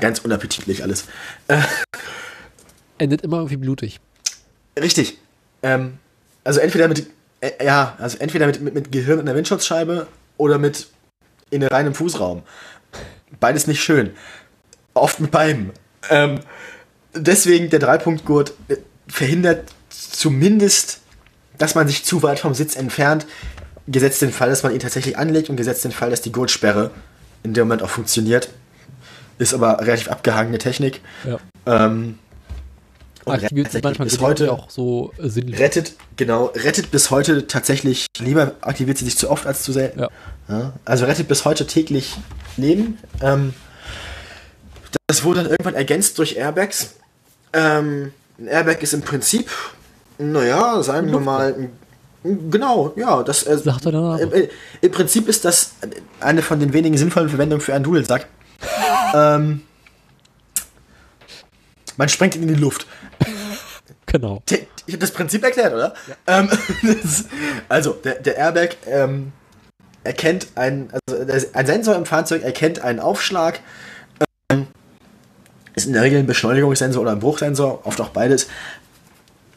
Ganz unappetitlich alles. Äh. Endet immer irgendwie blutig. Richtig. Ähm, also entweder mit äh, ja, also entweder mit, mit, mit Gehirn in der Windschutzscheibe oder mit in reinem Fußraum. Beides nicht schön. Oft mit beiden. Ähm, deswegen der Dreipunktgurt äh, verhindert zumindest, dass man sich zu weit vom Sitz entfernt, gesetzt den Fall, dass man ihn tatsächlich anlegt und gesetzt den Fall, dass die Gurtsperre in dem Moment auch funktioniert. Ist aber relativ abgehangene Technik. Ja. Ähm, aktiviert sich manchmal bis heute auch so sinnlich. Rettet, genau, rettet bis heute tatsächlich, lieber aktiviert sie sich zu oft als zu selten. Ja. Ja, also rettet bis heute täglich Leben. Ähm, das wurde dann irgendwann ergänzt durch Airbags. Ähm, ein Airbag ist im Prinzip, naja, sagen wir mal, genau, ja, das äh, Sagt er danach. Äh, Im Prinzip ist das eine von den wenigen sinnvollen Verwendungen für einen Dudelsack. ähm, man sprengt ihn in die Luft. Genau. Ich habe das Prinzip erklärt, oder? Ja. Ähm, also, der, der Airbag ähm, erkennt einen, also ein Sensor im Fahrzeug erkennt einen Aufschlag ist in der Regel ein Beschleunigungssensor oder ein Bruchsensor, oft auch beides.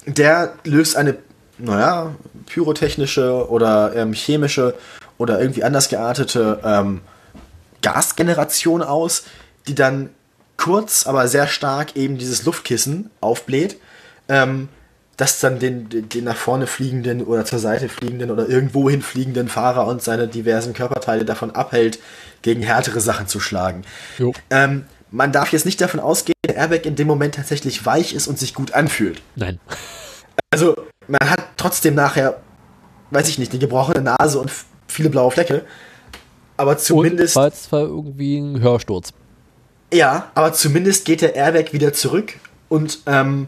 Der löst eine, naja, pyrotechnische oder ähm, chemische oder irgendwie anders geartete ähm, Gasgeneration aus, die dann kurz, aber sehr stark eben dieses Luftkissen aufbläht, ähm, das dann den, den nach vorne fliegenden oder zur Seite fliegenden oder irgendwohin fliegenden Fahrer und seine diversen Körperteile davon abhält, gegen härtere Sachen zu schlagen. Ähm, man darf jetzt nicht davon ausgehen, der Airbag in dem Moment tatsächlich weich ist und sich gut anfühlt. Nein. Also, man hat trotzdem nachher, weiß ich nicht, eine gebrochene Nase und viele blaue Flecke. Aber zumindest. Und falls zwar irgendwie ein Hörsturz. Ja, aber zumindest geht der Airbag wieder zurück und ähm,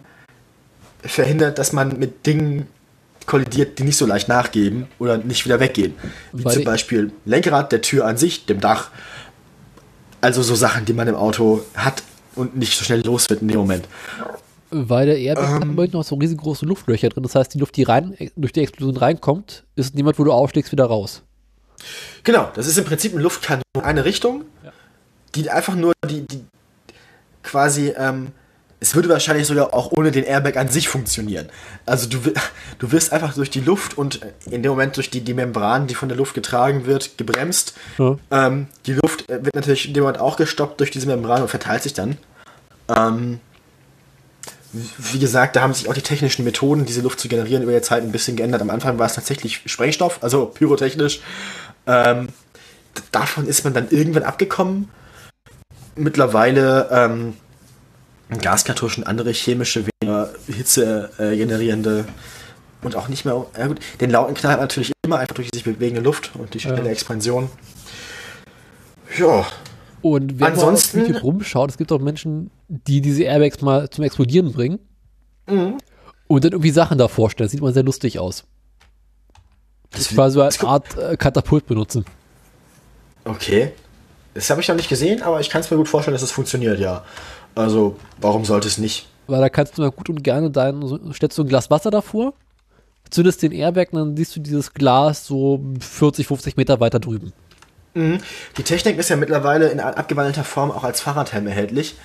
verhindert, dass man mit Dingen kollidiert, die nicht so leicht nachgeben oder nicht wieder weggehen. Wie Weil zum Beispiel Lenkrad, der Tür an sich, dem Dach. Also so Sachen, die man im Auto hat und nicht so schnell los wird in dem Moment. Weil der Airbag hat Ähm. immerhin noch so riesengroße Luftlöcher drin. Das heißt, die Luft, die rein, durch die Explosion reinkommt, ist niemand, wo du aufschlägst, wieder raus. Genau, das ist im Prinzip ein Luftkanon in eine Richtung, die einfach nur die, die quasi, ähm, es würde wahrscheinlich sogar auch ohne den Airbag an sich funktionieren. Also du, du wirst einfach durch die Luft und in dem Moment durch die, die Membran, die von der Luft getragen wird, gebremst. Ja. Ähm, die Luft äh, wird natürlich in dem Moment auch gestoppt durch diese Membran und verteilt sich dann. Ähm, wie gesagt, da haben sich auch die technischen Methoden, diese Luft zu generieren, über die Zeit ein bisschen geändert. Am Anfang war es tatsächlich Sprengstoff, also pyrotechnisch. Ähm, davon ist man dann irgendwann abgekommen. Mittlerweile ähm, Gaskartuschen, andere chemische, weniger Hitze äh, generierende und auch nicht mehr. Ja gut, den lauten Knall hat man natürlich immer einfach durch die sich bewegende Luft und die schnelle Ja. Expansion. Ja, Und wenn Ansonsten- man auf YouTube rumschaut, es gibt auch Menschen, die diese Airbags mal zum Explodieren bringen Mhm. und dann irgendwie Sachen da vorstellen. Das sieht mal sehr lustig aus. Das quasi so als Art äh, Katapult benutzen. okay. Das habe ich noch nicht gesehen, aber ich kann es mir gut vorstellen, dass es funktioniert, ja. Also, warum sollte es nicht? Weil da kannst du mal gut und gerne dein, stellst du ein Glas Wasser davor, zündest den Airbag und dann siehst du dieses Glas so 40, 50 Meter weiter drüben. Mhm. Die Technik ist ja mittlerweile in abgewandelter Form auch als Fahrradhelm erhältlich.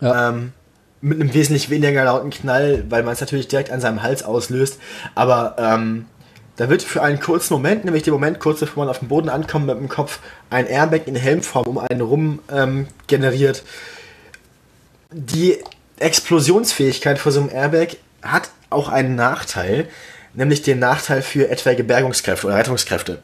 Ja. Ähm, mit einem wesentlich weniger lauten Knall, weil man es natürlich direkt an seinem Hals auslöst. Aber ähm, da wird für einen kurzen Moment, nämlich den Moment kurz bevor man auf dem Boden ankommt mit dem Kopf, ein Airbag in Helmform um einen rum ähm, generiert. Die Explosionsfähigkeit von so einem Airbag hat auch einen Nachteil, nämlich den Nachteil für etwaige Bergungskräfte oder Rettungskräfte.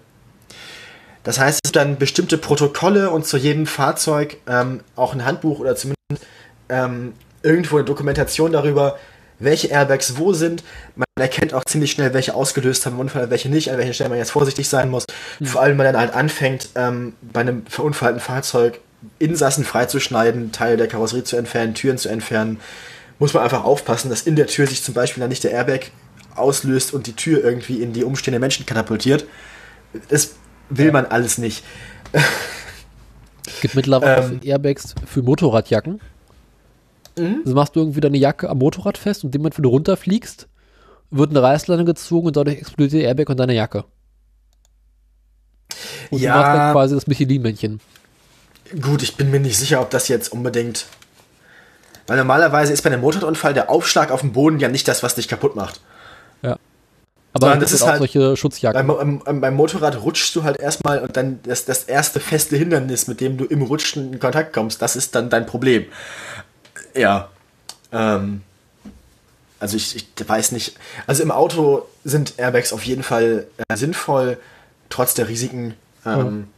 Das heißt, es gibt dann bestimmte Protokolle und zu jedem Fahrzeug ähm, auch ein Handbuch oder zumindest ähm, irgendwo eine Dokumentation darüber, welche Airbags wo sind. Man erkennt auch ziemlich schnell, welche ausgelöst haben im Unfall, welche nicht, an welchen Stellen man jetzt vorsichtig sein muss. Vor allem, wenn man dann halt anfängt, ähm, bei einem verunfallten Fahrzeug Insassen freizuschneiden, Teile der Karosserie zu entfernen, Türen zu entfernen, muss man einfach aufpassen, dass in der Tür sich zum Beispiel dann nicht der Airbag auslöst und die Tür irgendwie in die umstehenden Menschen katapultiert. Das will man alles nicht. Es gibt mittlerweile Ähm. Airbags für Motorradjacken. Also machst du irgendwie deine Jacke am Motorrad fest und in dem Moment, wenn du runterfliegst, wird eine Reißleine gezogen und dadurch explodiert der Airbag und deine Jacke. Und Ja. du machst dann quasi das Michelin-Männchen. Gut, ich bin mir nicht sicher, ob das jetzt unbedingt. Weil normalerweise ist bei einem Motorradunfall der Aufschlag auf dem Boden ja nicht das, was dich kaputt macht. Ja. Aber Sondern das ist auch halt- solche Schutzjacken. Beim, beim, beim Motorrad rutschst du halt erstmal und dann das, das erste feste Hindernis, mit dem du im Rutschen in Kontakt kommst, das ist dann dein Problem. Ja. Ähm, also ich, ich weiß nicht. Also im Auto sind Airbags auf jeden Fall äh, sinnvoll, trotz der Risiken. Ähm,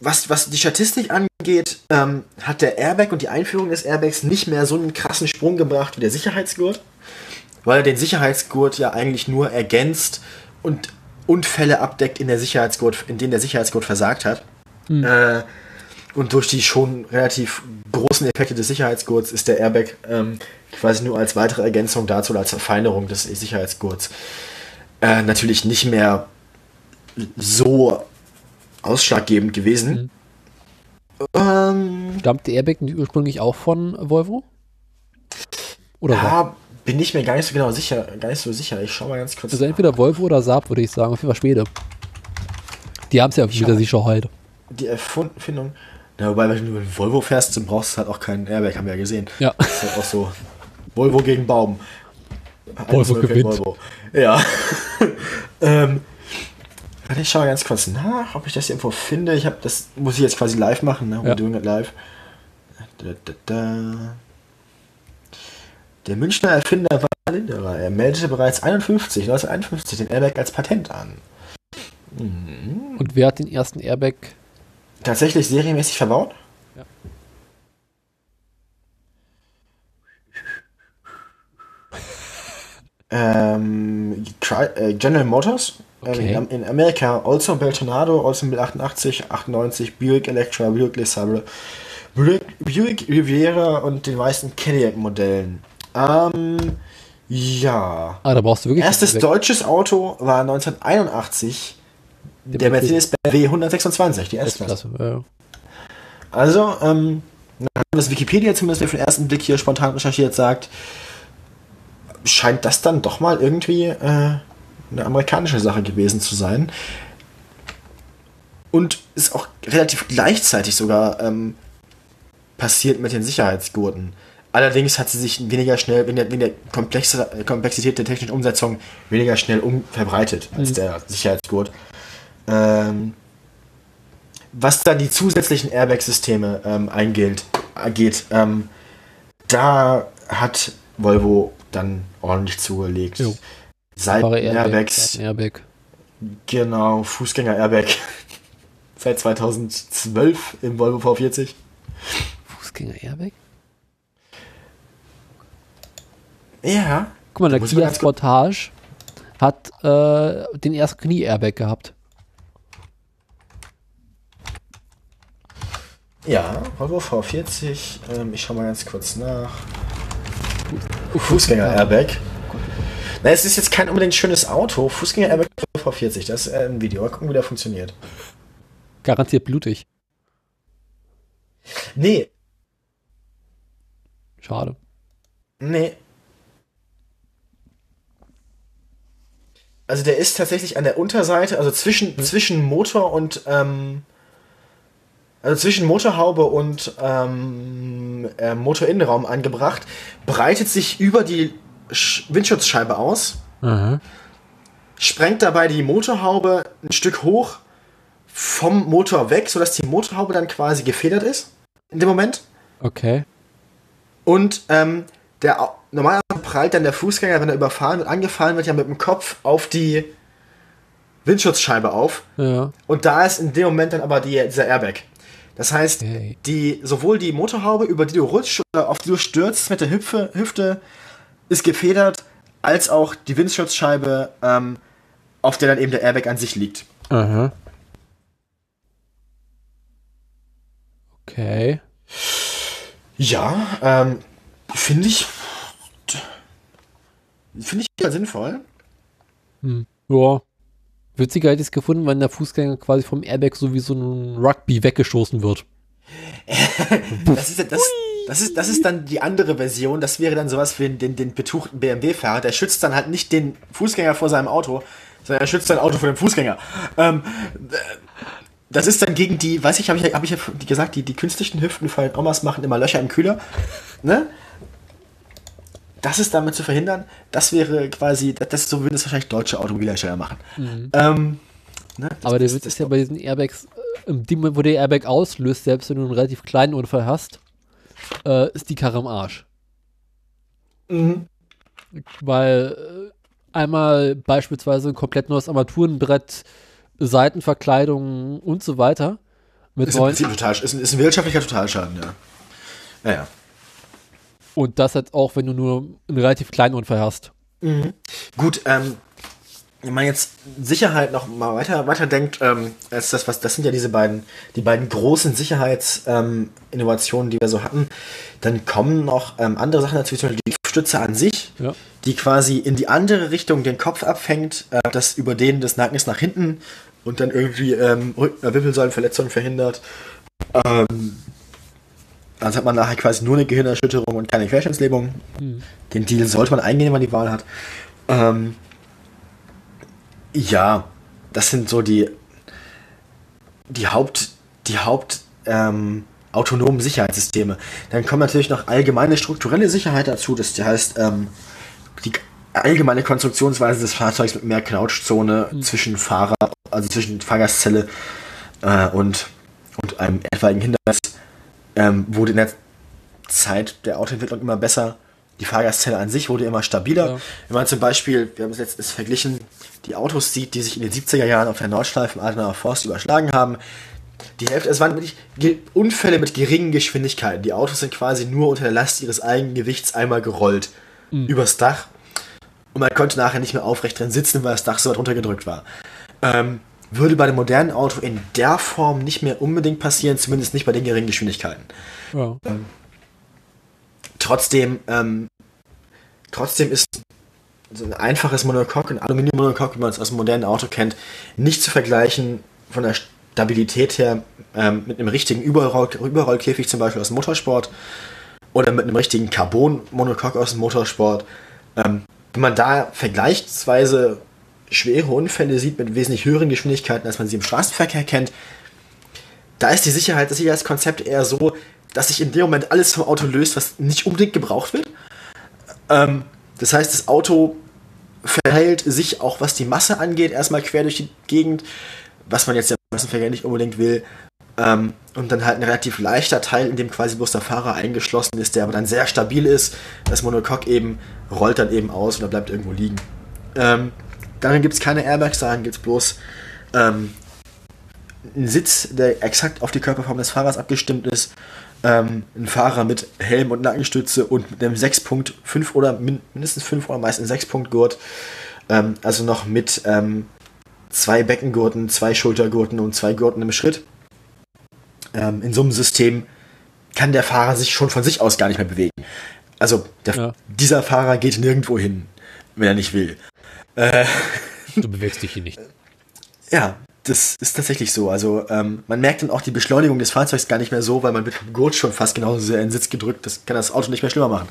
was, was die Statistik angeht, ähm, hat der Airbag und die Einführung des Airbags nicht mehr so einen krassen Sprung gebracht wie der Sicherheitsgurt, weil er den Sicherheitsgurt ja eigentlich nur ergänzt und Unfälle abdeckt, in, der Sicherheitsgurt, in denen der Sicherheitsgurt versagt hat. Äh, und durch die schon relativ großen Effekte des Sicherheitsgurts ist der Airbag ähm, quasi nur als weitere Ergänzung dazu oder als Verfeinerung des Sicherheitsgurts äh, natürlich nicht mehr so ausschlaggebend gewesen. Ähm, Stammt der Airbag nicht ursprünglich auch von Volvo? Oder ja, bin ich mir gar nicht so genau sicher, gar nicht so sicher. Ich schau mal ganz kurz. Also entweder Volvo oder Saab, würde ich sagen. Auf jeden Fall Schwede. Die haben es ja mit der Sicherheit. die Erfindung. Ja, wobei, wenn du mit Volvo fährst, dann brauchst du halt auch keinen Airbag, haben wir ja gesehen. Ja. Das ist halt auch so. Volvo gegen Baum. Volvo 1-0 für gewinnt. Volvo. Ja. ähm, Warte, ich schaue ganz kurz nach, ob ich das irgendwo finde. Ich habe das muss ich jetzt quasi live machen, ne? We're ja. doing it live. Da, da, da. Der Münchner Erfinder war Linderer. Er meldete bereits 51, 1951 den Airbag als Patent an. Mhm. Und wer hat den ersten Airbag tatsächlich serienmäßig verbaut? Ja. Ähm, äh, General Motors? Ähm, okay. In, in, Amerika Oldsmobile Tornado, Oldsmobile 88, 98, Buick Electra, Buick LeSabre, Buick, Buick Riviera und den meisten Cadillac-Modellen. Ähm, ja. Ah, da brauchst du wirklich. Erstes deutsches Auto war 1981 der, der Mercedes-Benz W126, die S-Klasse. Ja. Also, ähm, das Wikipedia zumindest auf den ersten Blick hier spontan recherchiert sagt, scheint das dann doch mal irgendwie äh, eine amerikanische Sache gewesen zu sein. Und ist auch relativ gleichzeitig sogar ähm, passiert mit den Sicherheitsgurten. Allerdings hat sie sich weniger schnell, wegen der, wegen der Komplexität der technischen Umsetzung, weniger schnell um verbreitet als mhm. der Sicherheitsgurt. Ähm, was dann die zusätzlichen Airbag-Systeme ähm, eingeht, geht, ähm, da hat Volvo dann ordentlich zugelegt. Seiten-Airbags. Airbag. Genau, Fußgänger-Airbag. Seit 2012 im Volvo V40. Fußgänger-Airbag? Ja. Guck mal, der Kia Sportage hat äh, den ersten Knie-Airbag gehabt. Ja, Volvo V40. Ähm, ich schau mal ganz kurz nach. Fußgänger-Airbag. Na, es ist jetzt kein unbedingt schönes Auto. Fußgänger-Airbag V40, das ist äh, ein Video. Mal gucken, wie der funktioniert. Garantiert blutig. Nee. Schade. Nee. Also der ist tatsächlich an der Unterseite, also zwischen, hm. zwischen Motor und ähm, also zwischen Motorhaube und ähm, äh, Motorinnenraum angebracht, breitet sich über die Sch Windschutzscheibe aus, mhm. sprengt dabei die Motorhaube ein Stück hoch vom Motor weg, sodass die Motorhaube dann quasi gefedert ist in dem Moment. Okay. Und ähm, der normalerweise prallt dann der Fußgänger, wenn er überfahren wird, angefallen wird, ja mit dem Kopf auf die Windschutzscheibe auf. Ja. Und da ist in dem Moment dann aber die, dieser Airbag. Das heißt, okay. die, sowohl die Motorhaube, über die du rutschst oder auf die du stürzt mit der Hüpfe, Hüfte, ist gefedert, als auch die Windschutzscheibe, ähm, auf der dann eben der Airbag an sich liegt. Aha. Okay. Ja, ähm, finde ich. Finde ich ja sinnvoll. Hm. Ja. Witziger hätte ich es gefunden, wenn der Fußgänger quasi vom Airbag so wie so ein Rugby weggestoßen wird. das, ist, das, das, ist, das ist dann die andere Version. Das wäre dann sowas wie den, den betuchten BMW-Fahrer. Der schützt dann halt nicht den Fußgänger vor seinem Auto, sondern er schützt sein Auto vor dem Fußgänger. Ähm, das ist dann gegen die, weiß ich, habe ich, hab ich ja gesagt, die, die künstlichen Hüften von Omas machen immer Löcher im Kühler. Ne? das ist damit zu verhindern, das wäre quasi, das so würden es wahrscheinlich deutsche Automobilhersteller machen. Mhm. Ähm, ne, Aber der Witz ist ja bei diesen Airbags, äh, Moment, wo der Airbag auslöst, selbst wenn du einen relativ kleinen Unfall hast, äh, ist die Karre im Arsch. Mhm. Weil äh, einmal beispielsweise ein komplett neues Armaturenbrett, Seitenverkleidung und so weiter. Mit ist, im total, ist, ein, ist ein wirtschaftlicher Totalschaden, ja. Naja. Und das jetzt auch, wenn du nur einen relativ kleinen Unfall hast. Mhm. Gut, ähm, wenn man jetzt Sicherheit noch mal weiter, weiter denkt, ähm, als das, was, das sind ja diese beiden, die beiden großen Sicherheitsinnovationen, ähm, die wir so hatten, dann kommen noch ähm, andere Sachen dazu, zum Beispiel die Stütze an sich, ja. die quasi in die andere Richtung den Kopf abfängt, äh, das Überdehnen des Nackens nach hinten und dann irgendwie ähm, Wirbelsäulenverletzungen verhindert. Ähm, also hat man nachher quasi nur eine Gehirnerschütterung und keine Querschnittslähmung. Mhm. Den Deal sollte man eingehen, wenn man die Wahl hat. Ähm, ja, das sind so die, die Haupt, die Haupt ähm, autonomen Sicherheitssysteme. Dann kommt natürlich noch allgemeine strukturelle Sicherheit dazu. Das heißt, ähm, die allgemeine Konstruktionsweise des Fahrzeugs mit mehr Knautschzone mhm. zwischen Fahrer, also zwischen Fahrgastzelle äh, und, und einem etwaigen Hindernis ähm, wurde in der Zeit der Autoentwicklung immer besser. Die Fahrgastzelle an sich wurde immer stabiler. Ja. Wenn man zum Beispiel, wir haben es letztens verglichen, die Autos sieht, die sich in den 70er Jahren auf der Nordschleife im Adenauer Forst überschlagen haben, die Hälfte, es waren wirklich Unfälle mit geringen Geschwindigkeiten. Die Autos sind quasi nur unter der Last ihres eigenen Gewichts einmal gerollt mhm. übers Dach. und man konnte nachher nicht mehr aufrecht drin sitzen, weil das Dach so weit runtergedrückt war. Ähm, würde bei dem modernen Auto in der Form nicht mehr unbedingt passieren, zumindest nicht bei den geringen Geschwindigkeiten. Ja. Ähm, trotzdem, ähm, trotzdem ist so ein einfaches Monocoque, ein Aluminium-Monocoque, wie man es aus dem modernen Auto kennt, nicht zu vergleichen von der Stabilität her ähm, mit einem richtigen Überroll Überrollkäfig zum Beispiel aus dem Motorsport oder mit einem richtigen Carbon-Monocoque aus dem Motorsport. Ähm, wenn man da vergleichsweise schwere Unfälle sieht mit wesentlich höheren Geschwindigkeiten, als man sie im Straßenverkehr kennt, da ist die Sicherheit, das Sicherheitskonzept eher so, dass sich in dem Moment alles vom Auto löst, was nicht unbedingt gebraucht wird. Ähm, das heißt, das Auto verhält sich auch, was die Masse angeht, erstmal quer durch die Gegend, was man jetzt im Massenverkehr nicht unbedingt will. Ähm, und dann halt ein relativ leichter Teil, in dem quasi bloß der Fahrer eingeschlossen ist, der aber dann sehr stabil ist. Das Monocoque eben rollt dann eben aus oder bleibt irgendwo liegen. Ähm, darin gibt es keine Airbags, darin gibt es bloß ähm, Sitz, der exakt auf die Körperform des Fahrers abgestimmt ist ähm, ein Fahrer mit Helm und Nackenstütze und mit einem 6.5 oder mindestens 5 oder meistens 6-Punkt-Gurt. Ähm, also noch mit ähm, zwei Beckengurten, zwei Schultergurten und zwei Gurten im Schritt. Ähm, in so einem System kann der Fahrer sich schon von sich aus gar nicht mehr bewegen. Also der, ja. dieser Fahrer geht nirgendwo hin, wenn er nicht will. Äh, du bewegst dich hier nicht. Ja, das ist tatsächlich so. Also ähm, man merkt dann auch die Beschleunigung des Fahrzeugs gar nicht mehr so, weil man mit dem Gurt schon fast genauso sehr in den Sitz gedrückt. Das kann das Auto nicht mehr schlimmer machen.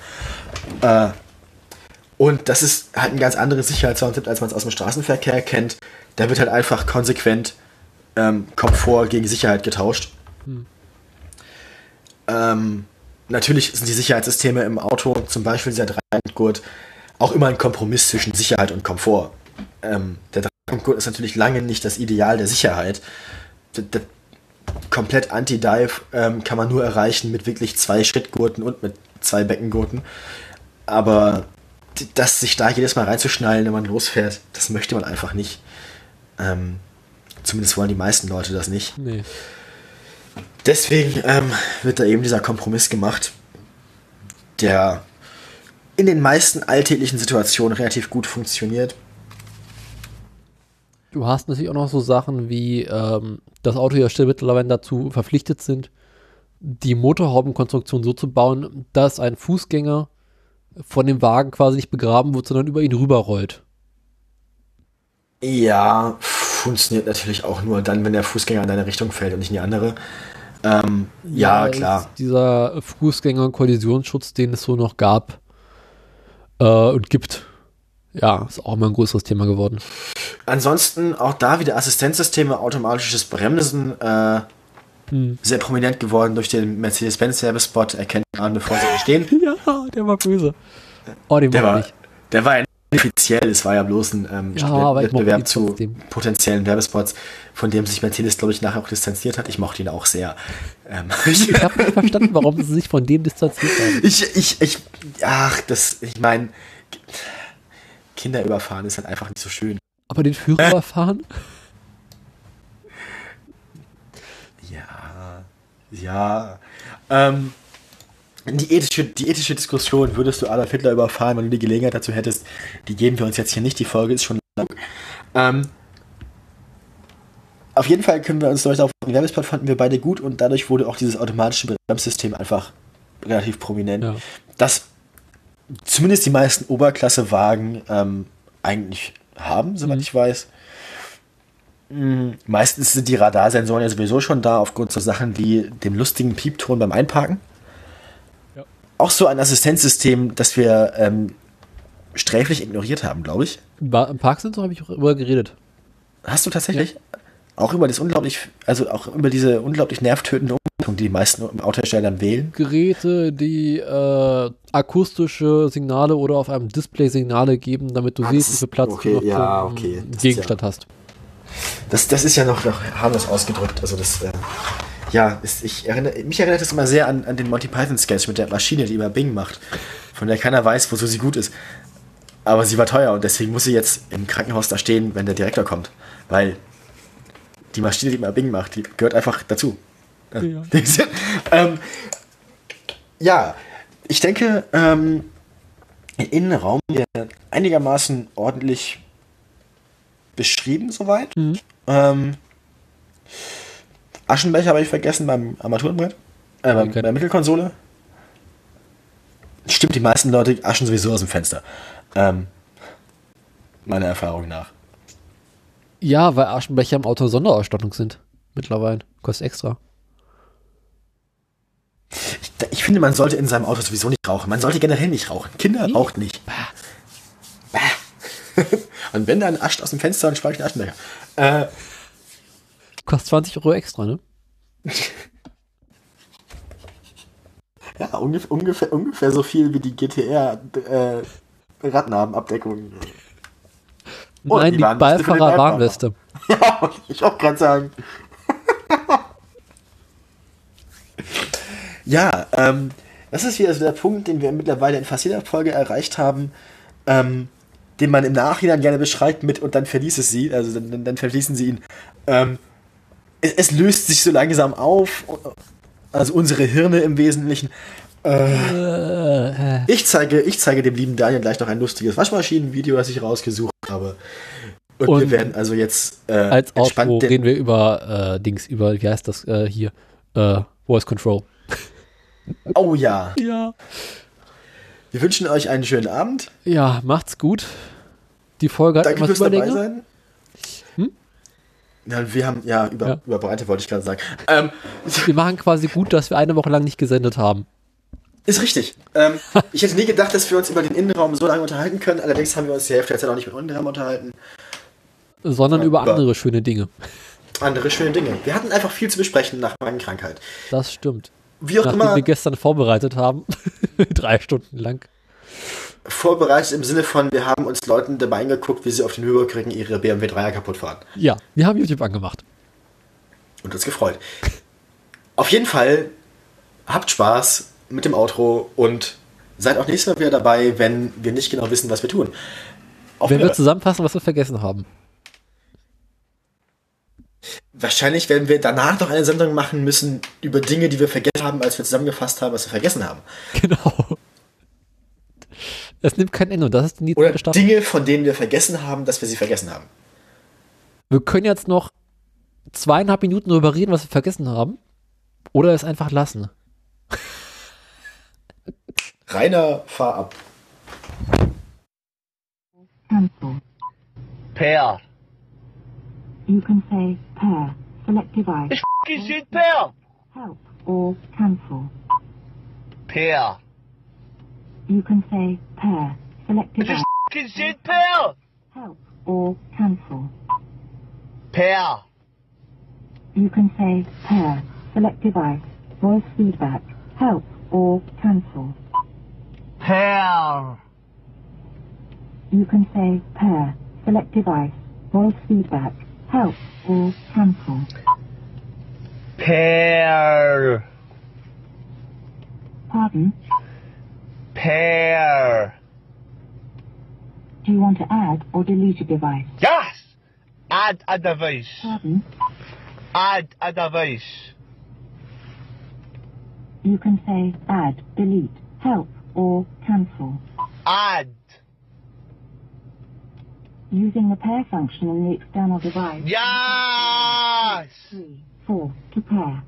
Äh, und das ist halt ein ganz anderes Sicherheitskonzept, als man es aus dem Straßenverkehr kennt. Da wird halt einfach konsequent ähm, Komfort gegen Sicherheit getauscht. Hm. Ähm, natürlich sind die Sicherheitssysteme im Auto, zum Beispiel dieser Dreieckgurt, auch immer ein Kompromiss zwischen Sicherheit und Komfort. Ähm, der Gurt ist natürlich lange nicht das Ideal der Sicherheit. Das, das komplett Anti-Dive ähm, kann man nur erreichen mit wirklich zwei Schrittgurten und mit zwei Beckengurten. Aber das sich da jedes Mal reinzuschnallen, wenn man losfährt, das möchte man einfach nicht. Ähm, zumindest wollen die meisten Leute das nicht. Nee. Deswegen ähm, wird da eben dieser Kompromiss gemacht, der in den meisten alltäglichen Situationen relativ gut funktioniert. Du hast natürlich auch noch so Sachen wie, ähm, dass Autohersteller mittlerweile dazu verpflichtet sind, die Motorhaubenkonstruktion so zu bauen, dass ein Fußgänger von dem Wagen quasi nicht begraben wird, sondern über ihn rüberrollt. Ja, funktioniert natürlich auch nur dann, wenn der Fußgänger in deine Richtung fällt und nicht in die andere. Ähm, ja, ja, klar. Dieser Fußgänger-Kollisionsschutz, den es so noch gab äh, und gibt, ja, ist auch immer ein größeres Thema geworden. Ansonsten auch da wieder Assistenzsysteme, automatisches Bremsen, äh, hm. sehr prominent geworden durch den Mercedes-Benz-Service-Spot, erkennt man, bevor sie stehen. ja, der war böse. Oh, den der war, nicht. Der war inoffiziell, es war ja bloß ein ähm, ja, Wettbewerb zu potenziellen Werbespots, von dem sich Mercedes, glaube ich, nachher auch distanziert hat. Ich mochte ihn auch sehr. Ähm, ich habe nicht verstanden, warum sie sich von dem distanziert haben. Ich, ich, ich, ach, das, ich meine, Kinder überfahren ist halt einfach nicht so schön. Aber den Führer überfahren? Ja, ja. Ähm, die ethische, die ethische Diskussion, würdest du Adolf Hitler überfahren, wenn du die Gelegenheit dazu hättest, die geben wir uns jetzt hier nicht. Die Folge ist schon lang. Ähm, auf jeden Fall können wir uns Leute auf den Werbespot fanden wir beide gut und dadurch wurde auch dieses automatische Bremssystem einfach relativ prominent. Ja. Das zumindest die meisten Oberklassewagen ähm, eigentlich haben, soweit mhm. ich weiß. Mhm. Meistens sind die Radarsensoren ja sowieso schon da, aufgrund so Sachen wie dem lustigen Piepton beim Einparken. Ja. Auch so ein Assistenzsystem, das wir ähm, sträflich ignoriert haben, glaube ich. Im Parksensor habe ich auch über geredet. Hast du tatsächlich? Ja. Auch über das unglaublich, also auch über diese unglaublich nervtötende Umgebung, die die meisten Autohersteller wählen. Geräte, die äh, akustische Signale oder auf einem Display Signale geben, damit du Ach, siehst, wie viel Platz okay, du noch ja, okay. Gegenstand ja, hast. Das, das ist ja noch, noch harmlos ausgedrückt. Also das, äh, ja, ist, ich erinnere, mich erinnert das immer sehr an, an den Monty Python Sketch mit der Maschine, die immer Bing macht, von der keiner weiß, wozu sie gut ist. Aber sie war teuer und deswegen muss sie jetzt im Krankenhaus da stehen, wenn der Direktor kommt. Weil die Maschine, die immer Bing macht, die gehört einfach dazu. Ja, ähm, ja ich denke, ähm, Innenraum einigermaßen ordentlich beschrieben soweit. Mhm. Ähm, Aschenbecher habe ich vergessen beim Armaturenbrett, äh, beim, bei der Mittelkonsole. Stimmt, die meisten Leute aschen sowieso aus dem Fenster. Ähm, meiner Erfahrung nach. Ja, weil Aschenbecher im Auto Sonderausstattung sind. Mittlerweile. Kostet extra. Ich, ich, finde, man sollte in seinem Auto sowieso nicht rauchen. Man sollte generell nicht rauchen. Kinder nee. raucht nicht. Bah. Bah. und wenn dann ascht aus dem Fenster und speichert Aschenbecher. Äh, Kostet 20 Euro extra, ne? ja, ungefähr, ungefähr, ungefähr so viel wie die GTR äh, Radnarbenabdeckung. Nein, die, die Beifahrer-Warnweste. Ja, ich auch gerade sagen. ja, ähm, das ist wieder so der Punkt, den wir mittlerweile in fast jeder Folge erreicht haben, ähm, den man im Nachhinein gerne beschreibt mit und dann verließ es sie, also dann, dann verließen sie ihn. Ähm, es, es, löst sich so langsam auf, also unsere Hirne im Wesentlichen. Äh, ich, zeige, ich zeige dem lieben Daniel gleich noch ein lustiges Waschmaschinenvideo, das ich rausgesucht habe. Und, und wir werden also jetzt äh, als Outro reden wir über äh, Dings, über, wie heißt das äh, hier? Äh, Voice Control. Oh ja. Ja. Wir wünschen euch einen schönen Abend. Ja, macht's gut. Die Folge hat Danke fürs dabei sein. Hm? Ja, wir haben, ja, über, ja. über Breite wollte ich gerade sagen. Ähm, wir machen quasi gut, dass wir eine Woche lang nicht gesendet haben. Ist richtig. Ähm, ich hätte nie gedacht, dass wir uns über den Innenraum so lange unterhalten können. Allerdings haben wir uns die Hälfte der Zeit auch nicht mit dem Innenraum unterhalten. Sondern über, über andere schöne Dinge. Andere schöne Dinge. Wir hatten einfach viel zu besprechen nach meiner Krankheit. Das stimmt. Wie auch Nachdem immer. wir gestern vorbereitet haben. Drei Stunden lang. Vorbereitet im Sinne von, wir haben uns Leuten dabei angeguckt, wie sie auf den Nürburgring ihre BMW 3er kaputt fahren. Ja, wir haben YouTube angemacht. Und uns gefreut. auf jeden Fall, habt Spaß mit dem Outro und seid auch nächstes Mal wieder dabei, wenn wir nicht genau wissen, was wir tun. Auf wenn wir zusammenfassen, was wir vergessen haben. Wahrscheinlich werden wir danach noch eine Sendung machen müssen über Dinge, die wir vergessen haben, als wir zusammengefasst haben, was wir vergessen haben. Genau. Es nimmt kein Ende und das ist die Oder Dinge, von denen wir vergessen haben, dass wir sie vergessen haben. Wir können jetzt noch zweieinhalb Minuten darüber reden, was wir vergessen haben. Oder es einfach lassen. Rainer, fahr ab. Cancel. Pair. You can say pair. Select device. Ich f***ing shit pair. Help or cancel. Pair. You can say pair. Select device. Ich f***ing shit pair. Help or cancel. Pair. You can say pair. Select device. Voice feedback. Help or cancel. Pair. You can say pair. Select device. Voice feedback. Help or cancel. Pair. Pardon? Pair. Do you want to add or delete a device? Yes! Add a device. Pardon? Add a device. You can say add, delete, help, or cancel. Add. Using the pair function in the external device. Yes! Three, four, to pair.